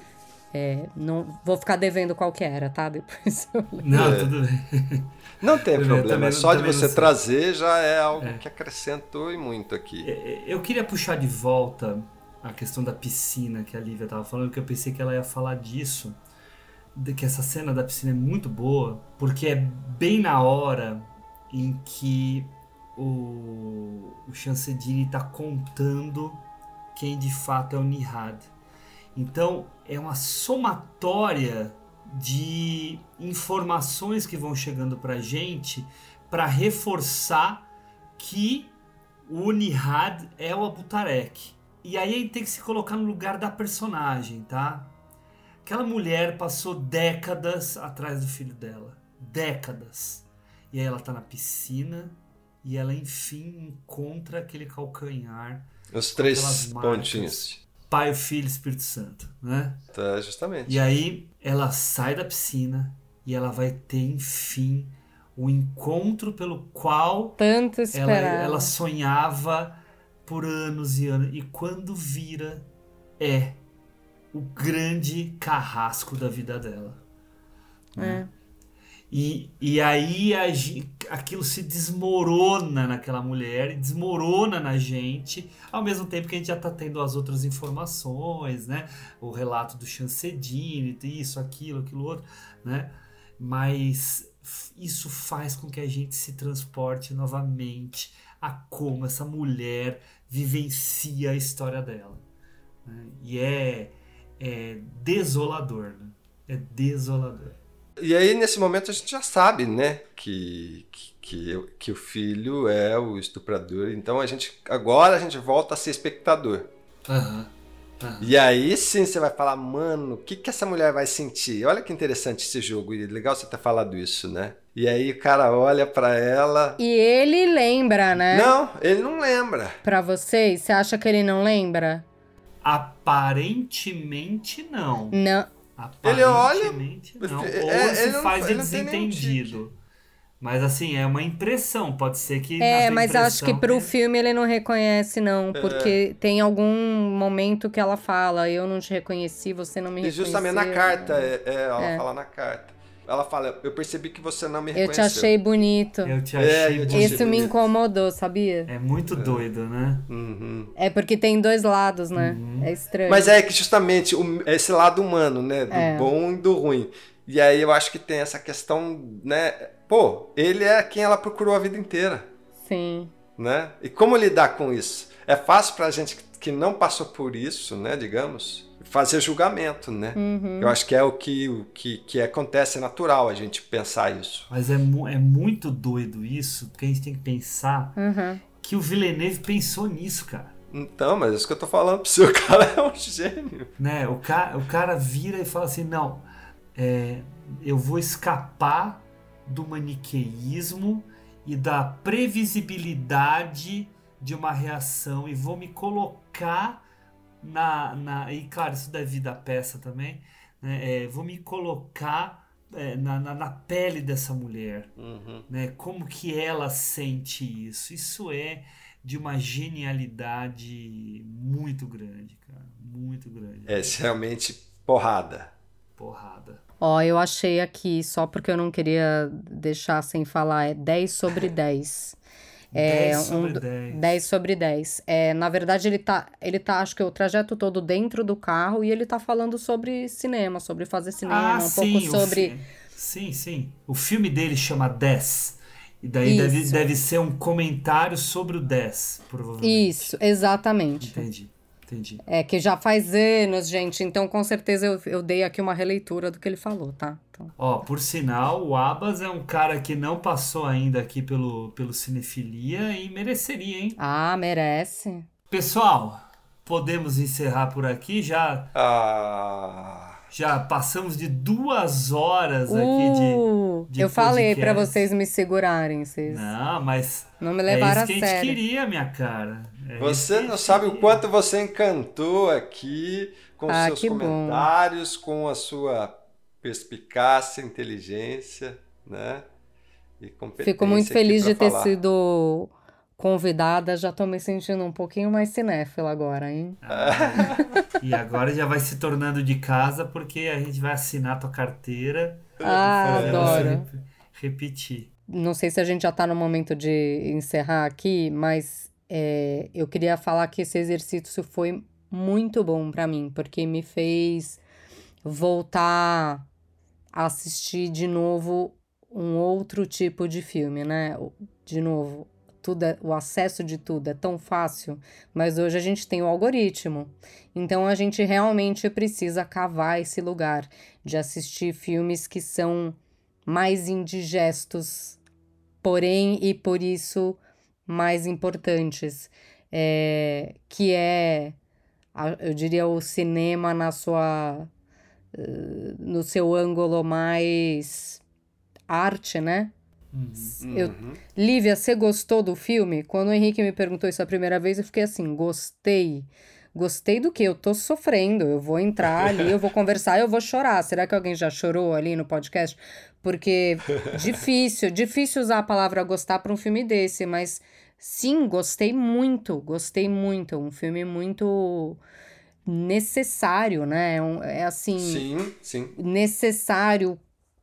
é, não vou ficar devendo qual que era, tá? [LAUGHS] Depois eu lembro. Não, É. tudo bem. [LAUGHS] Não tem Eu problema, também- só de você trazer já é algo que acrescentou e muito aqui. Eu queria puxar de volta a questão da piscina que a Lívia estava falando, que eu pensei que ela ia falar disso. De que essa cena da piscina é muito boa, porque é bem na hora em que o, o Chanceddini está contando quem de fato é o Nihad. Então é uma somatória de informações que vão chegando pra gente para reforçar que o Nihad é o Abutarek. E aí tem que se colocar no lugar da personagem, tá? Aquela mulher passou décadas atrás do filho dela. Décadas. E aí ela tá na piscina e ela enfim encontra aquele calcanhar. Os três pontinhos. Pai, Filho e Espírito Santo, né? Tá, justamente. E aí ela sai da piscina e ela vai ter, enfim, o encontro pelo qual Tanto ela, esperava. ela sonhava por anos e anos. E quando vira, é o grande carrasco da vida dela. É. E, e aí a aquilo se desmorona naquela mulher, desmorona na gente, ao mesmo tempo que a gente já tá tendo as outras informações, né? O relato do Chancedini, isso, aquilo, aquilo outro, né? Mas isso faz com que a gente se transporte novamente a como essa mulher vivencia a história dela. né? E é, é desolador, né? É desolador. E aí, nesse momento, a gente já sabe, né, que, que, que, que o filho é o estuprador. Então, a gente agora a gente volta a ser espectador. Aham. Aham. E aí sim você vai falar, mano, o que, que essa mulher vai sentir? Olha que interessante esse jogo, e legal você ter falado isso, né? E aí o cara olha pra ela. E ele lembra, né? Não, ele não lembra. Pra vocês, você acha que ele não lembra? Aparentemente não. Não. Ele olha- Aparentemente não. É, Ou ele se não- faz de ele não nenhum desentendido. Mas assim, é uma impressão. Pode ser que. É, mas acho que pro tenha- filme ele não reconhece, não. É. Porque tem algum momento que ela fala, eu não te reconheci, você não me E reconheceu. justamente na carta, é, é, ela É. fala na carta. Ela fala, eu percebi que você não me Eu reconheceu. te achei bonito. Eu te É, achei. eu te achei Isso me bonito. incomodou, sabia? É muito doido, né? Uhum. É porque tem dois lados, né? Uhum. É estranho. Mas é que justamente o- esse lado humano, né? Do É. bom e do ruim. E aí eu acho que tem essa questão, né? Pô, ele é quem ela procurou a vida inteira, Sim. né? E como lidar com isso? É fácil pra gente que- que não passou por isso, né? Digamos, fazer julgamento, né? Uhum. Eu acho que é o que, o que, que acontece, é natural a gente pensar isso. Mas é, mu- é muito doido isso, porque a gente tem que pensar Uhum. que o Villeneuve pensou nisso, cara. Então, mas é isso que eu tô falando pro seu [LAUGHS] cara é um gênio. né? O, ca o cara vira e fala assim: não, é, eu vou escapar do maniqueísmo e da previsibilidade de uma reação e vou me colocar na. na e claro, isso deve da peça também. Né? É, vou me colocar é, na, na, na pele dessa mulher, Uhum. né? Como que ela sente isso? Isso é de uma genialidade muito grande, cara, muito grande. É realmente porrada. Porrada. Ó, eu achei aqui, só porque eu não queria deixar sem falar, é 10 sobre 10. [LAUGHS] É 10 sobre um, do- 10. 10 sobre 10. É, na verdade, ele tá, ele tá, acho que o trajeto todo dentro do carro e ele tá falando sobre cinema, sobre fazer cinema, Ah, um sim, pouco sobre. fi- Sim, sim. O filme dele chama 10. E daí deve, deve ser um comentário sobre o 10, provavelmente. Isso, exatamente. Entendi, entendi. É que já faz anos, gente, então com certeza eu, eu dei aqui uma releitura do que ele falou, tá? Então, Ó, por sinal, o Abas é um cara que não passou ainda aqui pelo, pelo Cinefilia e mereceria, hein? ah, merece. Pessoal, podemos encerrar por aqui. Já, Ah, já passamos de duas horas aqui Uh, de, de eu falei pra podcast. vocês me segurarem, vocês Não, mas não me é levaram isso que a a gente sério. queria, minha cara. É você não sabe o quanto você encantou aqui com Ah, seus que bom. comentários, com a sua perspicácia, inteligência, né? E competência Fico muito feliz de ter falar. sido convidada, já tô me sentindo um pouquinho mais cinéfila agora, hein? E agora já vai se tornando de casa porque a gente vai assinar tua carteira. Ah, você adoro. rep- Repetir. Não sei se a gente já tá no momento de encerrar aqui, mas é, eu queria falar que esse exercício foi muito bom pra mim, porque me fez voltar a assistir de novo um outro tipo de filme, né? De novo, tudo é- o acesso de tudo é tão fácil, mas hoje a gente tem o algoritmo. Então a gente realmente precisa cavar esse lugar de assistir filmes que são mais indigestos, porém e por isso mais importantes, é, que é, a- eu diria, o cinema na sua, eh, no seu ângulo mais arte, né? Eu, Uhum. Lívia, você gostou do filme? Quando o Henrique me perguntou isso a primeira vez, eu fiquei assim, gostei. Gostei do quê? Eu tô sofrendo. Eu vou entrar ali, eu vou [LAUGHS] conversar, eu vou chorar. Será que alguém já chorou ali no podcast? Porque difícil, [LAUGHS] difícil usar a palavra gostar para um filme desse, mas sim, gostei muito, gostei muito. Um filme muito necessário, né? É, um- é assim Sim, sim. necessário,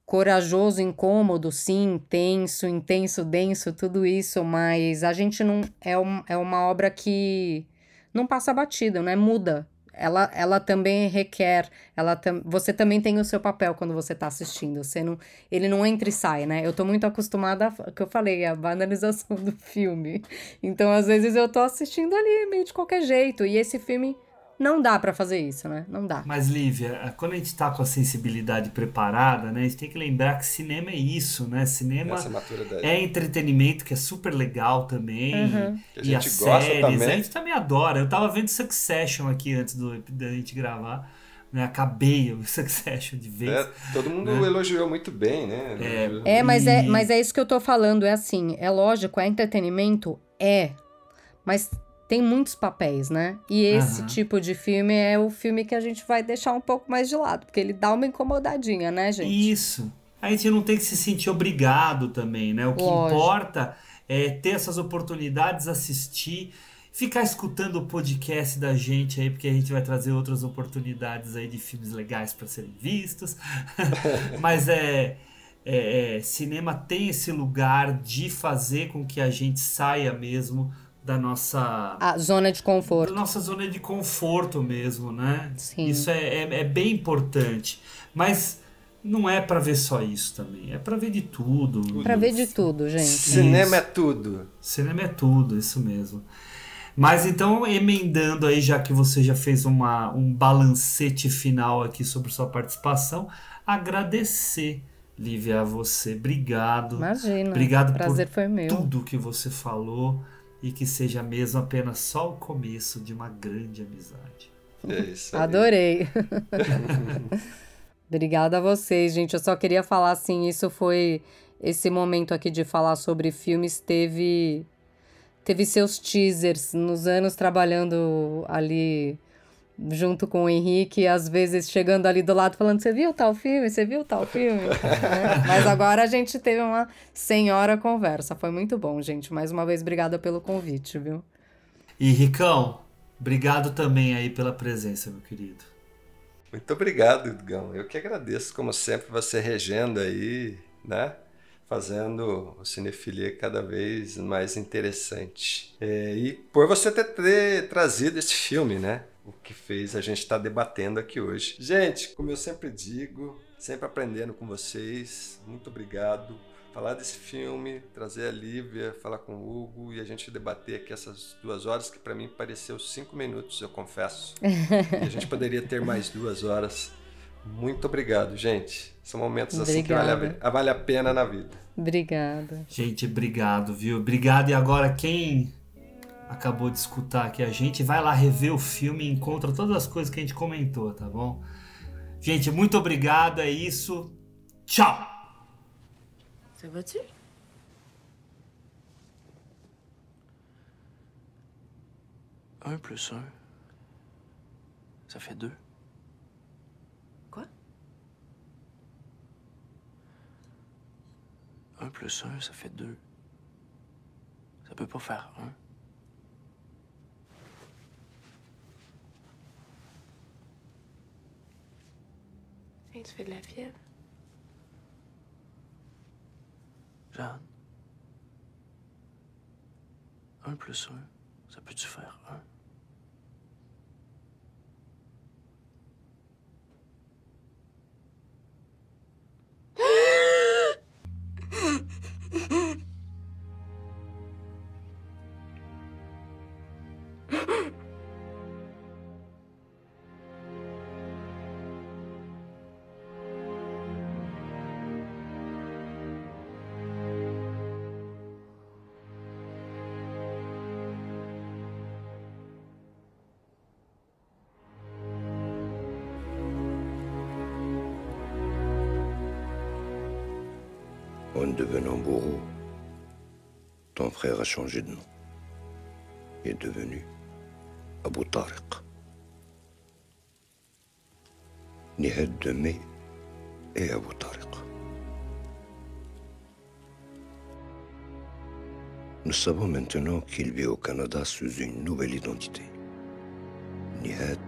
corajoso, incômodo, sim, tenso, intenso, denso, tudo isso, mas a gente não. É, um, é uma obra que não passa batida, não é muda. Ela, ela também requer, ela tam, você também tem o seu papel quando você tá assistindo. Você não, ele não entra e sai, né? Eu tô muito acostumada, a- que eu falei, a banalização [LAUGHS] do filme. Então, às vezes eu tô assistindo ali meio de qualquer jeito. E esse filme não dá pra fazer isso, né? Não dá. Mas, Lívia, quando a gente tá com a sensibilidade preparada, né? A gente tem que lembrar que cinema é isso, né? Cinema maturidade. é entretenimento, que é super legal também. Uhum. Que a E gente as gosta séries, também. a gente também adora. Eu tava vendo Succession aqui antes do, da gente gravar. Né? Acabei o [LAUGHS] Succession de vez. É, todo mundo né? elogiou muito bem, né? Elogiou. É, mas é, E- mas é isso que eu tô falando. É assim, é lógico, é entretenimento? É. Mas tem muitos papéis, né? E esse Aham. tipo de filme é o filme que a gente vai deixar um pouco mais de lado, porque ele dá uma incomodadinha, né, gente? Isso. A gente não tem que se sentir obrigado também, né? O que Lógico. importa é ter essas oportunidades, assistir, ficar escutando o podcast da gente aí, porque a gente vai trazer outras oportunidades aí de filmes legais para serem vistos. [LAUGHS] Mas é, é, é, cinema tem esse lugar de fazer com que a gente saia mesmo da nossa A zona de conforto. da nossa zona de conforto mesmo, né? Sim. Isso é, é, é bem importante. Mas não é pra ver só isso também. É pra ver de tudo. Pra ver de tudo, gente. Cinema é tudo. Cinema é tudo, isso mesmo. Mas então, emendando aí, já que você já fez uma, um balancete final aqui sobre sua participação, agradecer, Lívia, a você. Obrigado. Imagina. Obrigado prazer por foi meu. tudo que você falou e que seja mesmo apenas só o começo de uma grande amizade. É isso aí. Adorei. [LAUGHS] Obrigada a vocês, gente. Eu só queria falar assim, isso foi esse momento aqui de falar sobre filmes teve teve seus teasers nos anos trabalhando ali junto com o Henrique, às vezes chegando ali do lado falando: Você viu tal filme? Você viu tal filme? [LAUGHS] Né? Mas agora a gente teve uma senhora conversa. Foi muito bom, gente. Mais uma vez, obrigada pelo convite, viu? E Ricão, obrigado também aí pela presença, meu querido. Muito obrigado, Edgão. Eu que agradeço, como sempre, você regendo aí, né? Fazendo o Cinefilia cada vez mais interessante. É, e por você ter, ter trazido esse filme, né? O que fez a gente estar debatendo aqui hoje. Gente, como eu sempre digo, sempre aprendendo com vocês. Muito obrigado falar desse filme, trazer a Lívia, falar com o Hugo e a gente debater aqui essas duas horas que para mim pareceu cinco minutos, eu confesso. e a gente [LAUGHS] poderia ter mais duas horas. Muito obrigado, gente. São momentos assim que vale a, vale a pena na vida. Obrigada. Gente, obrigado, viu? Obrigado. E agora quem acabou de escutar aqui a gente, vai lá rever o filme e encontra todas as coisas que a gente comentou, tá bom? Gente, muito obrigado, é isso. Tchau! Ça va-tu? Un plus un, ça fait deux. Quoi? Un plus un, ça fait deux. Ça peut pas faire un. Hey, tu fais de la fièvre? Jeanne, un plus un, ça peut-tu faire un? [GASPS] [LAUGHS] a changé de nom. Il est devenu Abu Tariq. Nihad de mai et Abu Tariq. Nous savons maintenant qu'il vit au Canada sous une nouvelle identité. Nihad.